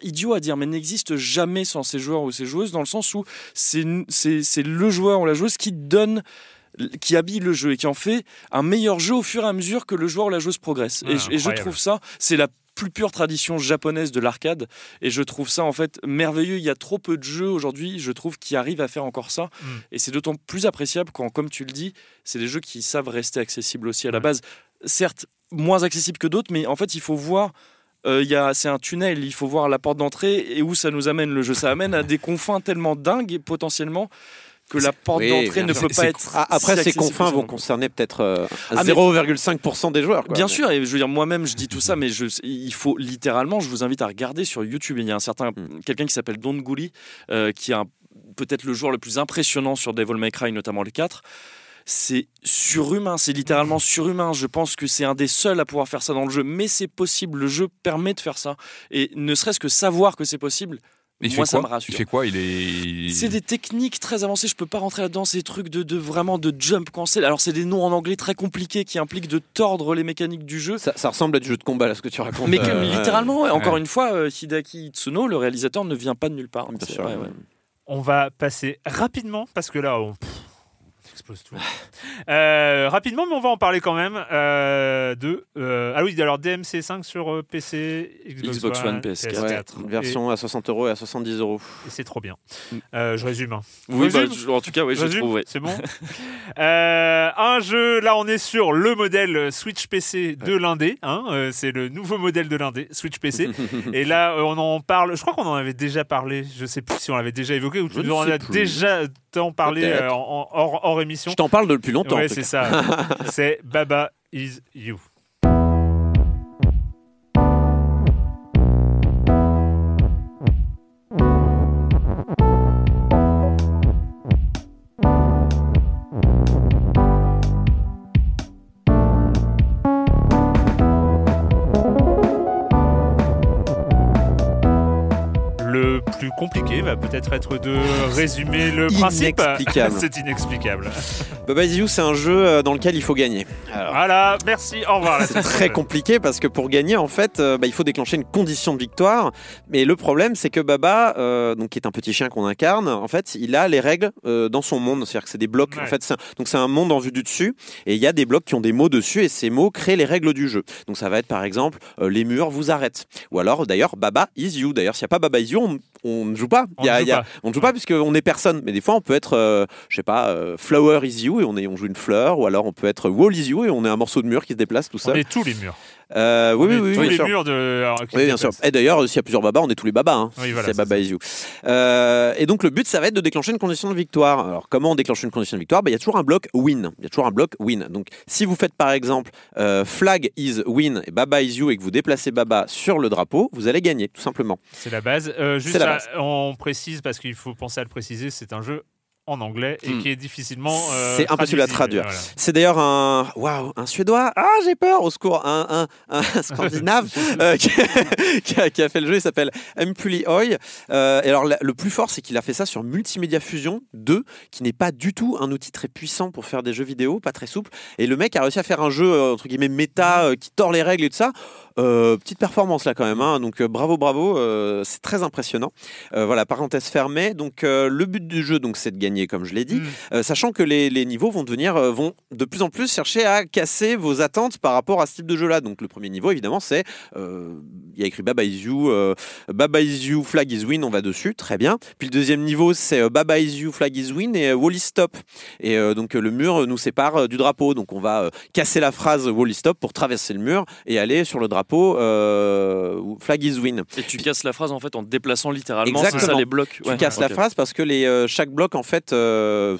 idiot à dire, mais n'existe jamais sans ces joueurs ou ces joueuses, dans le sens où c'est le joueur ou la joueuse qui donne qui habille le jeu et qui en fait un meilleur jeu au fur et à mesure que le joueur ou la joueuse progresse. Ah, et, je- et je trouve ça, c'est la plus pure tradition japonaise de l'arcade et je trouve ça en fait merveilleux. Il y a trop peu de jeux aujourd'hui, je trouve, qui arrivent à faire encore ça Mm. et c'est d'autant plus appréciable quand, comme tu le dis, c'est des jeux qui savent rester accessibles aussi à la base. Certes, moins accessibles que d'autres, mais en fait, il faut voir. euh, il y a- c'est un tunnel, il faut voir la porte d'entrée et où ça nous amène le jeu. Ça amène à des confins tellement dingues potentiellement que la porte Oui, d'entrée ne sûr. peut pas être. Après, ces confins vont concerner peut-être euh, Ah, 0,5% des joueurs. quoi. Bien Mais- sûr, et je veux dire, moi-même, je dis tout ça, mais je, il faut littéralement, je vous invite à regarder sur YouTube. Il y a un certain, Mm. quelqu'un qui s'appelle Don Gully, euh, qui est un- peut-être le joueur le plus impressionnant sur Devil May Cry, notamment les 4. C'est surhumain, c'est littéralement surhumain. Je pense que c'est un des seuls à pouvoir faire ça dans le jeu, mais c'est possible. Le jeu permet de faire ça. Et ne serait-ce que savoir que c'est possible, il moi, fait ça quoi me rassure. Il fait quoi Il est. C'est des techniques très avancées. Je peux pas rentrer là-dedans. C'est des trucs de, de vraiment de jump cancel. Alors c'est des noms en anglais très compliqués qui impliquent de tordre les mécaniques du jeu. Ça, ça ressemble à du jeu de combat, là, ce que tu racontes. Mais Euh, littéralement, ouais. encore ouais. une fois, euh, Hideki Tsuno, le réalisateur, ne vient pas de nulle part. Bien sûr. ouais. On va passer rapidement parce que là, on, pff, on explose tout. Euh, rapidement, mais on va en parler quand même. euh, de, euh, ah oui, alors DMC5 sur euh, PC, Xbox, Xbox One, PS4. Ouais, PS4. une version à 60 euros et à 70 euros. Et, et c'est trop bien. Euh, je résume. hein. Oui, bah, Résume je- en tout cas, oui, je trouve. ouais. C'est bon. Euh, un jeu, là on est sur le modèle Switch PC de l'Indé. hein, euh, c'est le nouveau modèle de l'Indé, Switch PC. Et là euh, on en parle, je crois qu'on en avait déjà parlé, je sais plus si on l'avait déjà évoqué ou tu en as déjà tant parlé euh, en, en- hors, hors émission. Je t'en parle depuis longtemps. Ouais, ça. c'est Baba is you. Peut-être être de résumer le principe. Inexplicable. C'est inexplicable. Baba Is You, c'est un jeu euh, dans lequel il faut gagner. Alors, Voilà, merci, au revoir. c'est très compliqué parce que pour gagner, en fait, euh, bah, il faut déclencher une condition de victoire. Mais le problème, c'est que Baba, euh, donc qui est un petit chien qu'on incarne, en fait, il a les règles euh, dans son monde. C'est-à-dire que c'est des blocs. Ouais. En fait, un- donc c'est un monde en vue du dessus, et il y a des blocs qui ont des mots dessus, et ces mots créent les règles du jeu. Donc ça va être par exemple, euh, les murs vous arrêtent. Ou alors, d'ailleurs, Baba is you. D'ailleurs, s'il n'y a pas Baba is you, on, on ne joue pas. On Il y a- ne joue il y a- pas. on ne joue pas puisqu'on est personne. Mais des fois, on peut être, euh, je sais pas, euh, Flower is you et on, est, on joue une fleur. Ou alors on peut être Wall is you et on est un morceau de mur qui se déplace tout On seul. est tous les murs. Euh, oui, oui, oui, tous bien les sûr. murs de. alors, Oui, bien sûr. Et d'ailleurs, s'il y a plusieurs babas, on est tous les babas. hein. Oui, voilà, c'est Baba is you. Euh, et donc, le but, ça va être de déclencher une condition de victoire. Alors, comment on déclenche une condition de victoire? Bah, Il y a toujours un bloc win. Il y a toujours un bloc win. Donc, si vous faites par exemple euh, flag is win et Baba is you et que vous déplacez Baba sur le drapeau, vous allez gagner, tout simplement. C'est la base. Euh, juste la on précise parce qu'il faut penser à le préciser, c'est un jeu en anglais et Hmm. qui est difficilement. euh, C'est impossible à traduire. Voilà. C'est d'ailleurs un waouh, un suédois. Ah, j'ai peur, au secours, un, un, un scandinave euh, qui, qui a, qui a fait le jeu. Il s'appelle Empuli Hoy. Euh, et alors, le plus fort, c'est qu'il a fait ça sur Multimedia Fusion 2, qui n'est pas du tout un outil très puissant pour faire des jeux vidéo, pas très souple. Et le mec a réussi à faire un jeu entre guillemets méta qui tord les règles et tout ça. Euh, petite performance là quand même, hein. donc euh, bravo bravo, euh, c'est très impressionnant. Voilà, parenthèse fermée. Donc le but du jeu, donc c'est de gagner comme je l'ai dit, Mm. sachant que les, les niveaux vont devenir, vont de plus en plus chercher à casser vos attentes par rapport à ce type de jeu-là. Donc le premier niveau, évidemment, c'est, il y a écrit Baba is you, Baba is you, flag is win, on va dessus, très bien. Puis le deuxième niveau, c'est Baba is you, flag is win et Wally stop. Et donc le mur nous sépare du drapeau, donc on va casser la phrase Wally stop pour traverser le mur et aller sur le drapeau euh, flag is win. Et tu casses la phrase en fait en te déplaçant littéralement. C'est ça Exactement. les blocs. Tu Ouais, casses la phrase parce que les, euh, chaque bloc, en fait, euh,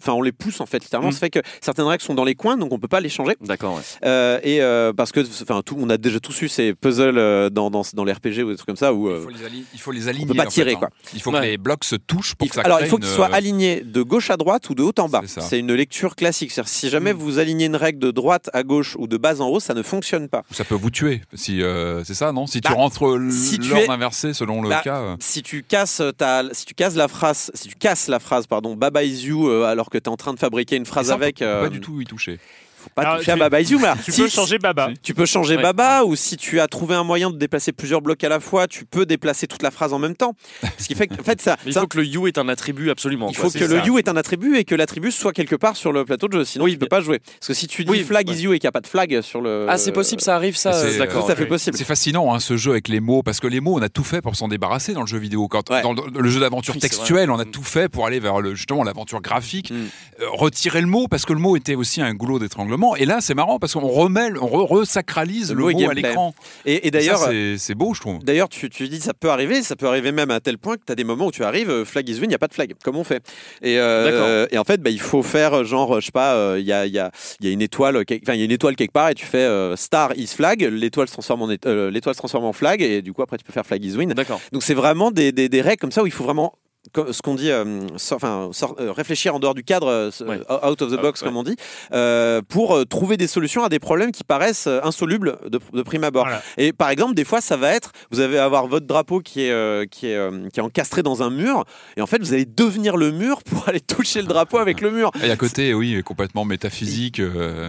enfin, on les pousse, en fait, littéralement. Mm. Ça fait que certaines règles sont dans les coins, donc on peut pas les changer. D'accord, ouais. Euh, et euh, parce que, enfin, tout, on a déjà tous eu ces puzzles dans, dans, dans les RPG ou des trucs comme ça où. euh, Il faut les, il faut les aligner. peut pas en fait, tirer, hein. quoi. Il faut Ouais. que les blocs se touchent pour il que ça alors, crée il faut qu'ils une, soient alignés de gauche à droite ou de haut en bas. C'est une lecture classique. C'est-à-dire, si jamais Mm. vous alignez une règle de droite à gauche ou de bas en haut, ça ne fonctionne pas. Ça peut vous tuer. Si euh, c'est ça, non Si tu Bah, rentres si tu l'ordre es- inversé selon le Bah, cas. euh, si tu casses ta, si tu casses la phrase, si tu casses la phrase, pardon, Baba is you, euh, alors que tu es en train de fabriquer une phrase ça, peut- avec, peut euh, pas du tout y toucher. Faut pas Alors, toucher à tu- Baba is you, mais Tu si- peux changer Baba. Tu peux changer Ouais. Baba ou si tu as trouvé un moyen de déplacer plusieurs blocs à la fois, tu peux déplacer toute la phrase en même temps. Ce qui fait que, en fait, ça, Mais il ça- faut que le you est un attribut absolument. il quoi, faut c'est que le ça. you est un attribut et que l'attribut soit quelque part sur le plateau de jeu. Sinon, Oui, tu peux bien- pas jouer. Parce que si tu dis Oui, flag ouais. is you et qu'il n'y a pas de flag sur le. Ah, c'est possible, ça arrive, ça. C'est, euh, D'accord. Tout à fait oui. possible. C'est fascinant hein, ce jeu avec les mots parce que les mots on a tout fait pour s'en débarrasser dans le jeu vidéo. Quand Ouais. dans le, le jeu d'aventure Oui, c'est textuel, on a tout fait pour aller vers le, justement l'aventure graphique, Mm. Euh, retirer le mot parce que le mot était aussi un goulot d'étranglement. Et là c'est marrant parce qu'on remet, on re- resacralise Le mot à l'écran. Et, d'ailleurs. c'est beau je trouve. D'ailleurs, tu, tu dis ça peut arriver, ça peut arriver même à tel point que tu as des moments où tu arrives, euh, flag is win, il n'y a pas de flag. Comment on fait et, euh, et en fait, bah, il faut faire euh, genre, je sais pas, il y, a, y, a, y a une étoile, quelque- enfin il y a une étoile quelque part et tu fais euh, star is flag, l'étoile se transforme en ét- l'étoile se transforme en flag et du coup après tu peux faire flag is win. D'accord. Donc c'est vraiment des, des, des règles comme ça où il faut vraiment ce qu'on dit, euh, enfin, euh, réfléchir en dehors du cadre, euh, Ouais. out of the Ah, box ouais. comme on dit, pour trouver des solutions à des problèmes qui paraissent insolubles de, de prime abord. Voilà. Et par exemple, des fois, ça va être, vous allez avoir votre drapeau qui est, qui est, qui est encastré dans un mur, et en fait, vous allez devenir le mur pour aller toucher le drapeau avec le mur. Et à côté, oui, complètement métaphysique.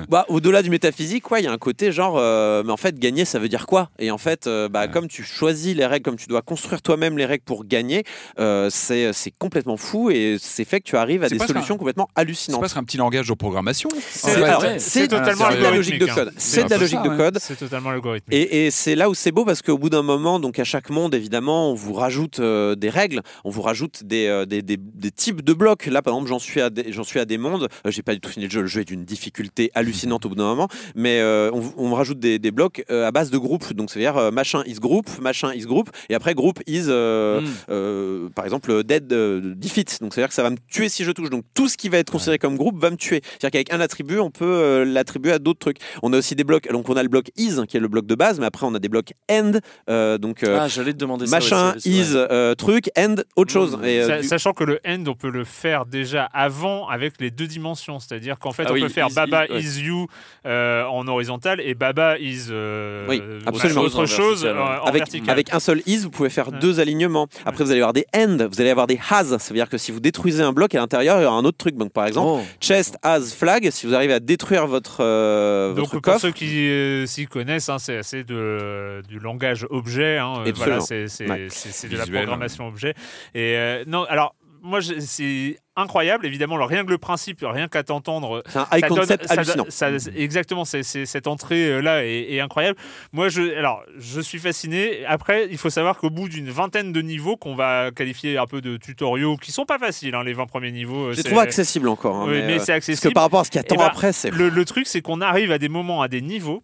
Bah, au-delà du métaphysique, il y a un côté genre, mais en fait, gagner, ça veut dire quoi? Et en fait, bah, comme tu choisis les règles, comme tu dois construire toi-même les règles pour gagner, euh, c'est c'est complètement fou et c'est fait que tu arrives à C'est des solutions complètement c'est hallucinantes. pas un petit langage de programmation. C'est c'est totalement c'est de la logique de algorithmique, code. hein. C'est de la logique ça, de ouais. code. C'est totalement algorithmique. Et, et c'est là où c'est beau parce qu'au bout d'un moment, donc à chaque monde, évidemment, on vous rajoute euh, des règles, on vous rajoute des, euh, des, des- des types de blocs. Là, par exemple, j'en suis à des, j'en suis à des mondes. Euh, J'ai pas du tout fini le jeu. Le jeu est d'une difficulté hallucinante au bout d'un moment, mais euh, on, vous- on me rajoute des, des blocs euh, à base de groupes. Donc, c'est-à-dire euh, machin is group, machin is group, et après groupe is, euh, Mm. euh, par exemple, dead euh, defeat. Donc, c'est-à-dire que ça va me tuer si je touche. Donc, tout ce qui va être considéré comme groupe va me tuer. C'est-à-dire qu'avec un attribut, on peut euh, l'attribuer à d'autres trucs. On a aussi des blocs. Donc, on a le bloc is qui est le bloc de base, mais après, on a des blocs end. euh, donc, euh, Ah, j'allais te demander ça. machin ouais, is euh, truc end autre chose. Mm. Et, euh, du- Sachant que le end, on peut le faire déjà avant avec les deux dimensions. C'est-à-dire qu'en fait, Ah on oui, peut faire is- Baba is- ouais. is you euh, en horizontal et Baba is euh, Oui, autre absolument. chose, autre En chose vertical, ouais. en avec, vertical. avec un seul is, vous pouvez faire Ouais. deux alignements. Après, vous allez avoir des end, vous allez avoir avoir des has. Ça veut dire que si vous détruisez un bloc à l'intérieur, il y aura un autre truc. Donc par exemple, Oh. chest has flag. Si vous arrivez à détruire votre, euh, Donc votre pour ceux qui euh, s'y connaissent, hein, c'est c'est de, du langage objet. Hein, euh, voilà, c'est Ouais. de la Visuel. programmation objet. Et euh, non, alors moi je- c'est incroyable. Évidemment, alors, rien que le principe, rien qu'à t'entendre, c'est un high ça donne- concept ça- hallucinant. ça- exactement, c'est, cette entrée euh, là est, est incroyable. Moi, je, alors, je suis fasciné. Après, il faut savoir qu'au bout d'une vingtaine de niveaux qu'on va qualifier un peu de tutoriaux, qui sont pas faciles, hein, les 20 premiers niveaux. euh, J'ai c'est- trouvé accessible encore. hein, Oui, mais euh, c'est Parce accessible. que par rapport à ce qui Eh attend ben, après, c'est. Le, le truc, c'est qu'on arrive à des moments, à des niveaux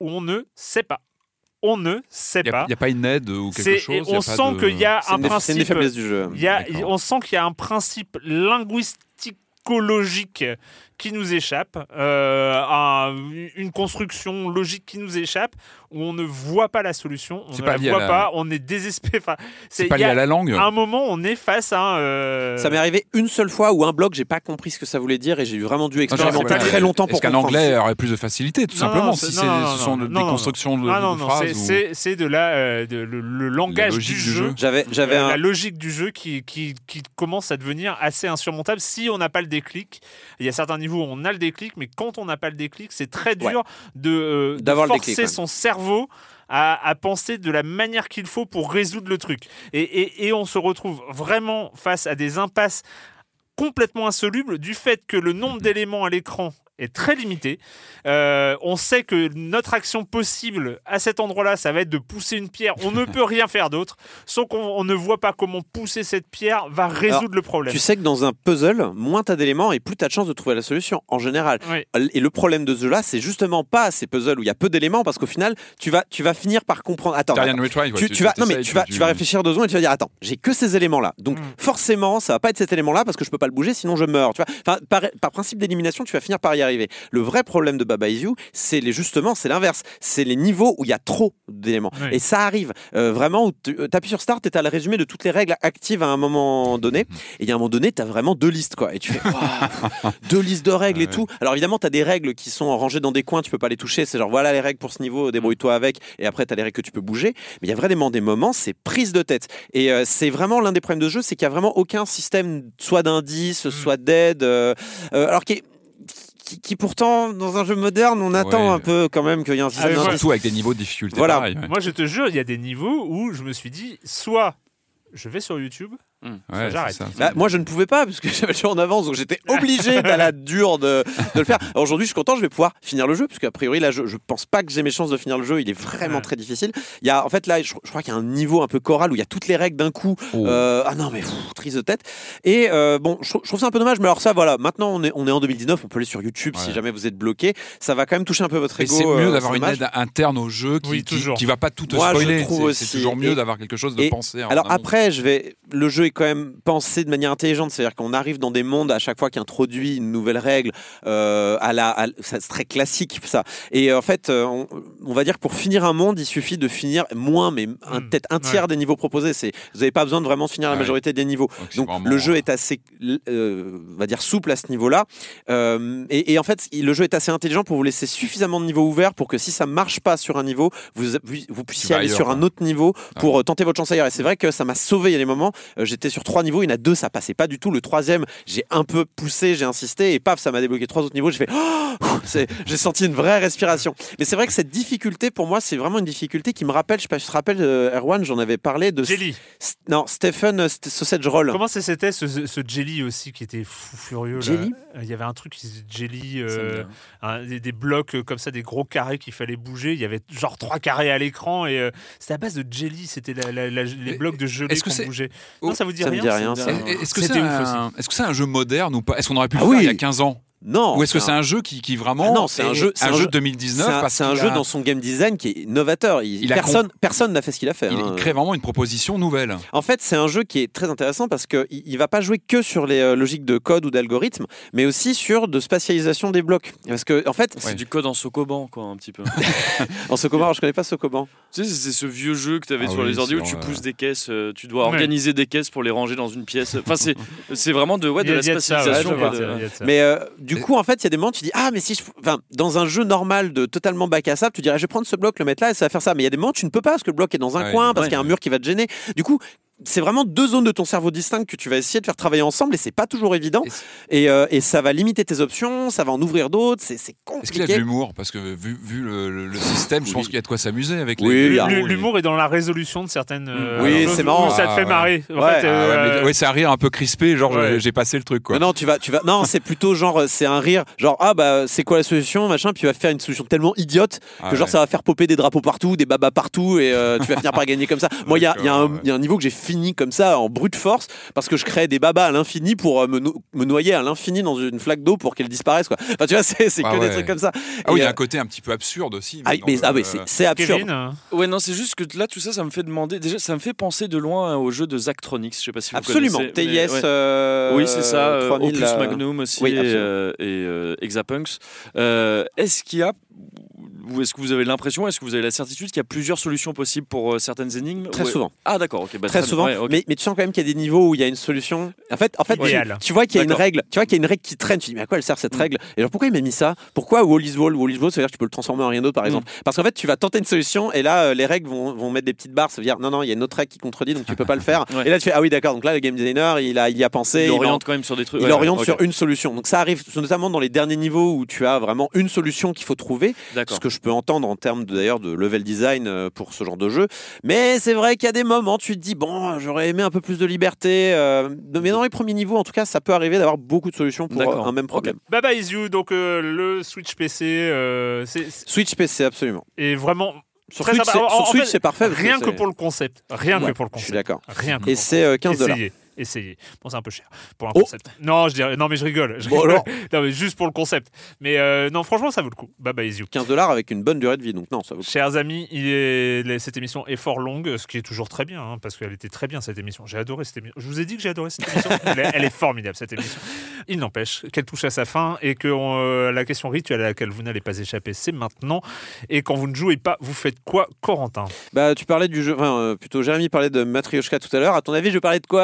où on ne sait pas. On ne sait Il n'y pas. a, pas une aide ou quelque chose on pas sent de- qu'il y a C'est un une, des- c'est une des principe. faiblesses du jeu. On sent qu'il y a un principe linguisticologique qui nous échappe, euh, un- une construction logique qui nous échappe, où on ne voit pas la solution, on ne pas la lié à voit la- pas, on est désespéré. Enfin, C'est pas lié a à la langue Un moment, on est face à un. euh, Ça m'est arrivé une seule fois où un bloc, j'ai pas compris ce que ça voulait dire et j'ai vraiment dû expérimenter très longtemps pour Est-ce qu'un comprendre. anglais aurait plus de facilité, tout Non, simplement, non, si non, ce sont non, des non, non. constructions de, Ah non, de non, phrases c'est- ou- c'est c'est de la, euh, de- le, le langage du du jeu. jeu. J'avais, j'avais Euh, un. la logique du jeu qui, qui, qui commence à devenir assez insurmontable si on n'a pas le déclic. Il y a certains niveaux où on a le déclic, mais quand on n'a pas le déclic, c'est très dur de, euh, de forcer déclic, son cerveau à, à penser de la manière qu'il faut pour résoudre le truc. Et, et- et on se retrouve vraiment face à des impasses complètement insolubles du fait que le nombre d'éléments à l'écran est très limité. Euh, on sait que notre action possible à cet endroit-là, ça va être de pousser une pierre. On ne peut rien faire d'autre, sans qu'on on ne voit pas comment pousser cette pierre va résoudre Alors, le problème. Tu sais que dans un puzzle, moins t'as d'éléments et plus t'as de chances de trouver la solution en général. Oui. Et le problème de ce jeu-là, c'est justement pas ces puzzles où il y a peu d'éléments parce qu'au final, tu vas, tu vas finir par comprendre. Attends, retry, tu, tu vas, non mais tu vas, tu vas réfléchir deux secondes et tu vas dire attends, j'ai que ces éléments-là. Donc Mm. forcément, ça va pas être cet élément-là parce que je peux pas le bouger, sinon je meurs. Tu vois. Enfin, par, par principe d'élimination, tu vas finir par y arriver. Le vrai problème de Baba Is You, c'est les justement, c'est l'inverse. C'est les niveaux où il y a trop d'éléments. Oui. Et ça arrive euh, vraiment où tu appuies sur Start et t'as le résumé de toutes les règles actives à un moment donné. Et il y a un moment donné, t'as vraiment deux listes quoi. Et tu fais deux listes de règles et tout. Alors évidemment, t'as des règles qui sont rangées dans des coins, tu peux pas les toucher. C'est genre voilà les règles pour ce niveau, débrouille-toi avec. Et après, t'as les règles que tu peux bouger. Mais il y a vraiment des moments, c'est prise de tête. Et euh, c'est vraiment l'un des problèmes de ce jeu, c'est qu'il y a vraiment aucun système, soit d'indice, soit d'aide. euh, euh, alors qui est- qui, qui pourtant, dans un jeu moderne, on attend Ouais. un peu quand même qu'il y ait un Ah, système. Surtout avec des niveaux de difficulté Voilà. pareils, ouais. Moi, je te jure, il y a des niveaux où je me suis dit, soit je vais sur YouTube, Ouais, j'arrête. c'est ça. Bah, moi, je ne pouvais pas parce que j'avais le jeu en avance, donc j'étais obligé à la dure de, de le faire. Alors, Aujourd'hui, je suis content, je vais pouvoir finir le jeu, parce qu'a priori, là, je, je pense pas que j'ai mes chances de finir le jeu. Il est vraiment Ouais. très difficile. Il y a, en fait, là, je, je crois qu'il y a un niveau un peu choral où il y a toutes les règles d'un coup. Oh. Euh, ah non, mais pff, triste de tête. Et euh, bon, je, je trouve ça un peu dommage, mais alors ça, voilà. Maintenant, on est, on est en 2019, on peut aller sur YouTube si jamais vous êtes bloqué. Ça va quand même toucher un peu votre Et ego. c'est euh, mieux d'avoir c'est une aide interne au jeu qui, Oui, qui, va pas tout te Moi, je spoiler. trouve C'est- aussi. C'est toujours mieux Et- d'avoir quelque chose de et- pensé. en Alors amont. après, je vais. Le jeu est quand même pensé de manière intelligente, c'est-à-dire qu'on arrive dans des mondes à chaque fois qu'il introduit une nouvelle règle euh, à la, à- c'est très classique ça. Et euh, en fait, euh, on, on va dire que pour finir un monde, il suffit de finir moins, mais un- Mm. peut-être un tiers Ouais. des niveaux proposés. C'est, vous n'avez pas besoin de vraiment finir la Ouais. majorité des niveaux. Donc, le jeu est assez, euh, on va dire souple à ce niveau-là. Euh, et, et en fait, le jeu est assez intelligent pour vous laisser suffisamment de niveaux ouverts pour que si ça marche pas sur un niveau, vous, vous, vous puissiez aller ailleurs, sur un autre niveau pour tenter votre chance ailleurs. Et c'est vrai que ça m'a sauvé. Il y a des moments, euh, sur trois niveaux, il y en a deux, ça passait pas du tout. Le troisième, j'ai un peu poussé, j'ai insisté et paf, ça m'a débloqué trois autres niveaux. J'ai fait, Oh j'ai senti une vraie respiration. Mais c'est vrai que cette difficulté, pour moi, c'est vraiment une difficulté qui me rappelle. Je sais pas, te rappelles, euh, Erwan, j'en avais parlé de. Jelly. Non, Stephen euh, St- Sausage Roll. Comment c'était ce, ce Jelly aussi qui était fou furieux là Jelly? Il y avait un truc qui disait Jelly, euh, un- des, des blocs euh, comme ça, des gros carrés qu'il fallait bouger. Il y avait genre trois carrés à l'écran et euh, c'était à base de Jelly. C'était les Mais blocs de gelée est-ce que qu'on bougeait. Oh, non, ça vous dit ça me dit rien, que c'est un, est-ce que c'est un jeu moderne ou pas? Est-ce qu'on aurait pu Ah le faire oui. il y a 15 ans? Non. Ou est-ce que c'est un jeu qui, qui vraiment Ah non, c'est un jeu- un un jeu de 2019 C'est un, jeu a- dans son game design qui est novateur. Il- personne personne n'a fait ce qu'il a fait. il, hein. crée vraiment une proposition nouvelle. En fait, c'est un jeu qui est très intéressant parce qu'il ne va pas jouer que sur les euh, logiques de code ou d'algorithme, mais aussi sur de spatialisation des blocs. Parce que, en fait, C'est du code en Sokoban, quoi, un petit peu. en Sokoban, alors, je connais pas Sokoban. tu sais, c'est ce vieux jeu que tu avais Ah sur oui, les ordi où tu pousses des caisses, euh, tu dois Ouais. organiser des caisses pour les ranger dans une pièce. Enfin, c'est c'est vraiment de, ouais, de la spatialisation. Mais euh, du coup, en fait, il y a des moments où tu dis Ah, mais si je. Enfin, dans un jeu normal de totalement bac à sable, tu dirais Je vais prendre ce bloc, le mettre là et ça va faire ça. Mais il y a des moments où tu ne peux pas parce que le bloc est dans un Ouais, coin, parce ouais. qu'il y a un mur qui va te gêner. Du coup, c'est vraiment deux zones de ton cerveau distinctes que tu vas essayer de faire travailler ensemble et c'est pas toujours évident. Et, euh, et ça va limiter tes options, ça va en ouvrir d'autres, c'est c'est Est-ce qu'il y a de compliqué. l'humour? Parce que vu, vu le, le- système, je pense qu'il y a de quoi s'amuser avec Oui, les. il y a- L'hu- L'humour est dans la résolution de certaines. euh, Oui, c'est marrant. Ça te Ah, fait marrer. En Ouais. fait, Ah ouais, euh, mais- ouais, c'est un rire un peu crispé, genre Ouais. j'ai- passé le truc quoi. Non, non, tu vas, tu vas. Non, c'est plutôt genre, euh, c'est un rire, genre ah bah c'est quoi la solution, machin, puis tu vas faire une solution tellement idiote que Ah genre ouais. ça va faire popper des drapeaux partout, des babas partout, et euh, tu vas finir par gagner comme ça. Moi, il y a, il y, a un- D'accord, il y a un niveau que j'ai comme ça en brute force parce que je crée des babas à l'infini pour euh, me, no- me noyer à l'infini dans une flaque d'eau pour qu'elles disparaissent quoi. Enfin, tu vois, c'est c'est Ah que des trucs comme ça. Ah oui, il y a euh, un côté un petit peu absurde aussi. ah, mais, le- ah oui, c'est- c'est absurde. Kevin, euh, Ouais, non, c'est juste que là, tout ça, ça me fait demander. Déjà, ça me fait penser de loin au jeu de Zachtronics. Je sais pas si vous Absolument. connaissez. TIS. mais- ouais. euh, Oui, c'est ça. euh, 3000, Opus euh, Magnum aussi oui, et, euh, et euh, Exapunks. Euh, est-ce qu'il y a, est-ce que vous avez l'impression, est-ce que vous avez la certitude qu'il y a plusieurs solutions possibles pour euh, certaines énigmes Très Ouais. souvent. Ah d'accord, ok. bah, très souvent. Ouais, mais, mais tu sens quand même qu'il y a des niveaux où il y a une solution. En fait, en fait, tu, vois qu'il y a une règle. Tu vois qu'il y a une règle qui traîne. Tu dis mais à quoi elle sert cette règle? Et genre pourquoi il m'a mis ça? Pourquoi Wall is Wall? Wall is Wall, ça veut dire que tu peux le transformer en rien d'autre par exemple. Parce qu'en fait, tu vas tenter une solution et là, euh, les règles vont, vont mettre des petites barres. Ça veut dire non non, il y a une autre règle qui contredit, donc tu peux pas le faire. Ouais. Et là, tu fais ah oui d'accord. Donc là, le game designer, il a il y a pensé. il en- oriente quand même sur des trucs. il oriente sur une solution. Donc ça arrive notamment dans les derniers niveaux où tu as vraiment une solution qu'il faut trouver. D'accord. Ce que je peux entendre en termes d'ailleurs de level design euh, pour ce genre de jeu. Mais c'est vrai qu'il y a des moments, tu te dis, bon, j'aurais aimé un peu plus de liberté. euh, mais dans les premiers niveaux, en tout cas, ça peut arriver d'avoir beaucoup de solutions pour euh, un même problème. Bye Bye Is You, donc euh, le Switch PC, euh, c'est Switch PC, absolument. est vraiment. Sur Switch, c'est- parfait. Rien que pour le concept. Rien Ouais, que pour le je suis concept. d'accord. Rien que Et c'est euh, 15 dollars. Essayez. Bon, c'est un peu cher pour un Oh. concept. Non, je dirais, non, mais je rigole. je Bon, rigole. alors non, mais juste pour le concept. Mais euh, non, franchement, ça vaut le coup. Bye bye is you. 15 dollars avec une bonne durée de vie, donc non, ça vaut. Chers amis, il est- les- cette émission est fort longue, ce qui est toujours très bien, hein, parce qu'elle était très bien cette émission. J'ai adoré cette émission. Je vous ai dit que j'ai adoré cette émission. elle, est, elle est formidable cette émission. Il n'empêche qu'elle touche à sa fin et que euh, la question rituelle à laquelle vous n'allez pas échapper, c'est maintenant. Et quand vous ne jouez pas, vous faites quoi, Corentin? Bah, tu parlais du jeu, enfin, euh, plutôt Jérémy parlait de Matryoshka tout à l'heure. À ton avis, je parlais de quoi,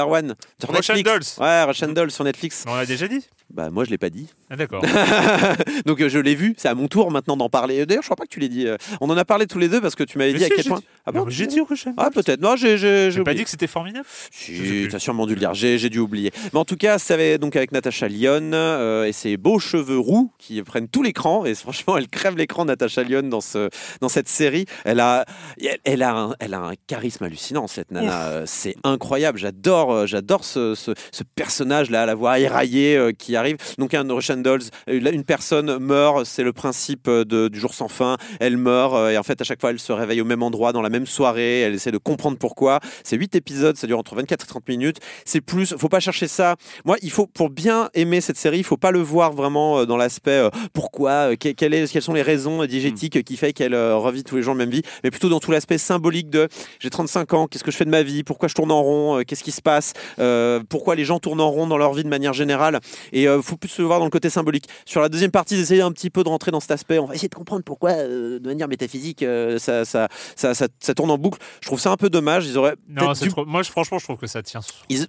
Erwan Sur Russian Netflix. Dolls. Ouais, Russian Dolls sur Netflix. On l'a déjà dit Bah, moi, je l'ai pas dit. Ah, D'accord. Donc euh, je l'ai vu, c'est à mon tour maintenant d'en parler. D'ailleurs, je crois pas que tu l'ais dit. euh, On en a parlé tous les deux parce que tu m'avais Mais dit à si, quel j'ai point. dit. Ah Non, bon J'ai dit Russian Ah peut-être. Non, j'ai j'ai J'ai pas oublié. dit que c'était formidable Si, t'as sûrement dû le dire. J'ai j'ai dû oublier. Mais en tout cas, ça avait donc avec Natasha Lyon euh, et ses beaux cheveux roux qui prennent tout l'écran. Et franchement, elle crève l'écran, Natasha Lyon, dans ce dans cette série. Elle a elle, elle a un, elle a un charisme hallucinant cette nana. Euh, C'est incroyable. J'adore euh, j'adore ce, ce, ce personnage là, la voix éraillée euh, qui arrive. Donc un Russian Dolls. euh, Une personne meurt. C'est le principe euh, de- du jour sans fin. Elle meurt euh, et en fait à chaque fois elle se réveille au même endroit dans la même soirée. Elle essaie de comprendre pourquoi. C'est 8 épisodes, ça dure entre 24 et 30 minutes. C'est plus, faut pas chercher ça. Moi, il faut pour bien aimer cette série, il faut pas le voir vraiment dans l'aspect pourquoi, que- quelle est- quelles sont les raisons diégétiques qui fait qu'elle revit tous les jours la même vie, mais plutôt dans tout l'aspect symbolique de j'ai 35 ans, qu'est-ce que je fais de ma vie, pourquoi je tourne en rond, qu'est-ce qui se passe, euh, pourquoi les gens tournent en rond dans leur vie de manière générale? Et euh, faut plus le voir dans le côté symbolique. Sur la deuxième partie, d'essayer un petit peu de rentrer dans cet aspect. On va essayer de comprendre pourquoi, euh, de manière métaphysique, euh, ça, ça, ça, tourne en boucle. Je trouve ça un peu dommage. Ils auraient Non, peut-être c'est dû trop- moi je- franchement, je trouve que ça tient.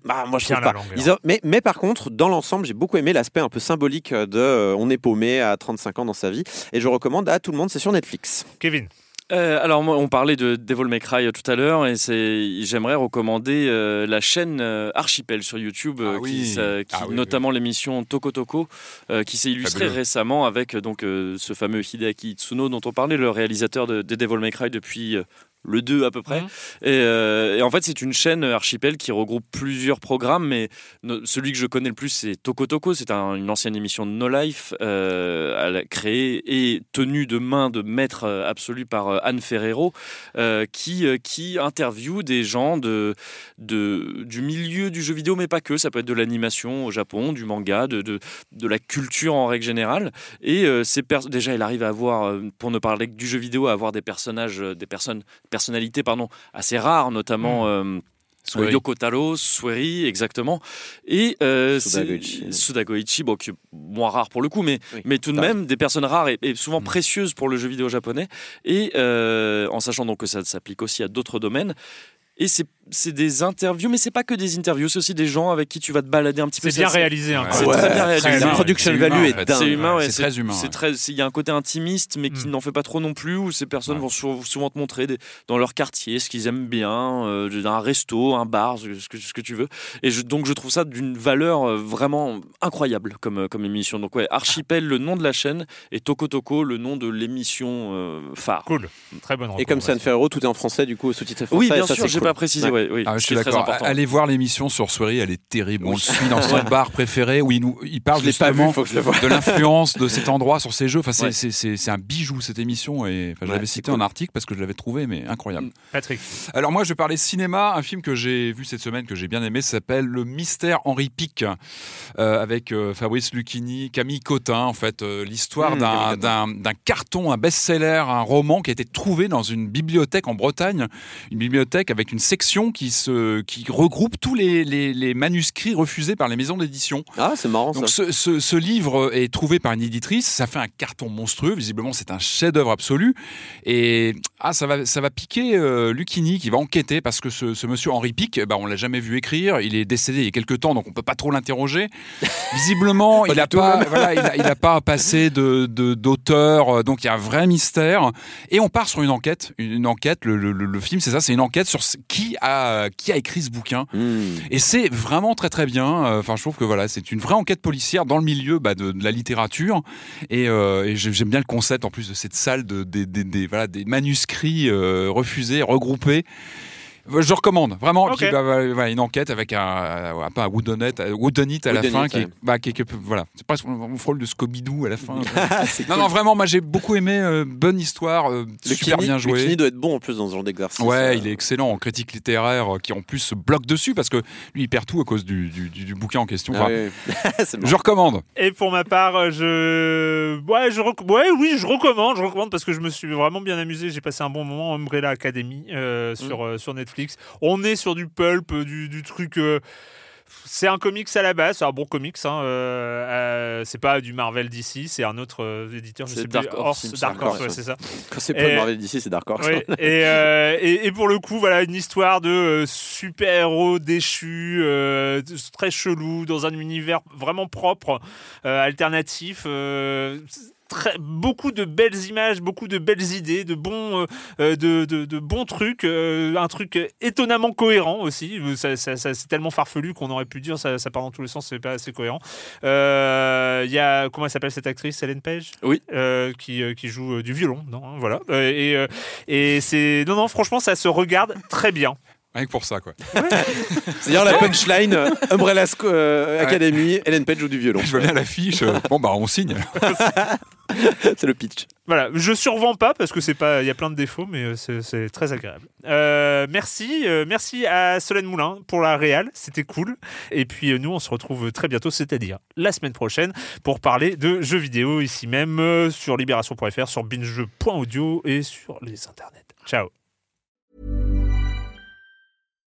bah, moi je trouve pas. ont- mais, mais par contre, dans l'ensemble, j'ai beaucoup aimé l'aspect un peu symbolique de on est paumé à 35 ans dans sa vie. Et je recommande à tout le monde, c'est sur Netflix. Kevin. Euh, alors moi, on parlait de Devil May Cry euh, tout à l'heure et c'est j'aimerais recommander euh, la chaîne Archipel sur YouTube Ah oui. qui, ça- qui- Ah oui, notamment l'émission Toko Toko euh, qui s'est illustrée Fabuleux. récemment avec donc ce fameux Hideaki Itsuno dont on parlait le réalisateur de, de Devil May Cry depuis le 2 à peu près. Mhm. Et, euh, et en fait, c'est une chaîne Archipel qui regroupe plusieurs programmes, mais celui que je connais le plus, c'est Toko Toko. C'est un- une ancienne émission de No Life, euh, elle créée et tenue de main de maître euh, absolu par Anne Ferrero, euh, qui, qui interviewe des gens de, de, du milieu du jeu vidéo, mais pas que. Ça peut être de l'animation au Japon, du manga, de, de, de la culture en règle générale. Et ces déjà, il arrive à avoir, pour ne parler que du jeu vidéo, à avoir des personnages, des personnes, personnalités pardon, assez rares, notamment. Sueri. Yoko Taro, Sueri, exactement. Et euh, Suda c'est- Goichi. Suda Goichi, bon, qui est moins rare pour le coup, mais, Oui, mais tout de même des personnes rares et, et souvent précieuses pour le jeu vidéo japonais. Et euh, en sachant donc que ça s'applique aussi à d'autres domaines. Et c'est c'est des interviews, mais c'est pas que des interviews, c'est aussi des gens avec qui tu vas te balader un petit peu. C'est bien Ça, réalisé. hein, C'est très bien réalisé. La production humain, value en est fait. dingue. C'est humain, ouais, C'est très humain, C'est ouais. très, c'est- il y a un côté intimiste, mais qui Mm. n'en fait pas trop non plus. Où ces personnes Ouais. vont sou- souvent te montrer des- dans leur quartier ce qu'ils aiment bien, euh, un resto, un bar, ce que, ce que tu veux. Et je- donc je trouve ça d'une valeur euh, vraiment incroyable comme, euh, comme émission. Donc ouais, Archipel, le nom de la chaîne, et Toko Toko, le nom de l'émission euh, phare. Cool. Très bonne Et comme San Ferrero, tout est en français, du coup, sous-titré français. Oui, bien ça, sûr, j'ai cool. pas précisé. Ouais, oui, Ah, je suis d'accord. Allez voir l'émission sur Swery, elle est terrible. On Oui. le suit dans son bar préféré où il, nous, il parle vu, justement voie. de l'influence de cet endroit sur ses jeux. Enfin, c'est, Ouais. c'est, c'est- c'est un bijou cette émission et enfin, je l'avais cité cool. en article parce que je l'avais trouvé mais incroyable. Patrick. Alors moi je vais parler cinéma, un film que j'ai vu cette semaine que j'ai bien aimé, s'appelle Le Mystère Henri Pic euh, avec euh, Fabrice Lucchini, Camille Cotin en fait, euh, l'histoire Mmh, d'un carton, un best-seller, un roman qui a été trouvé dans une bibliothèque en Bretagne, une bibliothèque avec une section qui, se, qui regroupe tous les, les- les manuscrits refusés par les maisons d'édition. Ah, c'est marrant ça. Donc ce, ce- ce livre est trouvé par une éditrice, ça fait un carton monstrueux, visiblement c'est un chef-d'œuvre absolu. Et ah, ça va, ça va piquer euh, Lucchini qui va enquêter parce que ce, ce monsieur Henri Pic, ben, on l'a jamais vu écrire, il est décédé il y a quelques temps donc on peut pas trop l'interroger. Visiblement, il n'a pas, voilà, il a, il a pas passé de, de- d'auteur, euh, donc il y a un vrai mystère. Et on part sur une enquête, une, enquête. Le, le- le film, c'est ça, c'est une enquête sur qui a, qui a écrit ce bouquin. Hmm. Et c'est vraiment très très bien. Euh, Enfin, je trouve que voilà, c'est une vraie enquête policière dans le milieu bah, de, de la littérature. Et, euh, et j'aime bien le concept en plus de cette salle de, des, voilà, des manuscrits euh, refusés, regroupés. Euh, Je recommande vraiment bah, bah, une enquête avec un, euh, pas un whodunit, un whodunit à la fin qui, ouais. bah, qui qui voilà, c'est presque un rôle de Scooby Doo à la fin. C'est non cool. non vraiment, moi j'ai beaucoup aimé, euh, bonne histoire, euh, super bien joué. Lucchini doit être bon en plus dans ce genre d'exercice. Ouais, Euh, il est excellent en critique littéraire, euh, qui en plus se bloque dessus parce que lui il perd tout à cause du, du- du- du bouquin en question. ah Enfin, je recommande. Et pour ma part, euh, je. Ouais, je rec- ouais, oui, je recommande. Je recommande parce que je me suis vraiment bien amusé. J'ai passé un bon moment Umbrella Academy euh, sur, euh, sur Netflix. On est sur du pulp, euh, du, du truc. euh, C'est un comics à la base, c'est un bon comics. Hein, euh, euh, c'est pas du Marvel DC, c'est un autre euh, éditeur, C'est Dark. Horse, Dark. Horse, ouais, c'est ça. Quand c'est pas Et- Marvel d'ici, c'est Dark Horse. Oui, et, et, et pour le coup, voilà, une histoire de super-héros déchus, très chelou, dans un univers vraiment propre, alternatif. Très- beaucoup de belles images, beaucoup de belles idées, de bons, euh, euh, de, de- de bons trucs, euh, un truc étonnamment cohérent aussi. Ça- ça- ça- c'est tellement farfelu qu'on aurait pu dire ça, part dans tous les sens, c'est pas assez cohérent. Il y a comment elle s'appelle cette actrice, Hélène Page, Oui. qui, qui joue du violon, non, hein, voilà. Et et c'est non non, franchement, ça se regarde très bien. Rien que pour ça, quoi. C'est-à-dire la punchline euh, Umbrella euh, Academy, Ellen Page joue du violon. Je vois bien l'affiche. euh, Bon, bah, on signe. C'est le pitch. Voilà, je survends pas parce que c'est pas, il y a plein de défauts, mais euh, c'est c'est très agréable. Euh, merci, euh, merci à Solène Moulin pour la réal, c'était cool. Et puis euh, nous, on se retrouve très bientôt, c'est-à-dire la semaine prochaine, pour parler de jeux vidéo ici même euh, sur libération.fr, sur binge.audio et sur les internets. Ciao.